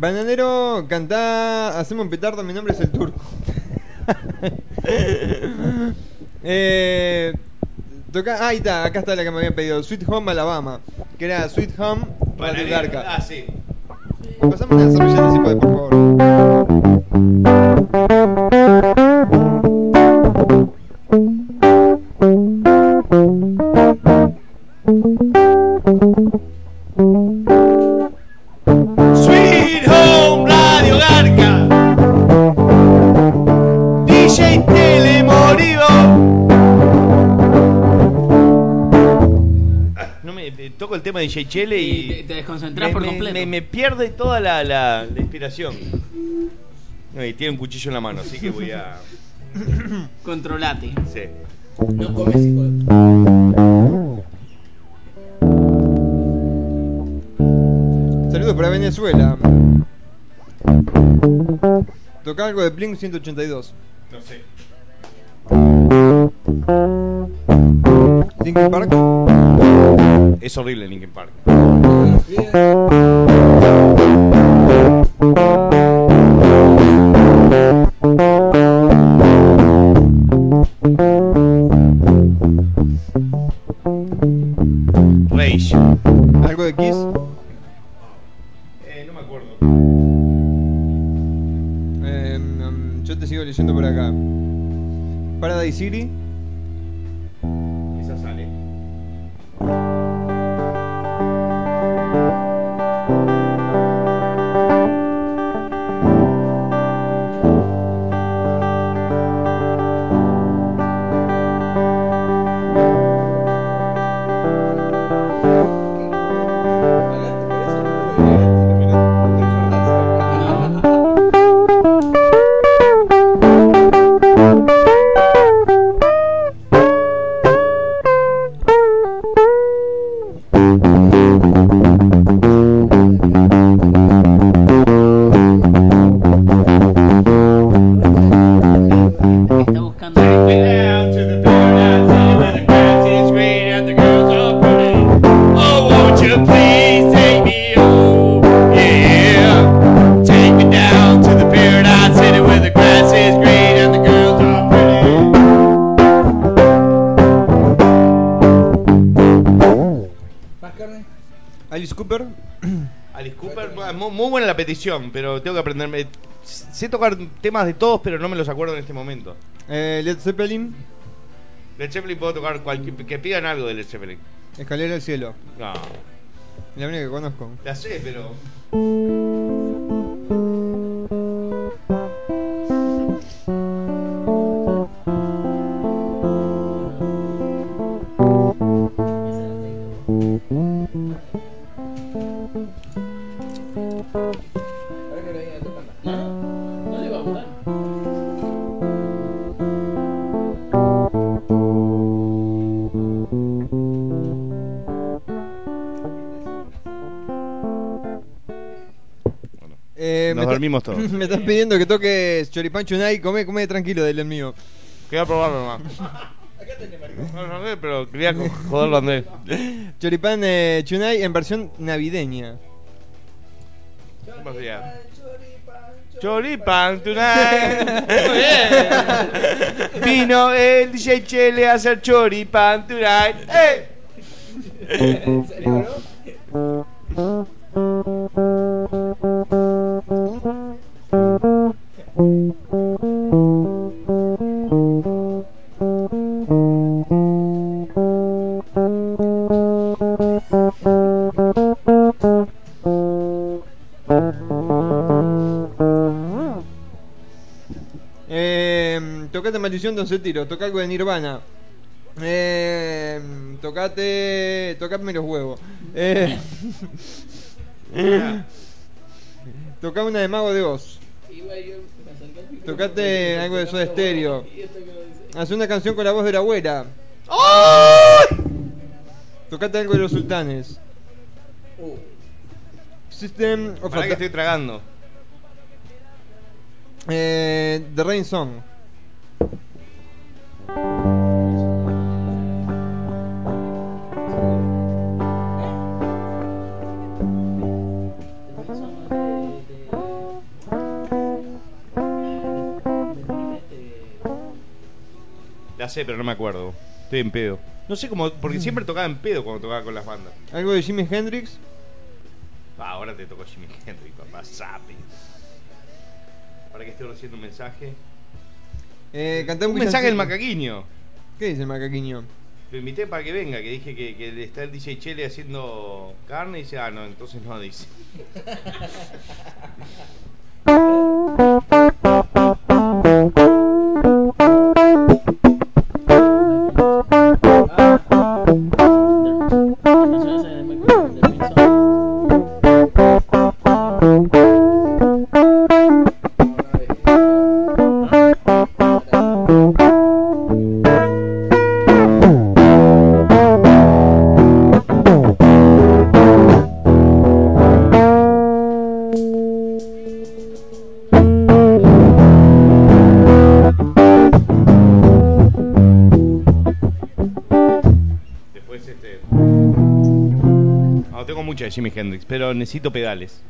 bananero, cantá, hacemos un petardo, mi nombre es el turco. [LAUGHS] eh, toca, ah, ahí está, acá está la que me habían pedido, Sweet Home Alabama, que era Sweet Home Garca. Ah, sí. Pasame una servilleta así, por favor. Tema de DJ Chele y. te- te desconcentrás me- por completo. Me, me pierde toda la, la- la inspiración. No, y tiene un cuchillo en la mano, así que voy a. [COUGHS] Controlate. Sí. No comes hijo de- Saludos para Venezuela. Toca algo de Blink 182. No sé. Linkin Park. Es horrible Linkin Park. Rage. Algo de Kiss. Eh, no me acuerdo. Eh, mm, yo te sigo leyendo por acá. Paradise City. Esa sale. Pero tengo que aprenderme. Sé tocar temas de todos, pero no me los acuerdo en este momento. Eh, Led Zeppelin. Led Zeppelin puedo tocar cualquier. que pidan algo de Led Zeppelin. Escalera al cielo. No. La única que conozco. La sé, pero. Dormimos todos. [LAUGHS] Me están pidiendo que toques Choripán Chunay. Come, come tranquilo del mío. Quería probarlo nomás. No, no sé, pero quería joderlo Andrés. Choripán eh, Chunay en versión navideña. ¿Cómo sería? Choripan tonight. Muy bien. [LAUGHS] Vino el DJ Chele a hacer choripan tonight. ¡Eh! ¿En serio, bro? Eh, tocate Maldición de 11 tiros. Toca algo de Nirvana. Eh, tocate. Tocadme los huevos. [LAUGHS] Eh, toca una de Mago de Oz me acerqué al micrófono. Tocate algo de Soda Stereo. Haz una canción con la voz de la abuela. Tocate algo de los sultanes. System of Para que estoy tragando. Eh, The Rain Song. Sé, pero no me acuerdo. Estoy en pedo. No sé cómo, porque siempre tocaba en pedo cuando tocaba con las bandas. Algo de Jimi Hendrix. Ah, ahora te tocó Jimmy Hendrix, papá. Sapi. Para que estoy recibiendo un mensaje. Eh, canté un Un mensaje del macaquiño. ¿Qué dice el macaquiño? Lo invité para que venga, que dije que, que está el DJ Chele haciendo carne y dice, ah, no, entonces no, dice. [LAUGHS] Después este. Ah, tengo mucha de Jimi Hendrix, pero necesito pedales.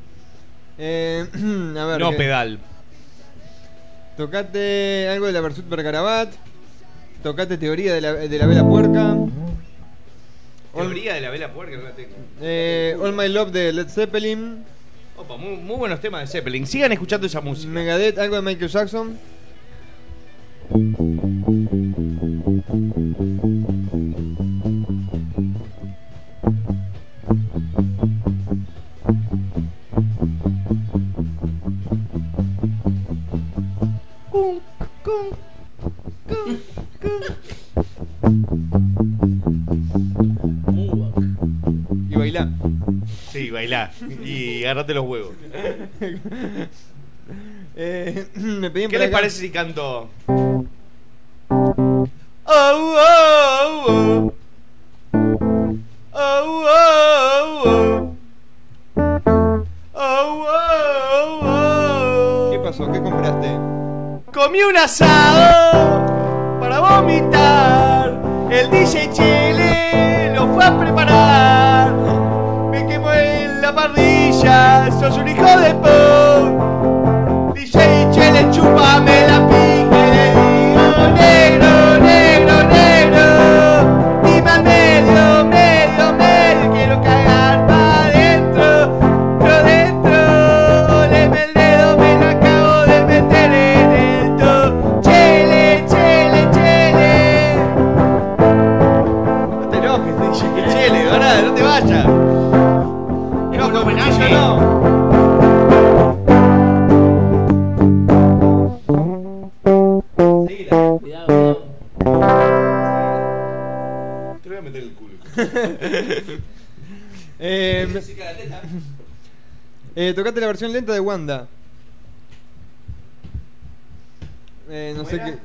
Eh, [CLEARS THROAT] a ver. No ¿qué? pedal. Tocate algo de la Versuit Bergarabat. Tocate teoría de la, de la vela puerca. Teoría de la vela puerca, no la tengo. Eh, All My Love de Led Zeppelin. Opa, muy, muy buenos temas de Zeppelin. Sigan escuchando esa música. Megadeth, algo de Michael Jackson. Sí, bailá. Y agarrate los huevos. [LAUGHS] Eh, [CLEARS THROAT] me ¿Qué les acá- parece si canto? Oh, oh, oh. Oh, oh, oh. Oh, oh, oh. ¿Qué pasó? ¿Qué compraste? Comí un asado para vomitar. El DJ Chile lo fue a preparar. Me quemó en la parrilla. Sos un hijo de po. DJ Chile, chúpame la [LAUGHS] Eh, eh, tocate la versión lenta de Wanda. Eh, no sé qué.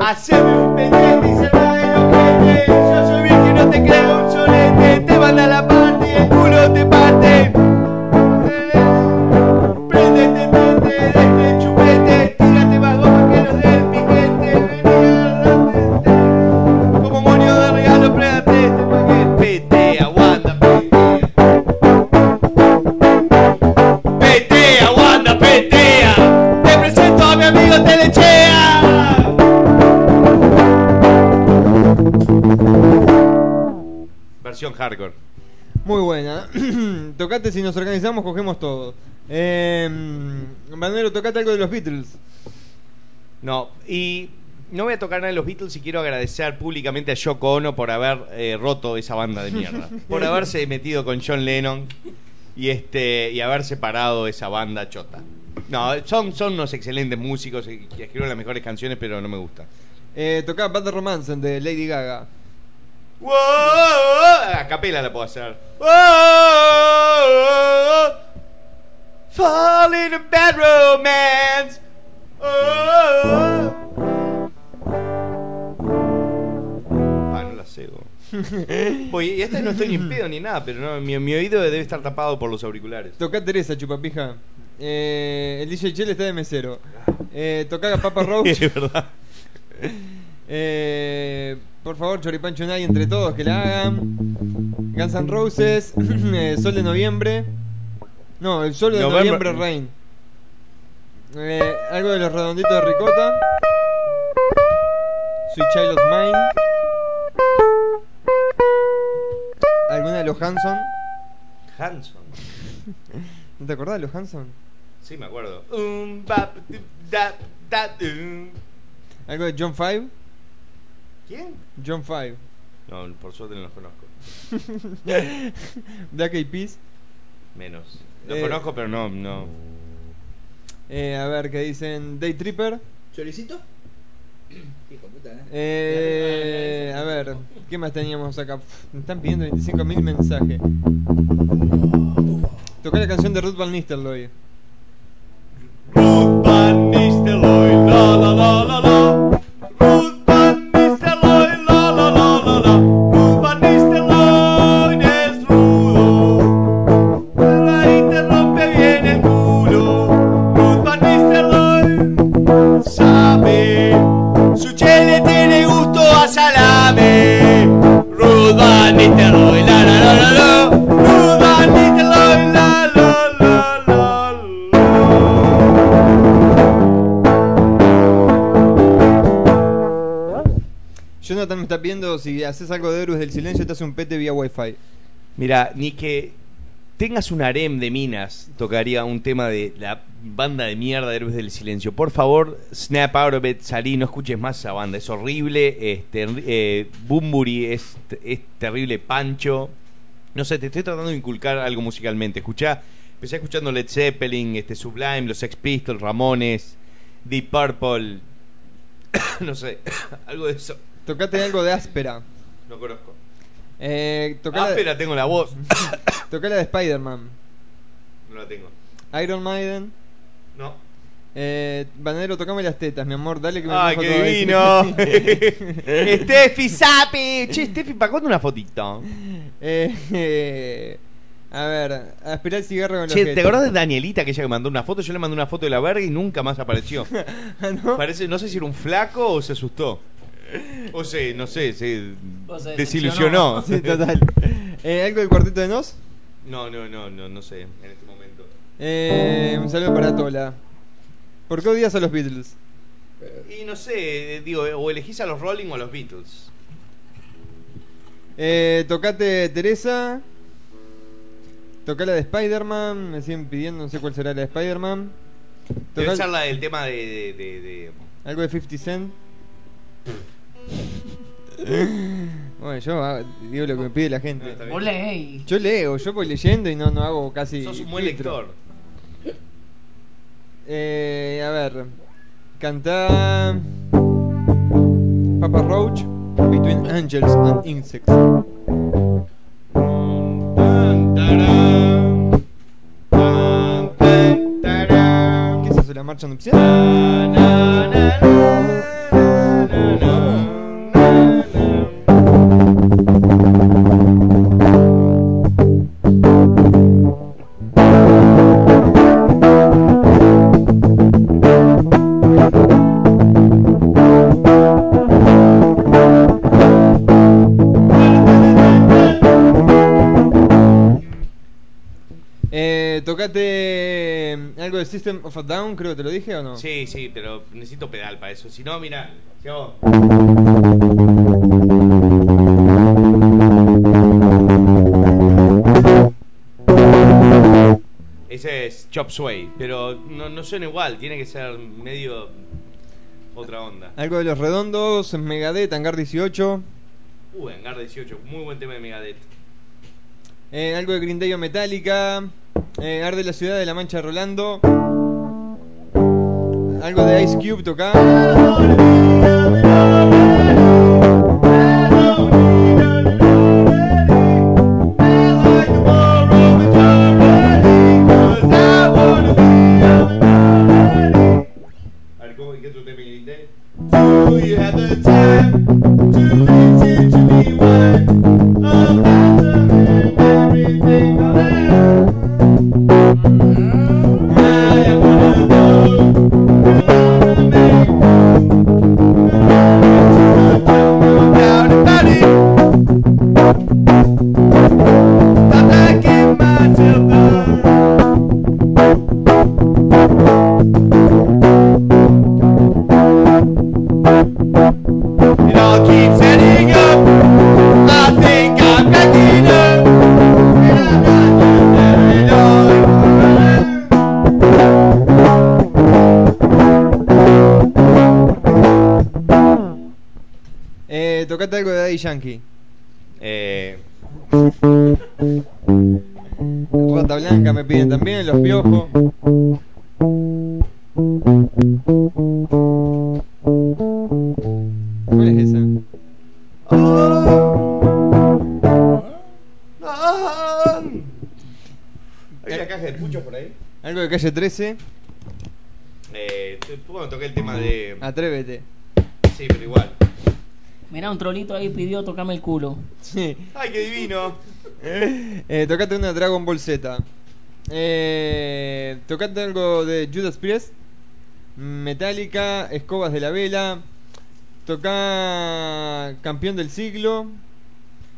Haceme un pendiente y se va el ojete. Yo soy virgen, no te creo un solete. Te manda la hardcore. Muy buena. [CLEARS THROAT] tocate si nos organizamos, cogemos todo. Eh, Banero, tocate algo de los Beatles. No, y no voy a tocar nada de los Beatles y quiero agradecer públicamente a Yoko Ono por haber eh, roto esa banda de mierda. [LAUGHS] por haberse metido con John Lennon y este y haber separado esa banda chota. No, son, son unos excelentes músicos y que escriben las mejores canciones, pero no me gusta. Eh, tocá Bad Romance de Lady Gaga. ¡Wow! A capela la puedo hacer. Fall in a bad romance. Oh. Ah, no la bo. [LAUGHS] Oye, y esta no estoy ni en pedo ni nada, pero no, mi, mi oído debe estar tapado por los auriculares. Tocá Teresa, chupapija. Eh, el DJ Chel está de mesero. Eh, tocá a Papa [LAUGHS] Roach. Es verdad. Eh, por favor, Choripán Chunay entre todos que la hagan. Guns N' Roses, [CLEARS THROAT] eh, Sol de Noviembre. No, el Sol de November- Noviembre Rain. Eh, algo de los redonditos de ricota. Sweet Child of Mine. ¿Alguna de los Hanson? Hanson. ¿No [LAUGHS] te acordás de los Hanson? Sí, me acuerdo. Um, bap, um. ¿Algo de John Five? ¿Quién? John Five. No, por suerte no los conozco. [LAUGHS] Black Eyed Peas. Menos. Los Eh, conozco, pero no, no. Eh, a ver, ¿qué dicen? Day Tripper. ¿Choricito? [CLEARS THROAT] Hijo de puta, ¿eh? Eh, a ver, ¿qué más teníamos acá? Pff, Me están pidiendo 25.000 mensajes. Toca la canción de Ruth Van Nistelrooy. Van Nistelrooy, la la la la la. Ruth Pidiendo si haces algo de Héroes del Silencio, te hace un pete vía Wi-Fi. Mira, ni que tengas un harem de minas, tocaría un tema de la banda de mierda de Héroes del Silencio. Por favor, snap out of it, salí, no escuches más esa banda. Es horrible. Este, Bumburi es, es terrible. Pancho. No sé, te estoy tratando de inculcar algo musicalmente. Escuchá, empecé escuchando Led Zeppelin, este, Sublime, los Sex Pistols, Ramones, Deep Purple. [COUGHS] no sé, [COUGHS] algo de eso. Tocate algo de áspera. No conozco. Eh, tocá Ah, la- espera, tengo la voz. [COUGHS] Tocá la de Spider-Man. No la tengo. Iron Maiden. No. Eh, Banadero, tocame las tetas, mi amor, dale que me ¡Ay, qué divino! [LAUGHS] Steffi Sapi. Che, Steffi, ¿para cuándo una fotito? Eh, eh, a ver, a esperar el cigarro con los Che, ¿te acordás de Danielita, que ella que mandó una foto? Yo le mandé una foto de la verga y nunca más apareció. [LAUGHS] ¿No? Parece, no sé si era un flaco o se asustó. [LAUGHS] O se, no sé, se desilusionó. Sí, total. Eh, ¿Algo del cuarteto de Nos? No, no, no, no, no sé, en este momento. Eh, un saludo para Tola. ¿Por qué odias a los Beatles? Y no sé, eh, digo, o elegís a los Rolling o a los Beatles. Eh, tocate Teresa. Toca la de Spider-Man. Me siguen pidiendo, no sé cuál será la de Spider-Man. Debe Tocá ser la del tema de... de, de- de- algo de 50 Cent. Bueno, yo ah, digo lo que me pide la gente. Vos leéis. Yo leo, yo voy leyendo y no, no hago casi. Sos un buen filtro. lector. Eh, a ver. Canta Papa Roach Between Angels and Insects. ¿Qué es eso? ¿La marcha nupcial? Of a Down, creo que te lo dije o no. Sí, sí, pero necesito pedal para eso. Si no, mira, si hago- Ese es Chop Sway, pero no, no suena igual, tiene que ser medio otra onda. Algo de los redondos, Megadeth, Hangar 18. Uh, Hangar 18, muy buen tema de Megadeth. Eh, algo de Green Day o Metallica. Eh, Arde la ciudad de la Mancha Rolando. Algo de Ice Cube toca. Yankee. Eh, Rata Blanca me piden también, Los Piojos. ¿Cuál es esa? ¿Hay una caja de puchos por ahí? Algo de calle 13. Trolito ahí pidió tocarme el culo. Sí. ¡Ay, qué divino! Eh, tocate una Dragon Ball Z. Eh, tocate algo de Judas Priest. Metallica, Escobas de la Vela. Toca Campeón del Siglo.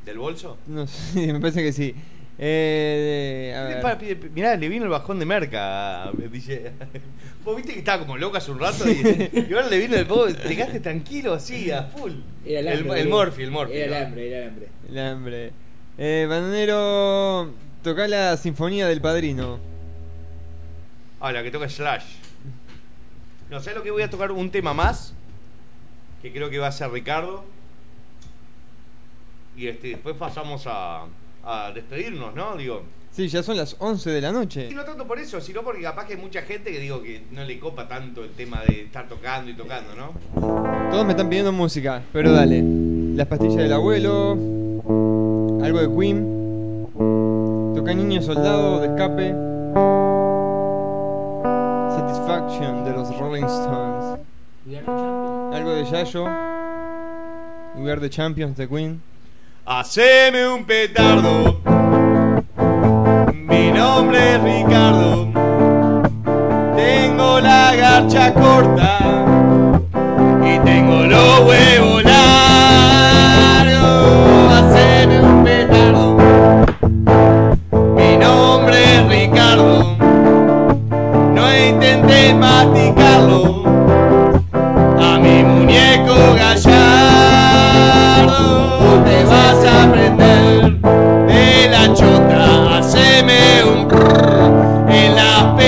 ¿Del bolso? No sé, [LAUGHS] me parece que sí. Eh, a ver. Mirá, le vino el bajón de merca. me dice. [LAUGHS] Vos viste que estaba como loco hace un rato y, y ahora le vino el vos te quedaste tranquilo así, a full. Era el el, hambre, el boludo. Morphy, el Morphy. Era el hambre, era el hambre. El hambre. Eh, Bananero, toca la Sinfonía del Padrino. Ah, la que toca Slash. No, ¿sabes lo que voy a tocar? Un tema más. Que creo que va a ser Ricardo. Y este, después pasamos a, a despedirnos, ¿no? Digo. Sí, ya son las 11 de la noche. Y no tanto por eso, sino porque capaz que hay mucha gente que digo que no le copa tanto el tema de estar tocando y tocando, ¿no? Todos me están pidiendo música, pero dale. Las pastillas del abuelo. Algo de Queen. Toca Niño Soldado de escape. Satisfaction de los Rolling Stones. Algo de Yayo. We Are the Champions de Queen. Haceme un petardo. Mi nombre es Ricardo. Tengo la garcha corta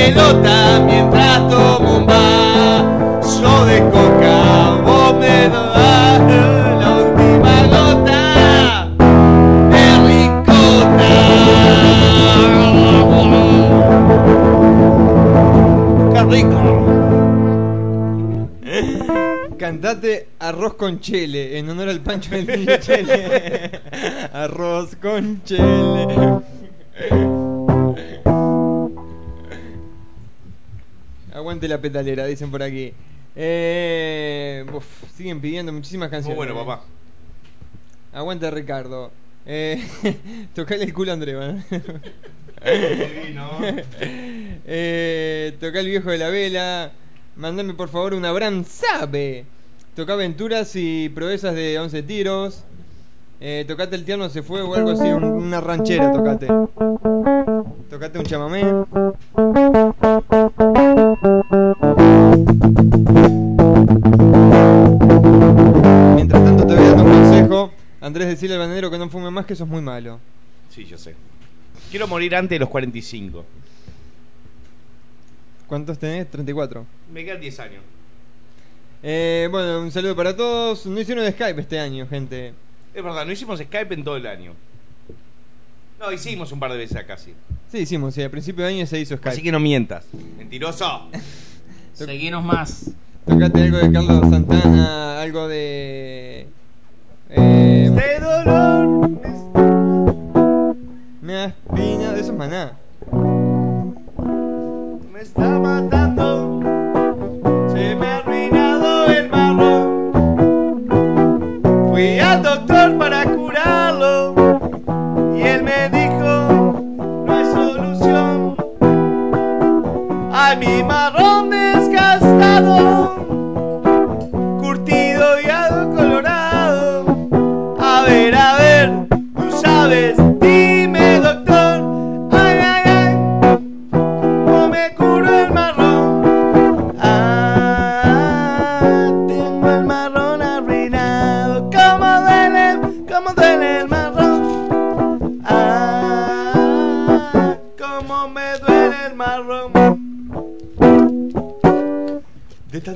pelota mientras tomo un vaso de coca. Vos me das la última gota de ricota. ¡Qué rico! Cantate arroz con chele en honor al pancho del DJ Chele. [LAUGHS] arroz con chele. Aguante la petalera, dicen por aquí. Eh, uf, siguen pidiendo muchísimas canciones. Muy bueno, papá. Aguante Ricardo. Eh, [LAUGHS] tocale el culo a. Divino. [LAUGHS] eh, toca el viejo de la vela. Mándame por favor un Abraham Sabe. Toca aventuras y proezas de 11 tiros. Eh, tocate el tierno se fue o algo así, un- una ranchera, tocate. Tocate un chamamé. Mientras tanto te voy dando un consejo. Andrés, decirle al bananero que no fume más, que eso es muy malo. Sí, yo sé. Quiero morir antes de los 45. ¿Cuántos tenés? 34. Me quedan 10 años. Eh, bueno, un saludo para todos. No hicieron Skype este año, gente. Es verdad, no hicimos Skype en todo el año. No, hicimos un par de veces acá, sí. Sí, hicimos, sí, a principio de año se hizo Skype. Así que no mientas. Mentiroso. [LAUGHS] Seguinos más. Tocate algo de Carlos Santana, algo de. Eh, Este dolor me has peinado. Eso es maná. me está matando. Mi marrón desgastado.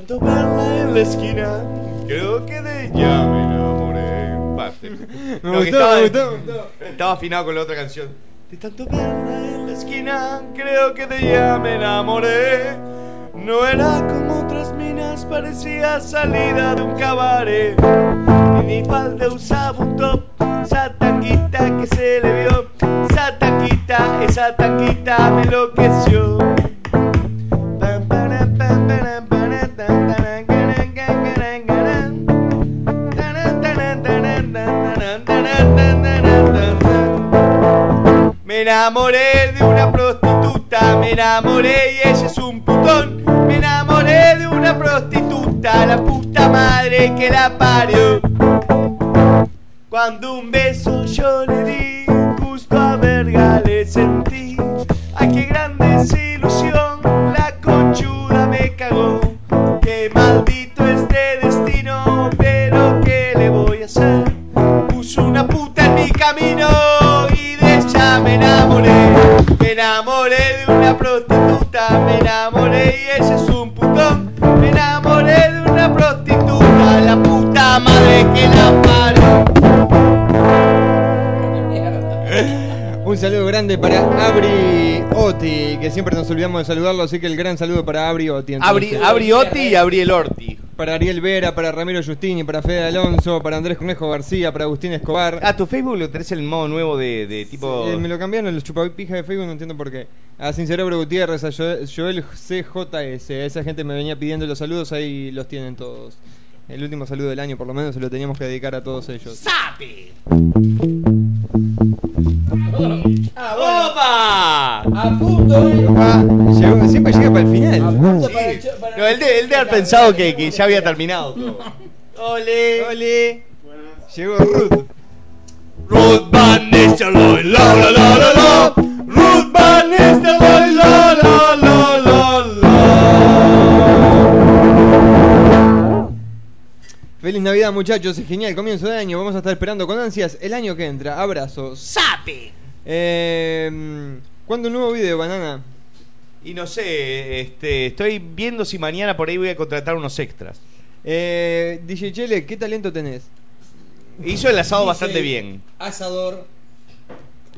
De tanto verla en la esquina, creo que de ella me enamoré. Parte. [LAUGHS] Me gustó, estaba- me gustó, me gustó. Estaba afinado con la otra canción. De tanto verla en la esquina, creo que de ella me enamoré. No era como otras minas, parecía salida de un cabaret. Y ni falda usaba un top, esa tanguita que se le vio. Esa tanguita, esa tanguita me enloqueció. Enamoré de una prostituta, me enamoré y ella es un putón. Me enamoré de una prostituta, la puta madre que la parió. Cuando un beso yo le di, justo a verga le sentí. Ay, qué gran desilusión, prostituta, me enamoré y ella es un putón. Me enamoré de una prostituta, la puta madre que la parió. Un saludo grande para Abri Oti, que siempre nos olvidamos de saludarlo, así que el gran saludo para Abri Oti. Abri. Abri Oti y Abriel Orti. Para Ariel Vera, para Ramiro Justini, para Fede Alonso, para Andrés Cornejo García, para Agustín Escobar. Ah, tu Facebook lo tenés el modo nuevo de, de tipo. Eh, me lo cambiaron los chupapijas de Facebook, no entiendo por qué. A Sin Cerebro Gutiérrez, a Joel, CJS, a esa gente me venía pidiendo los saludos, ahí los tienen todos. El último saludo del año, por lo menos, se lo teníamos que dedicar a todos ellos. ¡Sape! ¡Opa! A punto, eh. Ah, llegó- siempre llega para el A final. punto para el cho- para No, él de, él de haber pensado que, que ya había terminado. Ole, ole. Llegó Ruth. Ruth Van Nistelrooy, la la la la la. Ruth Van Nistelrooy, Feliz Navidad, muchachos. Es genial comienzo de año. Vamos a estar esperando con ansias el año que entra. Abrazos. ¡Sape! Eh, ¿Cuándo un nuevo video, banana? Y no sé, este, estoy viendo si mañana por ahí voy a contratar unos extras. Eh, DJ Chele, ¿qué talento tenés? Hizo el asado Dice, bastante bien. Asador.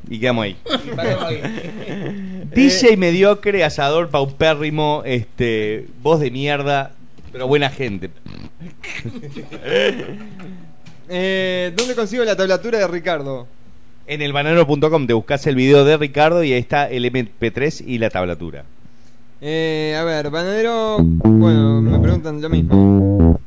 Y quedamos ahí. [LAUGHS] Y paremos ahí. [LAUGHS] DJ mediocre, asador paupérrimo, este, voz de mierda. Pero buena gente. [LAUGHS] Eh, ¿Dónde consigo la tablatura de Ricardo? En el bananero.com te buscas el video de Ricardo y ahí está el MP3 y la tablatura. Eh, a ver, Banadero. Bueno, me preguntan lo mismo.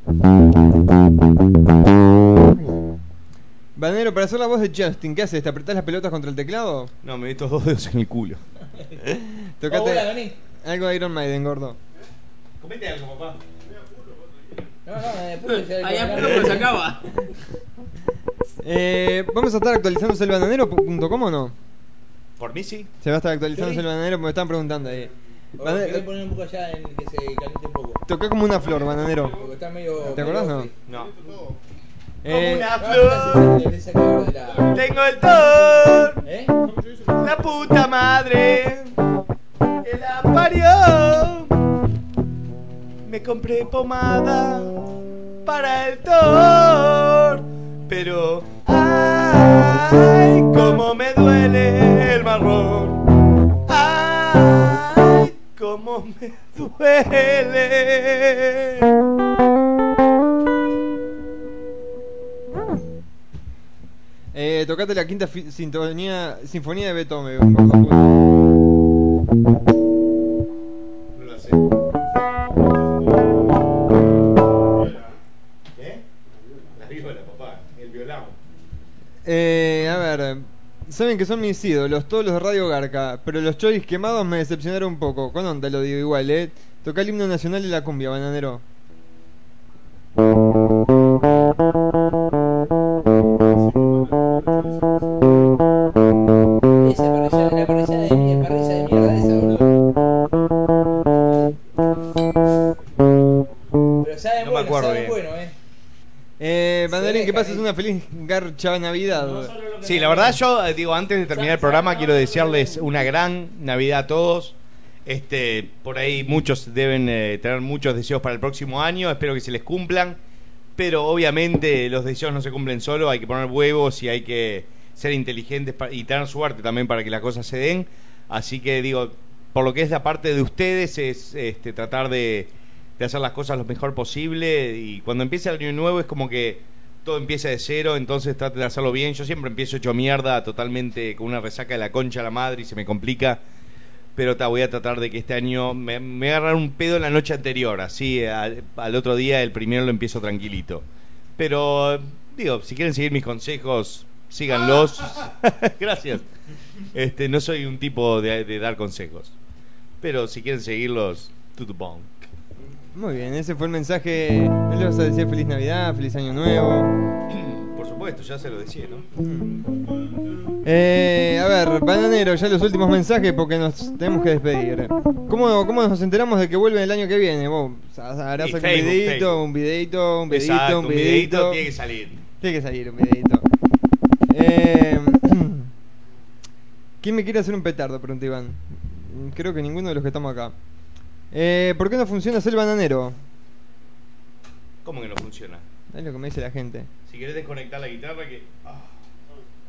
Banadero, para hacer la voz de Justin, ¿qué haces? ¿Te apretás las pelotas contra el teclado? No, me meto dos dedos en el culo. Tocate Hola, vení. algo de Iron Maiden, gordo. Comete algo, papá. No, no, [LAUGHS] ya- Ahí apuro, pero se acaba. Eh, ¿Vamos a estar actualizándose el bananero.com o no? Por mí sí. Se va a estar actualizándose el bananero, me están preguntando ahí. O Bananero- Voy a poner un poco allá en que se caliente un poco. Toca como una flor, bananero. Porque está medio. ¿Te acordás, no? No. Eh, una flor. de la. Tengo el don. ¿Eh? La puta madre. Que la parió. Me compré pomada para el Thor. Pero. ¡Ay! Cómo me duele el marrón. ¡Ay! Cómo me duele. eh, tocate la quinta sintonía, sinfonía de Beethoven, Eh, a ver, saben que son mis ídolos, todos los de Radio Garca, pero los choice quemados me decepcionaron un poco. Con onda lo digo igual, eh. Toca el himno nacional de la cumbia, bananero. Banderín, Sí, que pases una feliz garcha Navidad. Sí, la verdad yo eh, digo antes de terminar el programa quiero desearles una gran Navidad a todos. Este, por ahí muchos deben eh, tener muchos deseos para el próximo año, espero que se les cumplan, pero obviamente los deseos no se cumplen solo, hay que poner huevos y hay que ser inteligentes y tener suerte también para que las cosas se den. Así que digo, por lo que es la parte de ustedes es este, tratar de, de hacer las cosas lo mejor posible. Y cuando empieza el año nuevo es como que todo empieza de cero, entonces traten de hacerlo bien. Yo siempre empiezo hecho mierda, totalmente con una resaca de la concha a la madre y se me complica. Pero ta, voy a tratar de que este año me, me voy a agarrar un pedo la noche anterior, así al, al otro día, el primero lo empiezo tranquilito. Pero, digo, si quieren seguir mis consejos, síganlos. [LAUGHS] Gracias. Este, no soy un tipo de, de dar consejos. Pero si quieren seguirlos, to the bone. Muy bien, ese fue el mensaje. ¿No le vas a decir feliz Navidad, feliz Año Nuevo? [CLEARS THROAT] Por supuesto, ya se lo decía, ¿no? Eh, a ver, bananero, ya los últimos mensajes porque nos tenemos que despedir. ¿Cómo, cómo nos enteramos de que vuelven el año que viene? Vos harás Facebook, videito, un videito, un videito, un un videito. videito tiene que salir. Tiene que salir un videito. Eh, [CLEARS THROAT] ¿Quién me quiere hacer un petardo? Pregunta Iván. Creo que ninguno de los que estamos acá. Eh, ¿Por qué no funciona ser bananero? ¿Cómo que no funciona? Es lo que me dice la gente. Si querés desconectar la guitarra, que. Ah,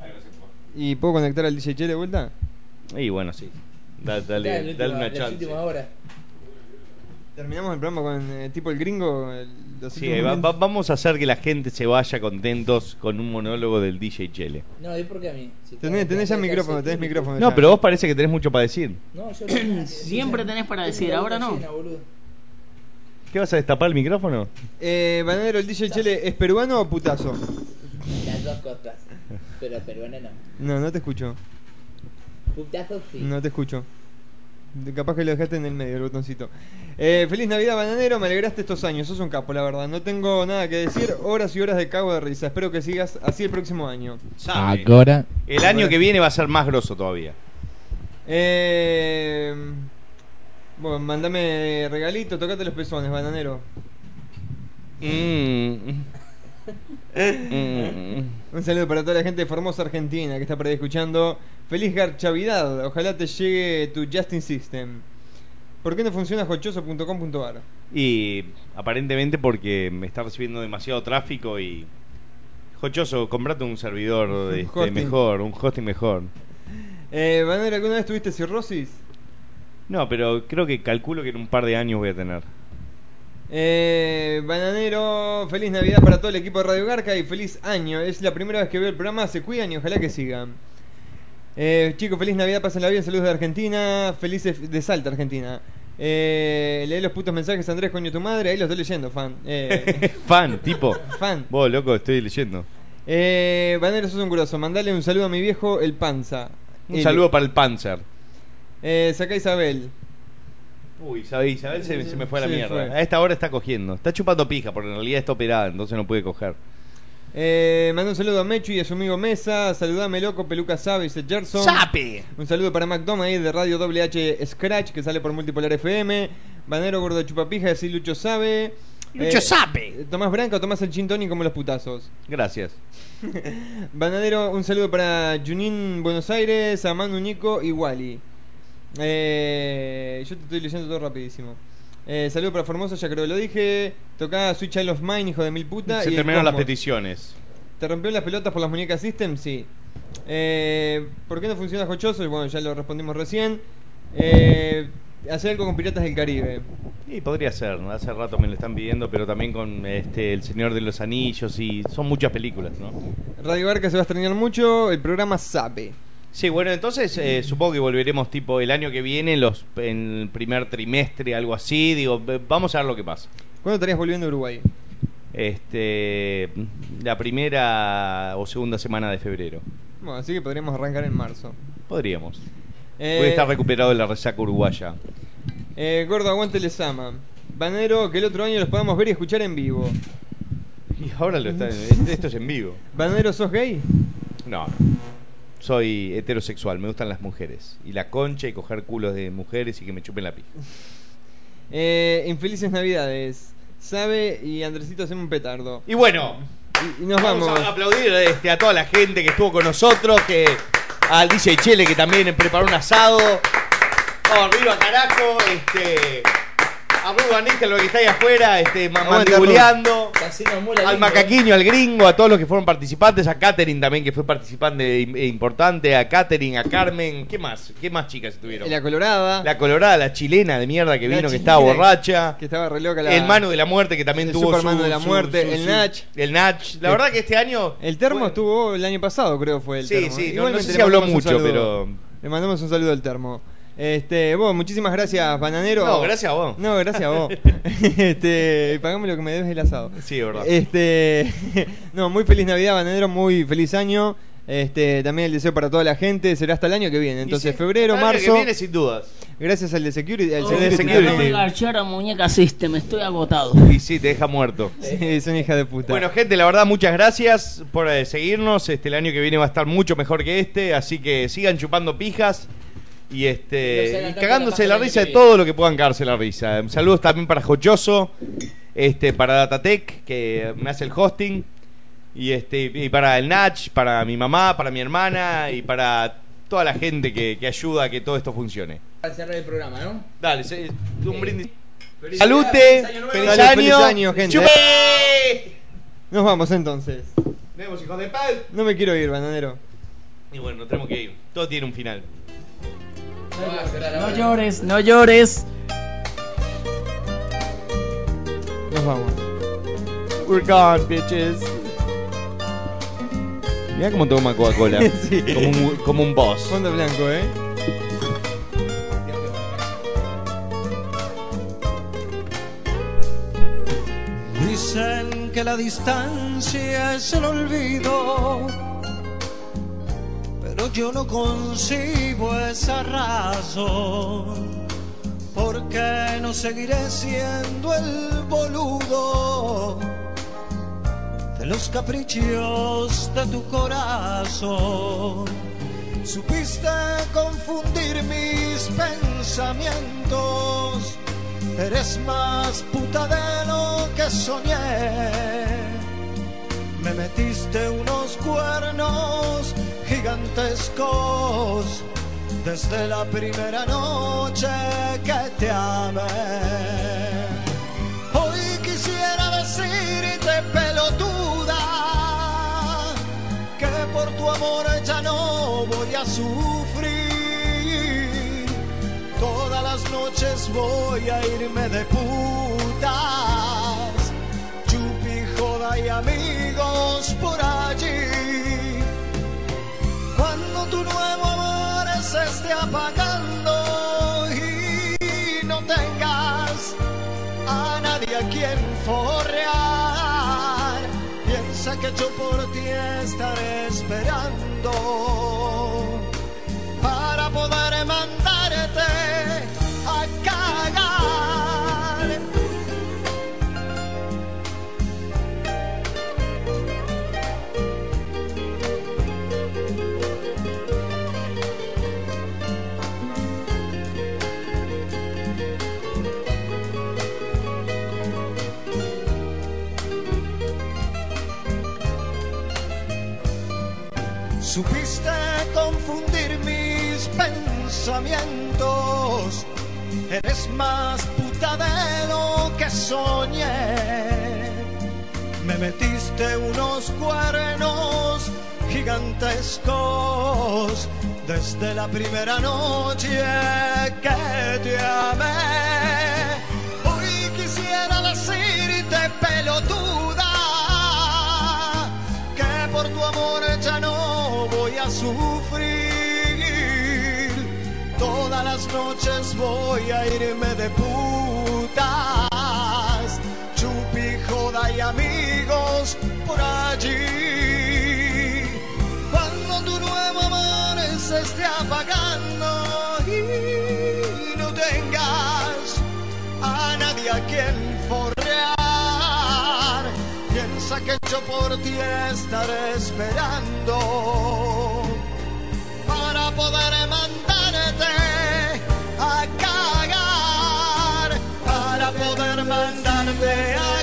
ahí no se puede. ¿Y puedo conectar al DJ Che de vuelta? Y bueno, sí. Da- dale, Dale, dale última- una las chance. últimas horas. Terminamos el programa con eh, tipo el gringo. el- los Sí, últimos va- momentos. va- vamos a hacer que la gente se vaya contentos con un monólogo del DJ Chele. No, ¿y por qué a mí? Si Tenés, tenés ya micrófono, tenés micrófono. No, ya. pero vos parece que tenés mucho para decir. No, yo no. Siempre tenés para Tengo decir, la ahora boca no. llena, boludo. ¿Qué vas a destapar el micrófono? Eh, Bananero, el DJ Chele, ¿es peruano o putazo? Las dos cosas. Pero peruana no. No, no te escucho. Putazo sí. No te escucho. Capaz que lo dejaste en el medio, el botoncito. Eh, feliz Navidad, bananero. Me alegraste estos años. Sos un capo, la verdad. No tengo nada que decir. Horas y horas de cago de risa. Espero que sigas así el próximo año. Sabe. Ahora. El año que viene va a ser más grosso todavía. Eh, bueno, mandame regalito. Tocate los pezones, bananero. Mm. [LAUGHS] Un saludo para toda la gente de Formosa Argentina que está por ahí escuchando. Feliz Garchavidad. Ojalá te llegue tu Justin System. ¿Por qué no funciona jochoso.com.ar? Y aparentemente porque me está recibiendo demasiado tráfico y. Jochoso, comprate un servidor este, hosting. mejor, un hosting mejor. Eh, Bananero, ¿alguna vez tuviste cirrosis? No, pero creo que calculo que en un par de años voy a tener. Eh, Bananero, feliz Navidad para todo el equipo de Radio Garca y feliz año. Es la primera vez que veo el programa, se cuidan y ojalá que sigan. Eh, chicos, feliz Navidad, pásenla bien, saludos de Argentina, felices de Salta, Argentina. Eh, lee los putos mensajes, Andrés, coño tu madre, ahí lo estoy leyendo, fan. Eh, [LAUGHS] Fan, tipo. Fan. Vos, loco, estoy leyendo. eh, Bananero, sos un grosso, mandale un saludo a mi viejo, el Panza. Un El- saludo para el Panzer. Eh, Sacá Isabel. Uy, Isabel, Isabel se, se me fue a la Sí, mierda. fue. A esta hora está cogiendo. Está chupando pija, porque en realidad está operada, entonces no puede coger. Eh, manda un saludo a Mechu y a su amigo Mesa. Saludame, loco, Peluca Sabe, dice Gerson. ¡Sape! Un saludo para McDonald ahí de Radio WH Scratch, que sale por Multipolar FM. Banero Gordo Chupapija, así Lucho Sabe. Lucho Sabe. ¿Tomás branca o tomás el gin tonic como los putazos? Gracias. [LAUGHS] Banadero, un saludo para Junín Buenos Aires, a Manu Nico y Wally. Eh, yo te estoy leyendo todo rapidísimo. Eh, saludo para Formosa, ya creo que lo dije. Tocá Switch Child of Mine, hijo de mil puta. Se y terminaron las peticiones. ¿Te rompió las pelotas por las muñecas System? Sí. Eh, ¿Por qué no funciona Jochoso? Bueno, ya lo respondimos recién. Eh, hacer algo con Piratas del Caribe. Y podría ser, ¿no? hace rato me lo están pidiendo, pero también con este El Señor de los Anillos y son muchas películas, ¿no? Radio Barca se va a extrañar mucho. El programa Sabe. Sí, bueno, entonces eh, supongo que volveremos tipo el año que viene, en los, en el primer trimestre, algo así. Digo, vamos a ver lo que pasa. ¿Cuándo estarías volviendo a Uruguay? Este, la primera o segunda semana de febrero. Bueno, así que podríamos arrancar en marzo. Podríamos. Eh, Puede estar recuperado de la resaca uruguaya. Eh, gordo, aguante les ama. Banero, que el otro año los podamos ver y escuchar en vivo. Y ahora lo está, [LAUGHS] esto esto es en vivo. Banero, ¿sos gay? No. Soy heterosexual, me gustan las mujeres. Y la concha y coger culos de mujeres y que me chupen la pija. [LAUGHS] Eh, infelices Navidades. Sabe y Andresito hacemos un petardo. Y bueno, Y, y nos vamos. a aplaudir este, a toda la gente que estuvo con nosotros, que al DJ Chele que también preparó un asado. Vamos arriba, carajo. Este, a Rudo Anita, lo que está ahí afuera, este, ma- Aguanta, mandibuleando. Casino Mula Al macaquiño, al gringo, a todos los que fueron participantes, a Katherine también, que fue participante im- e importante, a Katherine, a Carmen, ¿qué más? ¿Qué más chicas estuvieron? La Colorada. La colorada, la chilena de mierda que La vino, que chilena estaba borracha. Que estaba re loca la... El Manu de la Muerte, que también el tuvo Superman su- de la su- Muerte, su- el su- Nach. El Nach. La verdad que este año... El termo estuvo el año pasado, creo fue el Sí, termo. sí, no- no sé le si habló mandamos un mucho, saludo. pero- Le mandamos un saludo al termo. Este, vos, muchísimas gracias, bananero. No, gracias a vos. No, gracias a vos. [LAUGHS] este, pagame lo que me debes el asado. Sí, verdad. Este, [LAUGHS] no, muy feliz Navidad, bananero, muy feliz año. Este, también el deseo para toda la gente será hasta el año que viene. Entonces, sí, febrero, el año marzo. que viene, sin dudas. Gracias al de Security, al Oh, security. me voy a enganchar a muñeca System, estoy agotado. Y sí, te deja muerto. Sí, es una hija de puta. Bueno, gente, la verdad, muchas gracias por eh, seguirnos. Este, el año que viene va a estar mucho mejor que este, así que sigan chupando pijas y este y cagándose la risa de todo lo que puedan cagarse la risa. Saludos también para Jochoso, este, para Datatec, que me hace el hosting, y este, y para el Nach, para mi mamá, para mi hermana y para toda la gente que, que ayuda a que todo esto funcione. Para cerrar el programa, ¿no? Dale, se- un brindis. Feliz Salute, feliz año nuevo. feliz año, feliz año, gente. ¡Chupe! Nos vamos entonces. Vemos, hijos de pal. No me quiero ir, bananero. Y bueno, nos tenemos que ir. Todo tiene un final. No llores, no llores. Nos vamos. We're gone, bitches. Mira cómo toma Coca-Cola. [LAUGHS] Sí. como, un, como un boss. Fondo blanco, ¿eh? Dicen que la distancia es el olvido, pero yo no concibo esa razón. Porque no seguiré siendo el boludo de los caprichos de tu corazón. Supiste confundir mis pensamientos. Eres más puta que soñé. Me metiste unos cuernos gigantescos desde la primera noche que te amé. Hoy quisiera decirte pelotuda que por tu amor ya no voy a sufrir. Todas las noches voy a irme de puta hay amigos por allí. Tu nuevo amor se esté apagando y no tengas a nadie a quien forrear, piensa que yo por ti estaré esperando para poder mandarte Eres más puta de lo que soñé. Me metiste unos cuernos gigantescos desde la primera noche que te amé. Hoy quisiera decirte pelotuda que por tu amor ya no voy a sufrir. Todas las noches voy a irme de putas, chupi, joda y amigos por allí. Cuando tu nuevo amor se esté apagando y no tengas a nadie a quien forrear, piensa que yo por ti estaré esperando para poder mandarte a cagar, para poder mandarte a